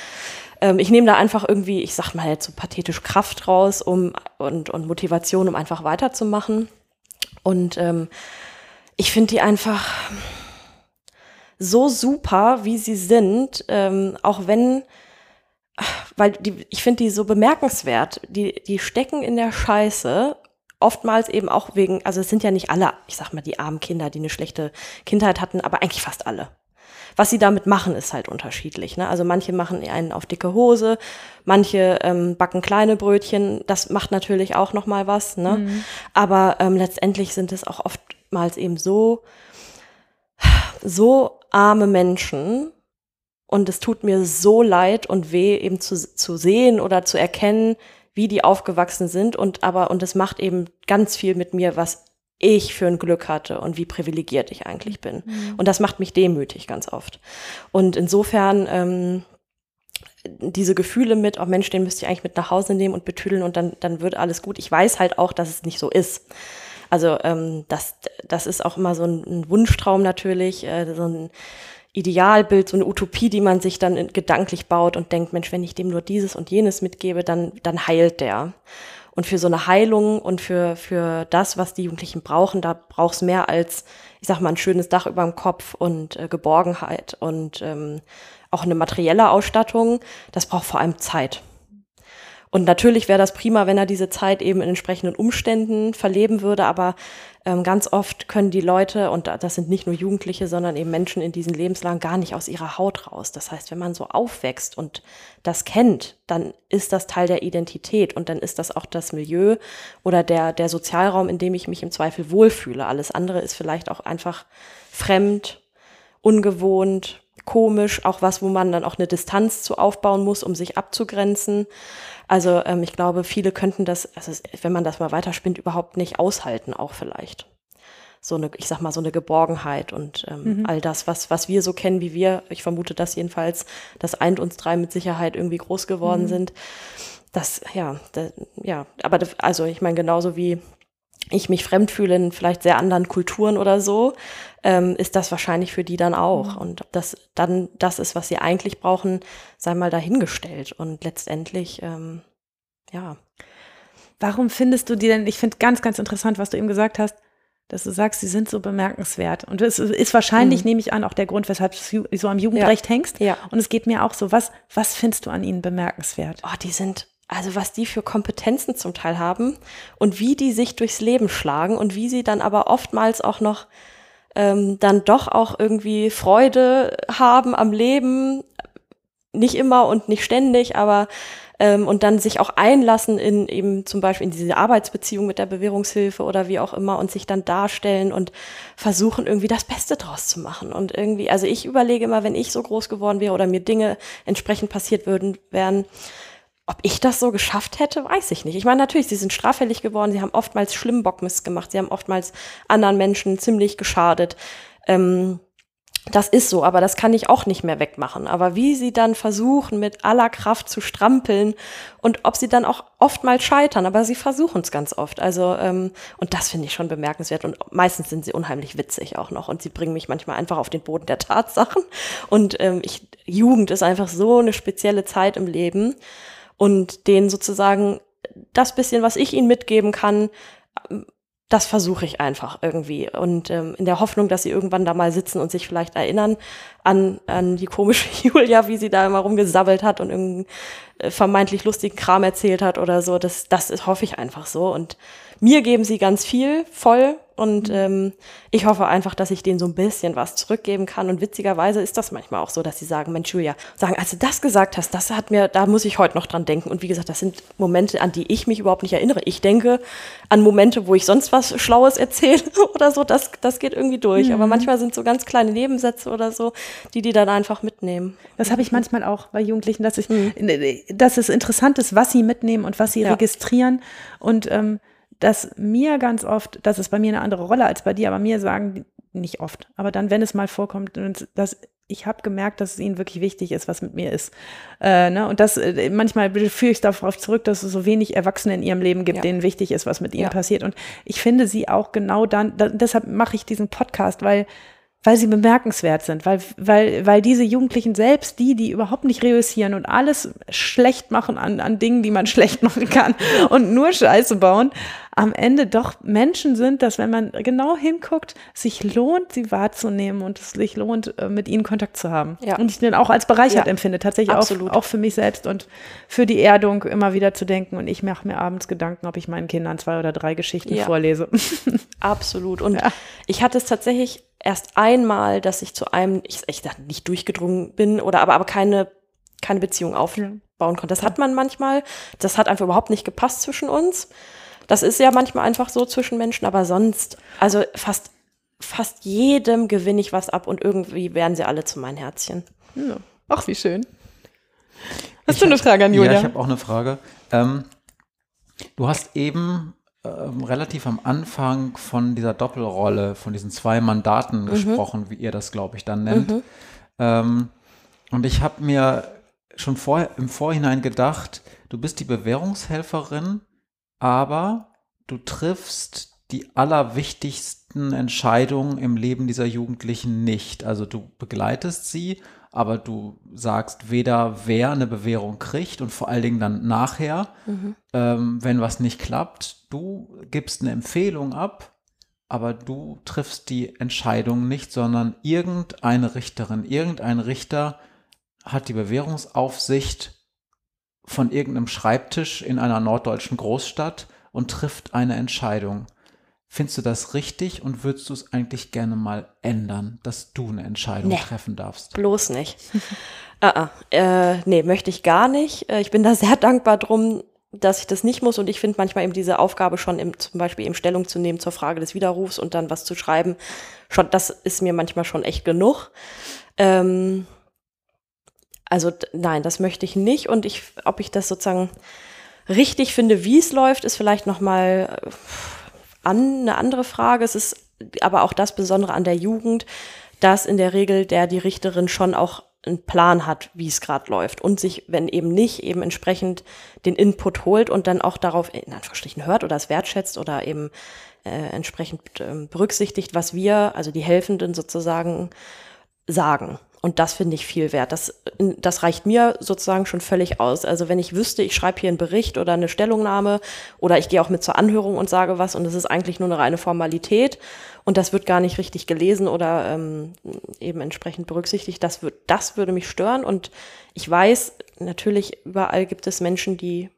ähm, ich nehme da einfach irgendwie, ich sag mal jetzt so pathetisch Kraft raus um und, und Motivation, um einfach weiterzumachen. Und ähm, ich finde die einfach so super, wie sie sind, ähm, auch wenn, weil die, ich finde die so bemerkenswert. Die, die stecken in der Scheiße, oftmals eben auch wegen, also es sind ja nicht alle, ich sag mal, die armen Kinder, die eine schlechte Kindheit hatten, aber eigentlich fast alle. Was sie damit machen, ist halt unterschiedlich. Ne? Also manche machen einen auf dicke Hose, manche ähm, backen kleine Brötchen. Das macht natürlich auch noch mal was. Ne? Mhm. Aber ähm, letztendlich sind es auch oftmals eben so so arme Menschen und es tut mir so leid und weh, eben zu, zu sehen oder zu erkennen, wie die aufgewachsen sind und aber, und es macht eben ganz viel mit mir, was ich für ein Glück hatte und wie privilegiert ich eigentlich bin. Mhm. Und das macht mich demütig ganz oft. Und insofern, ähm, diese Gefühle mit, oh Mensch, den müsste ich eigentlich mit nach Hause nehmen und betüdeln und dann, dann wird alles gut. Ich weiß halt auch, dass es nicht so ist. Also ähm, das, das ist auch immer so ein, ein Wunschtraum natürlich, äh, so ein Idealbild, so eine Utopie, die man sich dann gedanklich baut und denkt, Mensch, wenn ich dem nur dieses und jenes mitgebe, dann, dann heilt der. Und für so eine Heilung und für, für das, was die Jugendlichen brauchen, da braucht es mehr als, ich sag mal, ein schönes Dach über dem Kopf und äh, Geborgenheit und ähm, auch eine materielle Ausstattung. Das braucht vor allem Zeit. Und natürlich wäre das prima, wenn er diese Zeit eben in entsprechenden Umständen verleben würde, aber ähm, ganz oft können die Leute, und das sind nicht nur Jugendliche, sondern eben Menschen in diesen Lebenslagen gar nicht aus ihrer Haut raus. Das heißt, wenn man so aufwächst und das kennt, dann ist das Teil der Identität und dann ist das auch das Milieu oder der, der Sozialraum, in dem ich mich im Zweifel wohlfühle. Alles andere ist vielleicht auch einfach fremd, ungewohnt, komisch, auch was, wo man dann auch eine Distanz zu aufbauen muss, um sich abzugrenzen. Also ähm, ich glaube, viele könnten das, also wenn man das mal weiterspinnt, überhaupt nicht aushalten, auch vielleicht. So eine, ich sag mal, so eine Geborgenheit und ähm, mhm. all das, was, was wir so kennen, wie wir, ich vermute das jedenfalls, das eint uns drei mit Sicherheit irgendwie groß geworden mhm. sind. Das, ja, das, ja, aber das, also ich meine, genauso wie ich mich fremd fühle in vielleicht sehr anderen Kulturen oder so, ähm, ist das wahrscheinlich für die dann auch. Mhm. Und ob das dann das ist, was sie eigentlich brauchen, sei mal dahingestellt. Und letztendlich, ähm, ja. Warum findest du die denn, ich finde ganz, ganz interessant, was du eben gesagt hast, dass du sagst, sie sind so bemerkenswert. Und es ist wahrscheinlich, mhm. nehme ich an, auch der Grund, weshalb du so am Jugendrecht ja. hängst. Ja. Und es geht mir auch so, was, was findest du an ihnen bemerkenswert? Oh, die sind also was die für Kompetenzen zum Teil haben und wie die sich durchs Leben schlagen und wie sie dann aber oftmals auch noch ähm, dann doch auch irgendwie Freude haben am Leben, nicht immer und nicht ständig, aber ähm, und dann sich auch einlassen in eben zum Beispiel in diese Arbeitsbeziehung mit der Bewährungshilfe oder wie auch immer und sich dann darstellen und versuchen irgendwie das Beste draus zu machen. Und irgendwie, also ich überlege immer, wenn ich so groß geworden wäre oder mir Dinge entsprechend passiert würden, wären, ob ich das so geschafft hätte, weiß ich nicht. Ich meine, natürlich, sie sind straffällig geworden, sie haben oftmals schlimm Bockmist gemacht, sie haben oftmals anderen Menschen ziemlich geschadet. Ähm, das ist so, aber das kann ich auch nicht mehr wegmachen. Aber wie sie dann versuchen, mit aller Kraft zu strampeln und ob sie dann auch oftmals scheitern, aber sie versuchen es ganz oft. Also, ähm, und das finde ich schon bemerkenswert. Und meistens sind sie unheimlich witzig auch noch. Und sie bringen mich manchmal einfach auf den Boden der Tatsachen. Und ähm, ich, Jugend ist einfach so eine spezielle Zeit im Leben und denen sozusagen das bisschen, was ich ihnen mitgeben kann, das versuche ich einfach irgendwie. Und ähm, in der Hoffnung, dass sie irgendwann da mal sitzen und sich vielleicht erinnern an, an die komische *laughs* Julia, wie sie da immer rumgesabbelt hat und irgendeinen äh, vermeintlich lustigen Kram erzählt hat oder so. Das, das hoffe ich einfach so. Und mir geben sie ganz viel voll und mhm. ähm, ich hoffe einfach, dass ich denen so ein bisschen was zurückgeben kann. Und witzigerweise ist das manchmal auch so, dass sie sagen, Mensch, Julia, sagen, als du das gesagt hast, das hat mir, da muss ich heute noch dran denken. Und wie gesagt, das sind Momente, an die ich mich überhaupt nicht erinnere. Ich denke an Momente, wo ich sonst was Schlaues erzähle *laughs* oder so. Das, das geht irgendwie durch. Mhm. Aber manchmal sind so ganz kleine Nebensätze oder so, die die dann einfach mitnehmen. Das habe ich manchmal auch bei Jugendlichen, dass ich, mhm. dass es interessant ist, was sie mitnehmen und was sie ja. registrieren. Und ähm, dass mir ganz oft, das ist bei mir eine andere Rolle als bei dir, aber mir sagen, nicht oft, aber dann, wenn es mal vorkommt, dass ich habe gemerkt, dass es ihnen wirklich wichtig ist, was mit mir ist. Äh, ne? Und das äh, manchmal führe ich darauf zurück, dass es so wenig Erwachsene in ihrem Leben gibt, ja. denen wichtig ist, was mit ihnen ja. passiert. Und ich finde sie auch genau dann, da, deshalb mache ich diesen Podcast, weil weil sie bemerkenswert sind, weil, weil, weil diese Jugendlichen selbst, die, die überhaupt nicht reüssieren und alles schlecht machen an, an Dingen, die man *laughs* schlecht machen kann und nur Scheiße bauen, am Ende doch Menschen sind, dass wenn man genau hinguckt, sich lohnt, sie wahrzunehmen und es sich lohnt, äh, mit ihnen Kontakt zu haben. Ja. Und ich den auch als bereichert ja. empfinde, tatsächlich auch, auch für mich selbst und für die Erdung immer wieder zu denken. Und ich mache mir abends Gedanken, ob ich meinen Kindern zwei oder drei Geschichten ja. vorlese. *laughs* Absolut. Und ich hatte es tatsächlich erst einmal, dass ich zu einem, ich, ich dachte, nicht durchgedrungen bin oder aber, aber keine, keine Beziehung aufbauen konnte. Das hat man manchmal. Das hat einfach überhaupt nicht gepasst zwischen uns. Das ist ja manchmal einfach so zwischen Menschen, aber sonst, also fast, fast jedem gewinne ich was ab und irgendwie werden sie alle zu meinen Herzchen. Ja. Ach, wie schön. Hast ich du eine Frage an Julia? Ja, ich habe auch eine Frage. Ähm, du hast eben ähm, relativ am Anfang von dieser Doppelrolle, von diesen zwei Mandaten mhm. gesprochen, wie ihr das, glaube ich, dann nennt. Mhm. Ähm, und ich habe mir schon vorher, im Vorhinein gedacht, du bist die Bewährungshelferin, aber du triffst die allerwichtigsten Entscheidungen im Leben dieser Jugendlichen nicht. Also du begleitest sie, aber du sagst weder, wer eine Bewährung kriegt und vor allen Dingen dann nachher, mhm. ähm, wenn was nicht klappt. Du gibst eine Empfehlung ab, aber du triffst die Entscheidung nicht, sondern irgendeine Richterin, irgendein Richter hat die Bewährungsaufsicht von irgendeinem Schreibtisch in einer norddeutschen Großstadt und trifft eine Entscheidung. Findest du das richtig und würdest du es eigentlich gerne mal ändern, dass du eine Entscheidung nee, treffen darfst? Bloß nicht. uh *laughs* -uh. Äh, nee, möchte ich gar nicht. Äh, ich bin da *laughs* sehr dankbar drum, dass ich das nicht muss und ich finde manchmal eben diese Aufgabe schon im, zum Beispiel eben Stellung zu nehmen zur Frage des Widerrufs und dann was zu schreiben, schon, das ist mir manchmal schon echt genug. Ähm, also nein, das möchte ich nicht und ich, ob ich das sozusagen richtig finde, wie es läuft, ist vielleicht noch mal äh, an, eine andere Frage. Es ist aber auch das Besondere an der Jugend, dass in der Regel der die Richterin schon auch einen Plan hat, wie es gerade läuft und sich, wenn eben nicht, eben entsprechend den Input holt und dann auch darauf in Anführungsstrichen hört oder es wertschätzt oder eben äh, entsprechend äh, berücksichtigt, was wir, also die Helfenden sozusagen, sagen. Und das finde ich viel wert. Das, das reicht mir sozusagen schon völlig aus. Also wenn ich wüsste, ich schreibe hier einen Bericht oder eine Stellungnahme oder ich gehe auch mit zur Anhörung und sage was und es ist eigentlich nur eine reine Formalität und das wird gar nicht richtig gelesen oder ähm, eben entsprechend berücksichtigt, das, wird, das würde mich stören. Und ich weiß, natürlich überall gibt es Menschen, die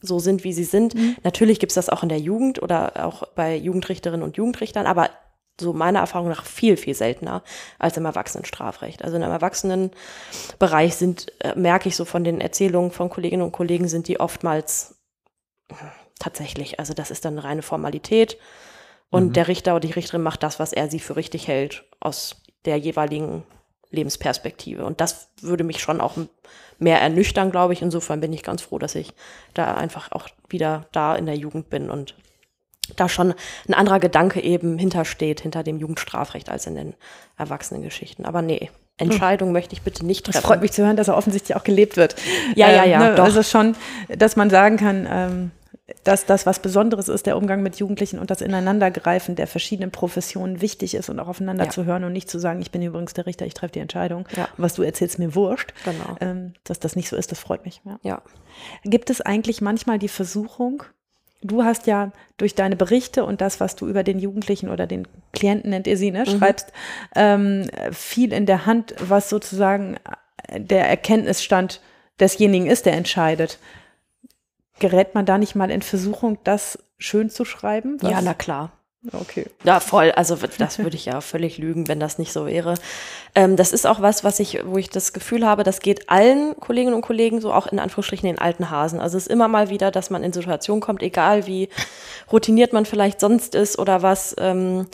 so sind, wie sie sind. Mhm. Natürlich gibt es das auch in der Jugend oder auch bei Jugendrichterinnen und Jugendrichtern, aber so meiner Erfahrung nach viel, viel seltener als im Erwachsenenstrafrecht. Also im Erwachsenenbereich sind, äh, merke ich so von den Erzählungen von Kolleginnen und Kollegen, sind die oftmals tatsächlich, also das ist dann eine reine Formalität. Und mhm. der Richter oder die Richterin macht das, was er sie für richtig hält, aus der jeweiligen Lebensperspektive. Und das würde mich schon auch mehr ernüchtern, glaube ich. Insofern bin ich ganz froh, dass ich da einfach auch wieder da in der Jugend bin und da schon ein anderer Gedanke eben hintersteht, hinter dem Jugendstrafrecht als in den Erwachsenengeschichten. Aber nee, Entscheidung möchte ich bitte nicht treffen. Es freut mich zu hören, dass er offensichtlich auch gelebt wird. Ja, ja, ja. Ähm, ne, also schon, dass man sagen kann, ähm, dass das was Besonderes ist, der Umgang mit Jugendlichen und das Ineinandergreifen der verschiedenen Professionen wichtig ist und auch aufeinander ja. zu hören und nicht zu sagen, ich bin übrigens der Richter, ich treffe die Entscheidung. Ja. Was du erzählst, mir wurscht. Genau. Ähm, dass das nicht so ist, das freut mich. Ja. ja. Gibt es eigentlich manchmal die Versuchung, du hast ja durch deine Berichte und das, was du über den Jugendlichen oder den Klienten, nennt ihr sie, ne, mhm. schreibst, ähm, viel in der Hand, was sozusagen der Erkenntnisstand desjenigen ist, der entscheidet. Gerät man da nicht mal in Versuchung, das schön zu schreiben? Ja, na klar. Okay. Ja, voll. Also das *laughs* würde ich ja völlig lügen, wenn das nicht so wäre. Ähm, das ist auch was, was ich, wo ich das Gefühl habe, das geht allen Kolleginnen und Kollegen so, auch in Anführungsstrichen den alten Hasen. Also es ist immer mal wieder, dass man in Situationen kommt, egal wie routiniert man vielleicht sonst ist oder was. Ähm,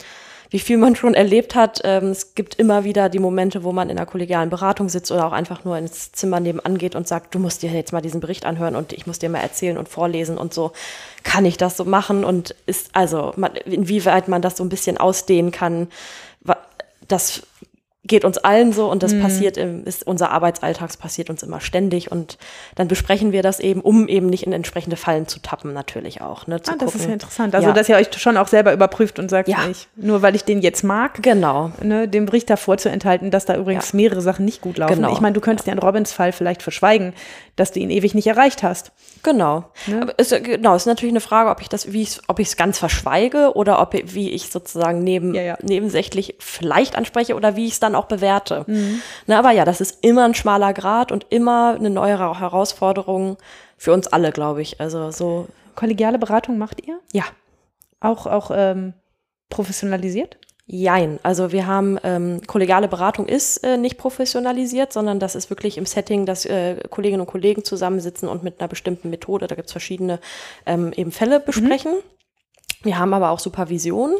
wie viel man schon erlebt hat. Ähm, es gibt immer wieder die Momente, wo man in einer kollegialen Beratung sitzt oder auch einfach nur ins Zimmer nebenan geht und sagt, du musst dir jetzt mal diesen Bericht anhören und ich muss dir mal erzählen und vorlesen und so. Kann ich das so machen? Und ist, also, man, inwieweit man das so ein bisschen ausdehnen kann, das geht uns allen so und das mhm. passiert im, ist unser Arbeitsalltags passiert uns immer ständig und dann besprechen wir das eben, um eben nicht in entsprechende Fallen zu tappen, natürlich auch. Ne, ah, das gucken. ist ja interessant. Also, ja. dass ihr euch schon auch selber überprüft und sagt, ja. nicht, nur weil ich den jetzt mag, genau. ne, dem Bericht davor zu enthalten, dass da übrigens ja. mehrere Sachen nicht gut laufen. Genau. Ich meine, du könntest ja in Robins Fall vielleicht verschweigen, dass du ihn ewig nicht erreicht hast. Genau. Ne? Ist, genau, ist natürlich eine Frage, ob ich das, wie ich, ob ich es ganz verschweige oder ob wie ich sozusagen neben, nebensächlich vielleicht anspreche oder wie ich es dann dann auch bewerte. Mhm. Na, aber ja, das ist immer ein schmaler Grad und immer eine neue Herausforderung für uns alle, glaube ich. Also so. Kollegiale Beratung macht ihr? Ja. Auch, auch ähm, professionalisiert? Jein. Also wir haben ähm, kollegiale Beratung ist äh, nicht professionalisiert, sondern das ist wirklich im Setting, dass äh, Kolleginnen und Kollegen zusammensitzen und mit einer bestimmten Methode, da gibt es verschiedene ähm, eben Fälle besprechen. Mhm. Wir haben aber auch Supervision.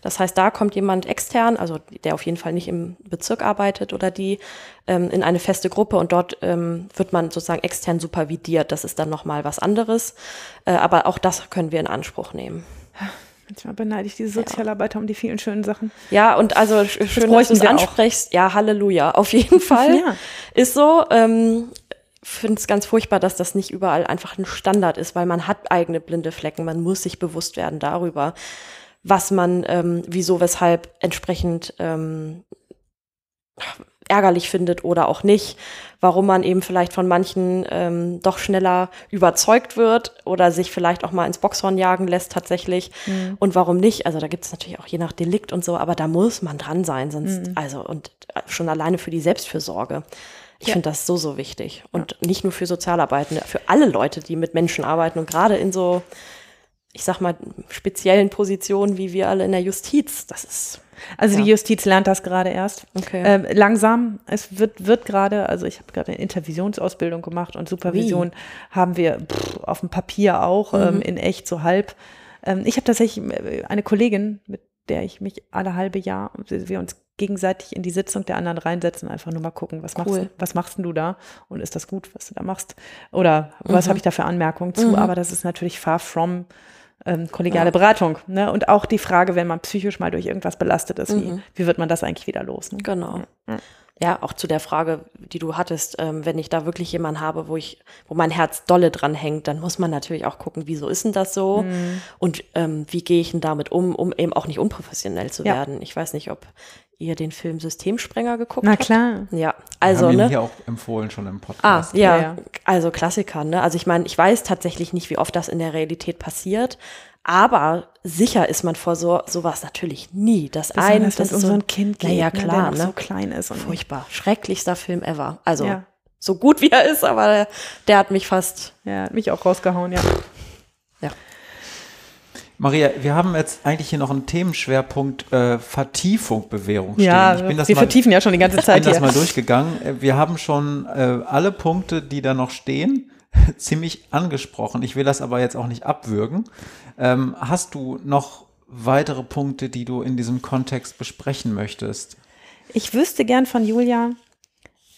Das heißt, da kommt jemand extern, also der auf jeden Fall nicht im Bezirk arbeitet oder die, ähm, in eine feste Gruppe und dort ähm, wird man sozusagen extern supervidiert. Das ist dann nochmal was anderes. Äh, aber auch das können wir in Anspruch nehmen. Manchmal beneide ich diese Sozialarbeiter ja. um die vielen schönen Sachen. Ja, und also schön, dass du es ansprichst. Auch. Ja, Halleluja. *laughs* Auf jeden Fall. ja. Ist so. Ähm, finde es ganz furchtbar, dass das nicht überall einfach ein Standard ist, weil man hat eigene blinde Flecken. Man muss sich bewusst werden darüber, was man, ähm, wieso, weshalb entsprechend ähm, ärgerlich findet oder auch nicht, warum man eben vielleicht von manchen ähm, doch schneller überzeugt wird oder sich vielleicht auch mal ins Boxhorn jagen lässt tatsächlich mhm. und warum nicht. Also da gibt es natürlich auch je nach Delikt und so, aber da muss man dran sein, sonst, mhm. also und schon alleine für die Selbstfürsorge. Ich ja. finde das so, so wichtig. Und ja. nicht nur für Sozialarbeitende, für alle Leute, die mit Menschen arbeiten und gerade in so, ich sag mal, speziellen Positionen wie wir alle in der Justiz. Das ist also ja. die Justiz lernt das gerade erst. Okay. Ähm, langsam. Es wird, wird gerade, also ich habe gerade eine Intervisionsausbildung gemacht und Supervision Wie? haben wir pff, auf dem Papier auch, mhm. ähm, in echt so halb. Ähm, ich habe tatsächlich äh, eine Kollegin, mit der ich mich alle halbe Jahr, wir uns gegenseitig in die Sitzung der anderen reinsetzen, einfach nur mal gucken, was, cool. machst, was machst du da und ist das gut, was du da machst oder was mhm. habe ich da für Anmerkungen zu, mhm. aber das ist natürlich far from ähm, kollegiale ja. Beratung. Ne? Und auch die Frage, wenn man psychisch mal durch irgendwas belastet ist, mhm. wie, wie wird man das eigentlich wieder los? Ne? Genau. Ja. ja. auch zu der Frage, die du hattest, ähm, wenn ich da wirklich jemanden habe, wo ich, wo mein Herz dolle dran hängt, dann muss man natürlich auch gucken, wieso ist denn das so? Mhm. Und ähm, wie gehe ich denn damit um, um eben auch nicht unprofessionell zu ja. werden. Ich weiß nicht, ob ihr den Film Systemsprenger geguckt habt. Na klar. Ja, also Wir haben ihn ne? hier auch empfohlen schon im Podcast. Ah, ja, ja. also Klassiker. Ne? Also ich meine, ich weiß tatsächlich nicht, wie oft das in der Realität passiert, aber sicher ist man vor so sowas natürlich nie. Das ein, das ist so ein Kind, geht, ja ne, klar, ne, der so klein ist und furchtbar, schrecklichster Film ever. Also ja. so gut wie er ist, aber der, der hat mich fast, ja, hat mich auch rausgehauen, ja. Ja. Maria, wir haben jetzt eigentlich hier noch einen Themenschwerpunkt äh, Vertiefung Bewährung stehen. Ja, wir mal, vertiefen ja schon die ganze Zeit. Ich bin das mal durchgegangen. Äh, wir haben schon äh, alle Punkte, die da noch stehen, *laughs* ziemlich angesprochen. Ich will das aber jetzt auch nicht abwürgen. Ähm, hast du noch weitere Punkte, die du in diesem Kontext besprechen möchtest? Ich wüsste gern von Julia,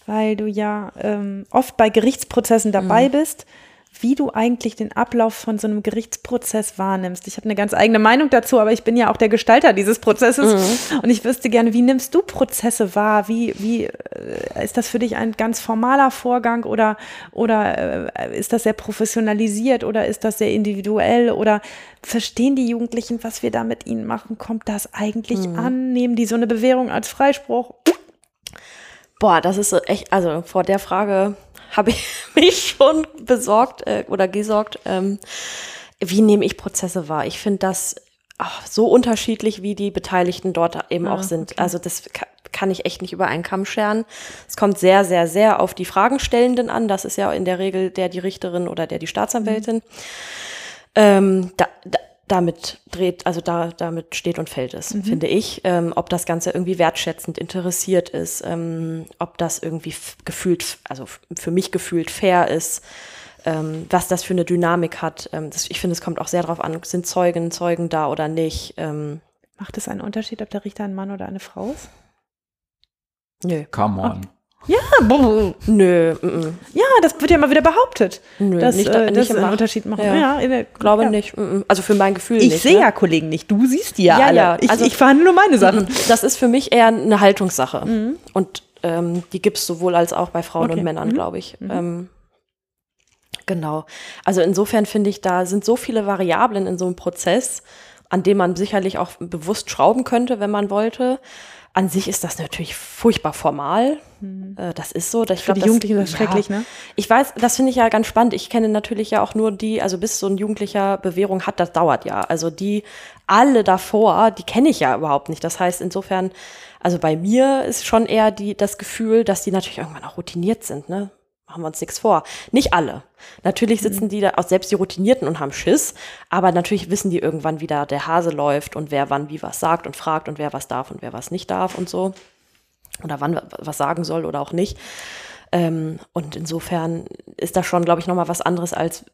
weil du ja ähm, oft bei Gerichtsprozessen dabei mhm. bist, wie du eigentlich den Ablauf von so einem Gerichtsprozess wahrnimmst. Ich habe eine ganz eigene Meinung dazu, aber ich bin ja auch der Gestalter dieses Prozesses mhm. und ich wüsste gerne, wie nimmst du Prozesse wahr? Wie, wie äh, ist das für dich ein ganz formaler Vorgang oder, oder äh, ist das sehr professionalisiert oder ist das sehr individuell oder verstehen die Jugendlichen, was wir da mit ihnen machen? Kommt das eigentlich mhm. an? Nehmen die so eine Bewährung als Freispruch? Boah, das ist echt, also vor der Frage habe ich *laughs* mich schon besorgt äh, oder gesorgt. Ähm, wie nehme ich Prozesse wahr? Ich finde das ach, so unterschiedlich, wie die Beteiligten dort eben ah, auch sind. Okay. Also das kann ich echt nicht über einen Kamm scheren. Es kommt sehr, sehr, sehr auf die Fragenstellenden an. Das ist ja in der Regel der die Richterin oder der die Staatsanwältin. Mhm. Ähm, da, da, damit dreht, also da, damit steht und fällt es, mhm. finde ich. Ähm, ob das Ganze irgendwie wertschätzend interessiert ist, ähm, ob das irgendwie gefühlt, also für mich gefühlt fair ist, ähm, was das für eine Dynamik hat. Ähm, das, ich finde, es kommt auch sehr darauf an, sind Zeugen, Zeugen da oder nicht. Ähm. Macht es einen Unterschied, ob der Richter ein Mann oder eine Frau ist? Nö. Come on. Ja, boah. nö. Mm. Ja, das wird ja immer wieder behauptet. Nö, dass, nicht, äh, nicht einen Unterschied machen. Ja, ja glaube ja. nicht. Mm, also für mein Gefühl ich nicht. Ich sehe ne? ja Kollegen nicht. Du siehst die ja, ja alle. Ja, ich, also, ich verhandle nur meine Sachen. Das ist für mich eher eine Haltungssache. Mhm. Und ähm, die gibt es sowohl als auch bei Frauen okay. und Männern, mhm. glaube ich. Mhm. Ähm, genau. Also insofern finde ich, da sind so viele Variablen in so einem Prozess, an dem man sicherlich auch bewusst schrauben könnte, wenn man wollte. An sich ist das natürlich furchtbar formal. Mhm. Äh, das ist so. Ich Für glaub, die das, Jugendlichen ist das ja, schrecklich, ne? Ich weiß, das finde ich ja ganz spannend. Ich kenne natürlich ja auch nur die, also bis so ein Jugendlicher Bewährung hat, das dauert ja. Also die alle davor, die kenne ich ja überhaupt nicht. Das heißt, insofern, also bei mir ist schon eher die, das Gefühl, dass die natürlich irgendwann auch routiniert sind, ne? Machen wir uns nichts vor. Nicht alle. Natürlich mhm. sitzen die da, auch selbst die Routinierten und haben Schiss, aber natürlich wissen die irgendwann, wie da der Hase läuft und wer wann wie was sagt und fragt und wer was darf und wer was nicht darf und so. Oder wann was sagen soll oder auch nicht. Ähm, und insofern ist das schon, glaube ich, nochmal was anderes, als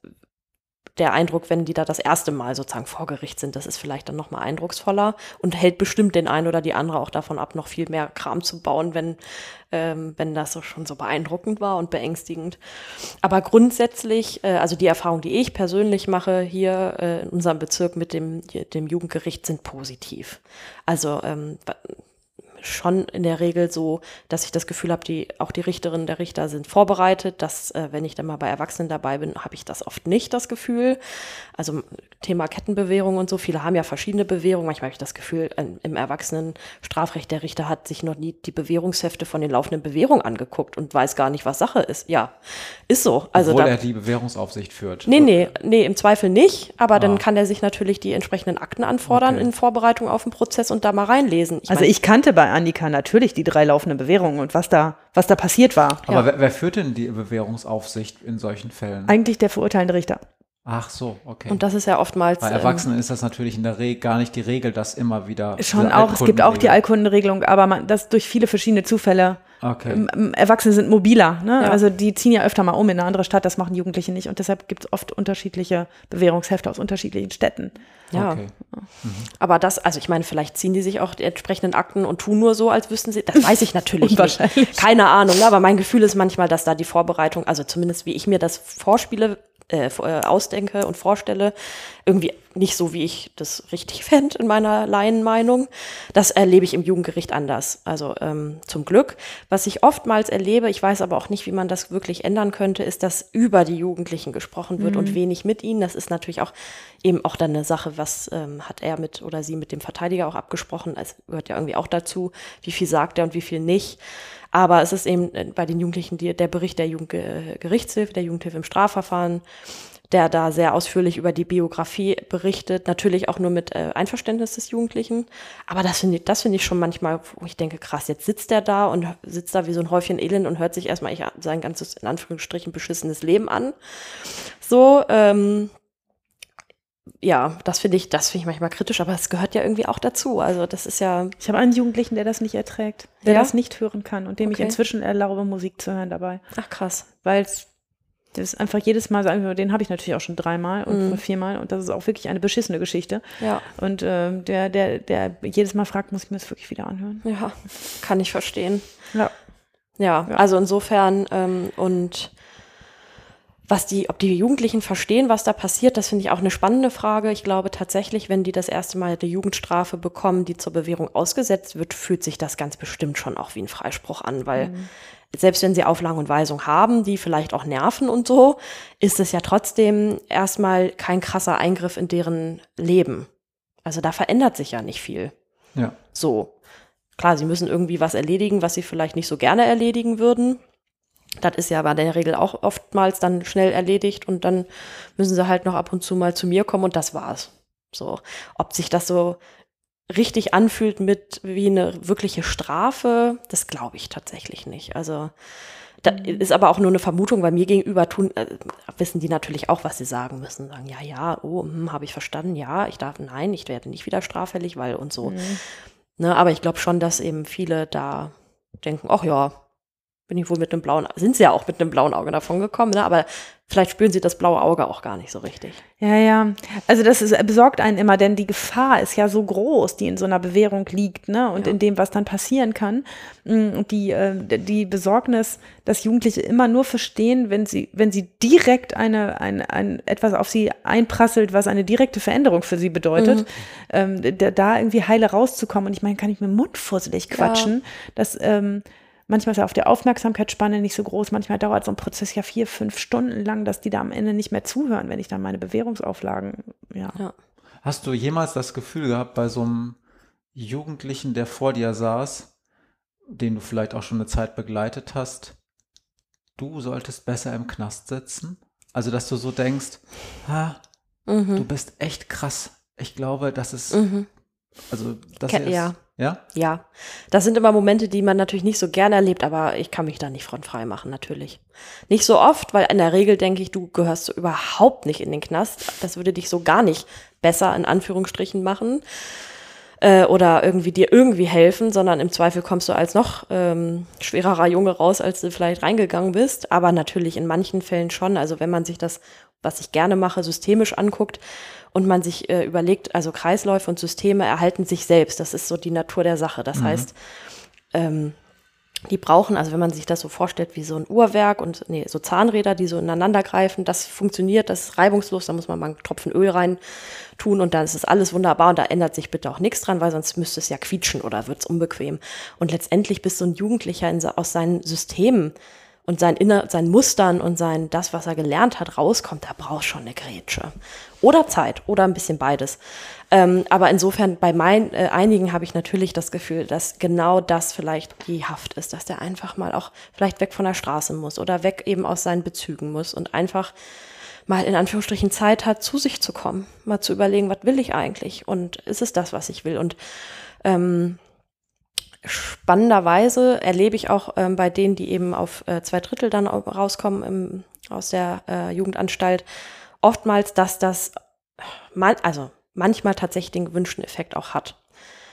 der Eindruck, wenn die da das erste Mal sozusagen vor Gericht sind, das ist vielleicht dann nochmal eindrucksvoller und hält bestimmt den einen oder die andere auch davon ab, noch viel mehr Kram zu bauen, wenn, ähm, wenn das so schon so beeindruckend war und beängstigend. Aber grundsätzlich, äh, also die Erfahrungen, die ich persönlich mache hier äh, in unserem Bezirk mit dem, dem Jugendgericht, sind positiv. Also ähm, schon in der Regel so, dass ich das Gefühl habe, die, auch die Richterinnen der Richter sind vorbereitet, dass, äh, wenn ich dann mal bei Erwachsenen dabei bin, habe ich das oft nicht das Gefühl. Also Thema Kettenbewährung und so, viele haben ja verschiedene Bewährungen. Manchmal habe ich das Gefühl, ähm, im Erwachsenen-Strafrecht, der Richter hat sich noch nie die Bewährungshefte von den laufenden Bewährungen angeguckt und weiß gar nicht, was Sache ist. Ja, ist so. Also Obwohl da, er die Bewährungsaufsicht führt. Nee, nee, nee, im Zweifel nicht, aber ah. dann kann er sich natürlich die entsprechenden Akten anfordern okay. in Vorbereitung auf den Prozess und da mal reinlesen. Ich also mein, ich kannte bei Annika natürlich die drei laufenden Bewährungen und was da, was da passiert war. Aber ja. wer, wer führt denn die Bewährungsaufsicht in solchen Fällen? Eigentlich der verurteilende Richter. Ach so, okay. Und das ist ja oftmals. Bei Erwachsenen ähm, ist das natürlich in der Regel gar nicht die Regel, dass immer wieder. Schon auch, es gibt auch die Allkundenregelung, aber man, das durch viele verschiedene Zufälle. Okay. Erwachsene sind mobiler, ne? Ja. Also die ziehen ja öfter mal um in eine andere Stadt, das machen Jugendliche nicht. Und deshalb gibt es oft unterschiedliche Bewährungshefte aus unterschiedlichen Städten. Ja. Okay. Mhm. Aber das, also ich meine, vielleicht ziehen die sich auch die entsprechenden Akten und tun nur so, als wüssten sie. Das weiß ich natürlich nicht. *laughs* Keine Ahnung, ne? aber mein Gefühl ist manchmal, dass da die Vorbereitung, also zumindest wie ich mir das vorspiele, äh, äh, ausdenke und vorstelle, irgendwie nicht so, wie ich das richtig *laughs* fände in meiner Laienmeinung. Das erlebe ich im Jugendgericht anders. Also ähm, zum Glück. Was ich oftmals erlebe, ich weiß aber auch nicht, wie man das wirklich ändern könnte, ist, dass über die Jugendlichen gesprochen wird mhm. und wenig mit ihnen. Das ist natürlich auch eben auch dann eine Sache, was ähm, hat er mit oder sie mit dem Verteidiger auch abgesprochen. Es gehört ja irgendwie auch dazu, wie viel sagt er und wie viel nicht. Aber es ist eben äh, bei den Jugendlichen die, der Bericht der Jugendgerichtshilfe, der Jugendhilfe im Strafverfahren, der da sehr ausführlich über die Biografie berichtet, natürlich auch nur mit äh, Einverständnis des Jugendlichen. Aber das finde ich, das finde ich schon manchmal, wo ich denke, krass, jetzt sitzt der da und sitzt da wie so ein Häufchen Elend und hört sich erstmal sein ganzes, in Anführungsstrichen, beschissenes Leben an. So, ähm, ja, das finde ich, das finde ich manchmal kritisch, aber es gehört ja irgendwie auch dazu. Also das ist ja. Ich habe einen Jugendlichen, der das nicht erträgt, der ja? das nicht hören kann und dem okay. ich inzwischen erlaube, Musik zu hören dabei. Ach krass. Weil es das ist einfach jedes Mal sagen den habe ich natürlich auch schon dreimal und mhm. viermal und das ist auch wirklich eine beschissene Geschichte. Ja. Und äh, der, der, der jedes Mal fragt, muss ich mir das wirklich wieder anhören. Ja, kann ich verstehen. Ja. Ja, ja. also insofern ähm, und was die, ob die Jugendlichen verstehen, was da passiert, das finde ich auch eine spannende Frage. Ich glaube tatsächlich, wenn die das erste Mal eine Jugendstrafe bekommen, die zur Bewährung ausgesetzt wird, fühlt sich das ganz bestimmt schon auch wie ein Freispruch an, weil mhm. selbst wenn sie Auflagen und Weisungen haben, die vielleicht auch nerven und so, ist es ja trotzdem erstmal kein krasser Eingriff in deren Leben. Also da verändert sich ja nicht viel. Ja. So. Klar, sie müssen irgendwie was erledigen, was sie vielleicht nicht so gerne erledigen würden. Das ist ja aber in der Regel auch oftmals dann schnell erledigt und dann müssen sie halt noch ab und zu mal zu mir kommen und das war's. So, ob sich das so richtig anfühlt mit wie eine wirkliche Strafe, das glaube ich tatsächlich nicht. Also da mhm. ist aber auch nur eine Vermutung, weil mir gegenüber tun, äh, wissen die natürlich auch, was sie sagen müssen. Sagen, ja, ja, oh, hm, habe ich verstanden, ja, ich darf, nein, ich werde nicht wieder straffällig, weil und so. Mhm. Ne, aber ich glaube schon, dass eben viele da denken, ach ja, bin ich wohl mit einem blauen, sind sie ja auch mit einem blauen Auge davon gekommen, ne? aber vielleicht spüren sie das blaue Auge auch gar nicht so richtig. Ja, ja. Also das ist, besorgt einen immer, denn die Gefahr ist ja so groß, die in so einer Bewährung liegt, ne? Und ja. in dem, was dann passieren kann. Mm, und die, äh, die Besorgnis, dass Jugendliche immer nur verstehen, wenn sie, wenn sie direkt eine, ein, ein, etwas auf sie einprasselt, was eine direkte Veränderung für sie bedeutet, mhm. ähm, da, da, irgendwie heile rauszukommen. Und ich meine, kann ich mir mundfusselig quatschen, ja. dass ähm, Manchmal ist ja auch die Aufmerksamkeitsspanne nicht so groß. Manchmal dauert so ein Prozess ja vier, fünf Stunden lang, dass die da am Ende nicht mehr zuhören, wenn ich dann meine Bewährungsauflagen, ja. ja. Hast du jemals das Gefühl gehabt, bei so einem Jugendlichen, der vor dir saß, den du vielleicht auch schon eine Zeit begleitet hast, du solltest besser im Knast sitzen? Also, dass du so denkst, ha, mhm. du bist echt krass. Ich glaube, das ist, mhm. also, das Ke ist, ja. Ja? Ja. Das sind immer Momente, die man natürlich nicht so gerne erlebt, aber ich kann mich da nicht frontfrei machen, natürlich. Nicht so oft, weil in der Regel denke ich, du gehörst so überhaupt nicht in den Knast. Das würde dich so gar nicht besser in Anführungsstrichen machen äh, oder irgendwie dir irgendwie helfen, sondern im Zweifel kommst du als noch ähm, schwererer Junge raus, als du vielleicht reingegangen bist. Aber natürlich in manchen Fällen schon. Also wenn man sich das, was ich gerne mache, systemisch anguckt, und man sich äh, überlegt, also Kreisläufe und Systeme erhalten sich selbst. Das ist so die Natur der Sache. Das mhm. heißt, ähm, die brauchen, also wenn man sich das so vorstellt wie so ein Uhrwerk und nee, so Zahnräder, die so ineinander greifen, das funktioniert, das ist reibungslos, da muss man mal einen Tropfen Öl rein tun und dann ist es alles wunderbar und da ändert sich bitte auch nichts dran, weil sonst müsste es ja quietschen oder wird es unbequem. Und letztendlich bis so ein Jugendlicher in, aus seinen Systemen und sein Inner, seinen Mustern und sein, das, was er gelernt hat, rauskommt, da braucht schon eine Grätsche. Oder Zeit oder ein bisschen beides. Ähm, aber insofern bei mein, äh, einigen habe ich natürlich das Gefühl, dass genau das vielleicht die Haft ist, dass der einfach mal auch vielleicht weg von der Straße muss oder weg eben aus seinen Bezügen muss und einfach mal in Anführungsstrichen Zeit hat, zu sich zu kommen, mal zu überlegen, was will ich eigentlich und ist es das, was ich will und ähm, spannenderweise erlebe ich auch ähm, bei denen, die eben auf äh, zwei Drittel dann rauskommen im, aus der äh, Jugendanstalt, oftmals, dass das man, also manchmal tatsächlich den gewünschten Effekt auch hat.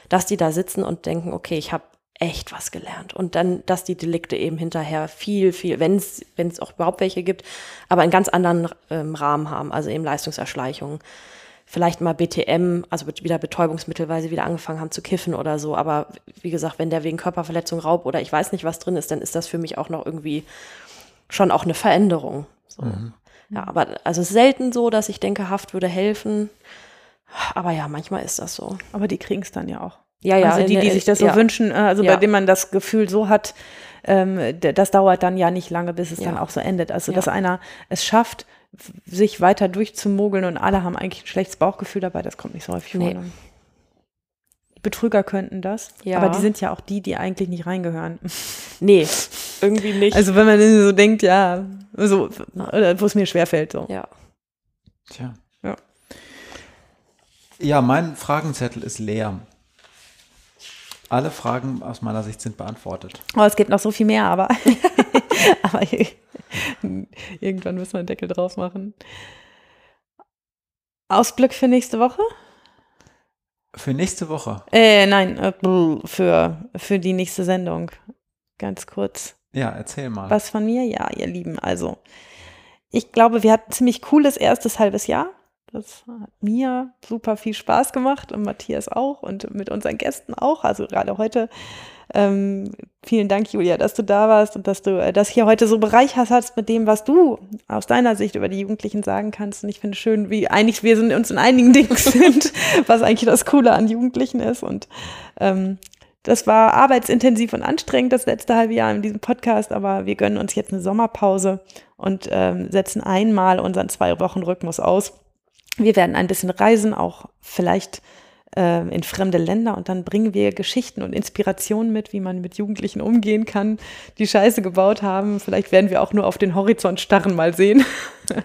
Dass die da sitzen und denken, okay, ich habe echt was gelernt. Und dann, dass die Delikte eben hinterher viel, viel, wenn es auch überhaupt welche gibt, aber einen ganz anderen ähm, Rahmen haben, also eben Leistungserschleichungen vielleicht mal BTM, also wieder Betäubungsmittel, weil sie wieder angefangen haben zu kiffen oder so. Aber wie gesagt, wenn der wegen Körperverletzung, Raub oder ich weiß nicht, was drin ist, dann ist das für mich auch noch irgendwie schon auch eine Veränderung. So. Mhm. Ja, aber also selten so, dass ich denke, Haft würde helfen. Aber ja, manchmal ist das so. Aber die kriegen es dann ja auch. Ja, ja. Also die, die sich das so ja. wünschen, äh, also ja. bei denen man das Gefühl so hat, ähm, das dauert dann ja nicht lange, bis es ja. dann auch so endet. Also dass einer es schafft, sich weiter durchzumogeln und alle haben eigentlich ein schlechtes Bauchgefühl dabei, das kommt nicht so häufig nee. vor. Ne? Betrüger könnten das, ja. aber die sind ja auch die, die eigentlich nicht reingehören. *laughs* Nee, irgendwie nicht. Also wenn man so denkt, ja, so, wo es mir schwerfällt, so. Ja. Tja. Ja. Ja, mein Fragenzettel ist leer. Alle Fragen aus meiner Sicht sind beantwortet. Oh, es gibt noch so viel mehr, aber, *laughs* aber *laughs* irgendwann müssen wir einen Deckel drauf machen. Ausblick für nächste Woche? Für nächste Woche? Äh, nein, äh, für, für die nächste Sendung. Ganz kurz. Ja, erzähl mal. Was von mir? Ja, ihr Lieben, also. Ich glaube, wir hatten ziemlich cooles erstes halbes Jahr. Das hat mir super viel Spaß gemacht und Matthias auch und mit unseren Gästen auch. Also gerade heute. Ähm, vielen Dank, Julia, dass du da warst und dass du äh, das hier heute so bereichert hast mit dem, was du aus deiner Sicht über die Jugendlichen sagen kannst. Und ich finde schön, wie einig wir sind, uns in einigen *laughs* Dingen sind, was eigentlich das Coole an Jugendlichen ist. Und ähm, das war arbeitsintensiv und anstrengend das letzte halbe Jahr in diesem Podcast, aber wir gönnen uns jetzt eine Sommerpause und ähm, setzen einmal unseren zwei Wochen Rhythmus aus wir werden ein bisschen reisen, auch vielleicht äh, in fremde Länder und dann bringen wir Geschichten und Inspirationen mit, wie man mit Jugendlichen umgehen kann, die Scheiße gebaut haben. Vielleicht werden wir auch nur auf den Horizont starren mal sehen.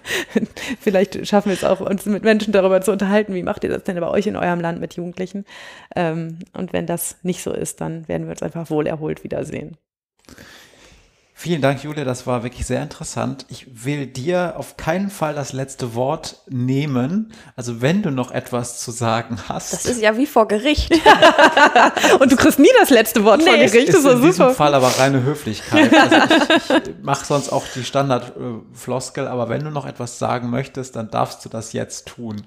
*laughs* Vielleicht schaffen wir es auch, uns mit Menschen darüber zu unterhalten, wie macht ihr das denn bei euch in eurem Land mit Jugendlichen? Ähm, und wenn das nicht so ist, dann werden wir uns einfach wohlerholt wiedersehen. Vielen Dank, Julia. Das war wirklich sehr interessant. Ich will dir auf keinen Fall das letzte Wort nehmen. Also wenn du noch etwas zu sagen hast. Das ist ja wie vor Gericht. *laughs* Und du kriegst nie das letzte Wort nee, vor Gericht. Das ist in super. diesem Fall aber reine Höflichkeit. *laughs* Also ich, ich mache sonst auch die Standardfloskel. Aber wenn du noch etwas sagen möchtest, dann darfst du das jetzt tun.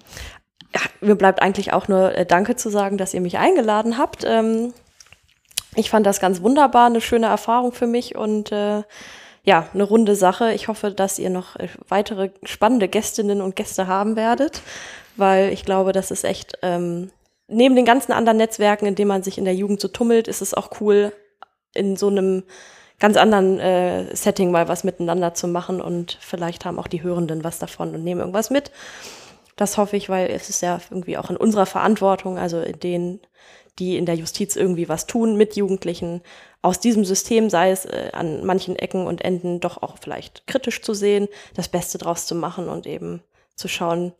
Ja, mir bleibt eigentlich auch nur äh, Danke zu sagen, dass ihr mich eingeladen habt. Ähm ich fand das ganz wunderbar, eine schöne Erfahrung für mich und äh, ja, eine runde Sache. Ich hoffe, dass ihr noch äh, weitere spannende Gästinnen und Gäste haben werdet, weil ich glaube, das ist echt ähm, neben den ganzen anderen Netzwerken, in denen man sich in der Jugend so tummelt, ist es auch cool, in so einem ganz anderen äh, Setting mal was miteinander zu machen und vielleicht haben auch die Hörenden was davon und nehmen irgendwas mit. Das hoffe ich, weil es ist ja irgendwie auch in unserer Verantwortung, also in den die in der Justiz irgendwie was tun mit Jugendlichen, aus diesem System, sei es äh, an manchen Ecken und Enden, doch auch vielleicht kritisch zu sehen, das Beste draus zu machen und eben zu schauen,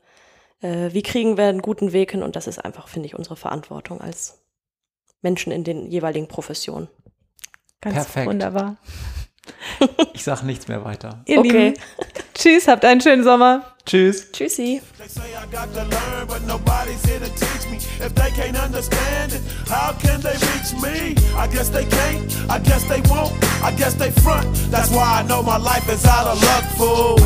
äh, wie kriegen wir einen guten Weg hin. Und das ist einfach, finde ich, unsere Verantwortung als Menschen in den jeweiligen Professionen. Ganz Perfekt. wunderbar. Ich sage nichts mehr weiter. *laughs* Ihr okay. Lieben, tschüss, habt einen schönen Sommer. Tschüss. Tschüssi. If they can't understand it, how can they reach me? I guess they can't, I guess they won't, I guess they front. That's why I know my life is out of luck, fool.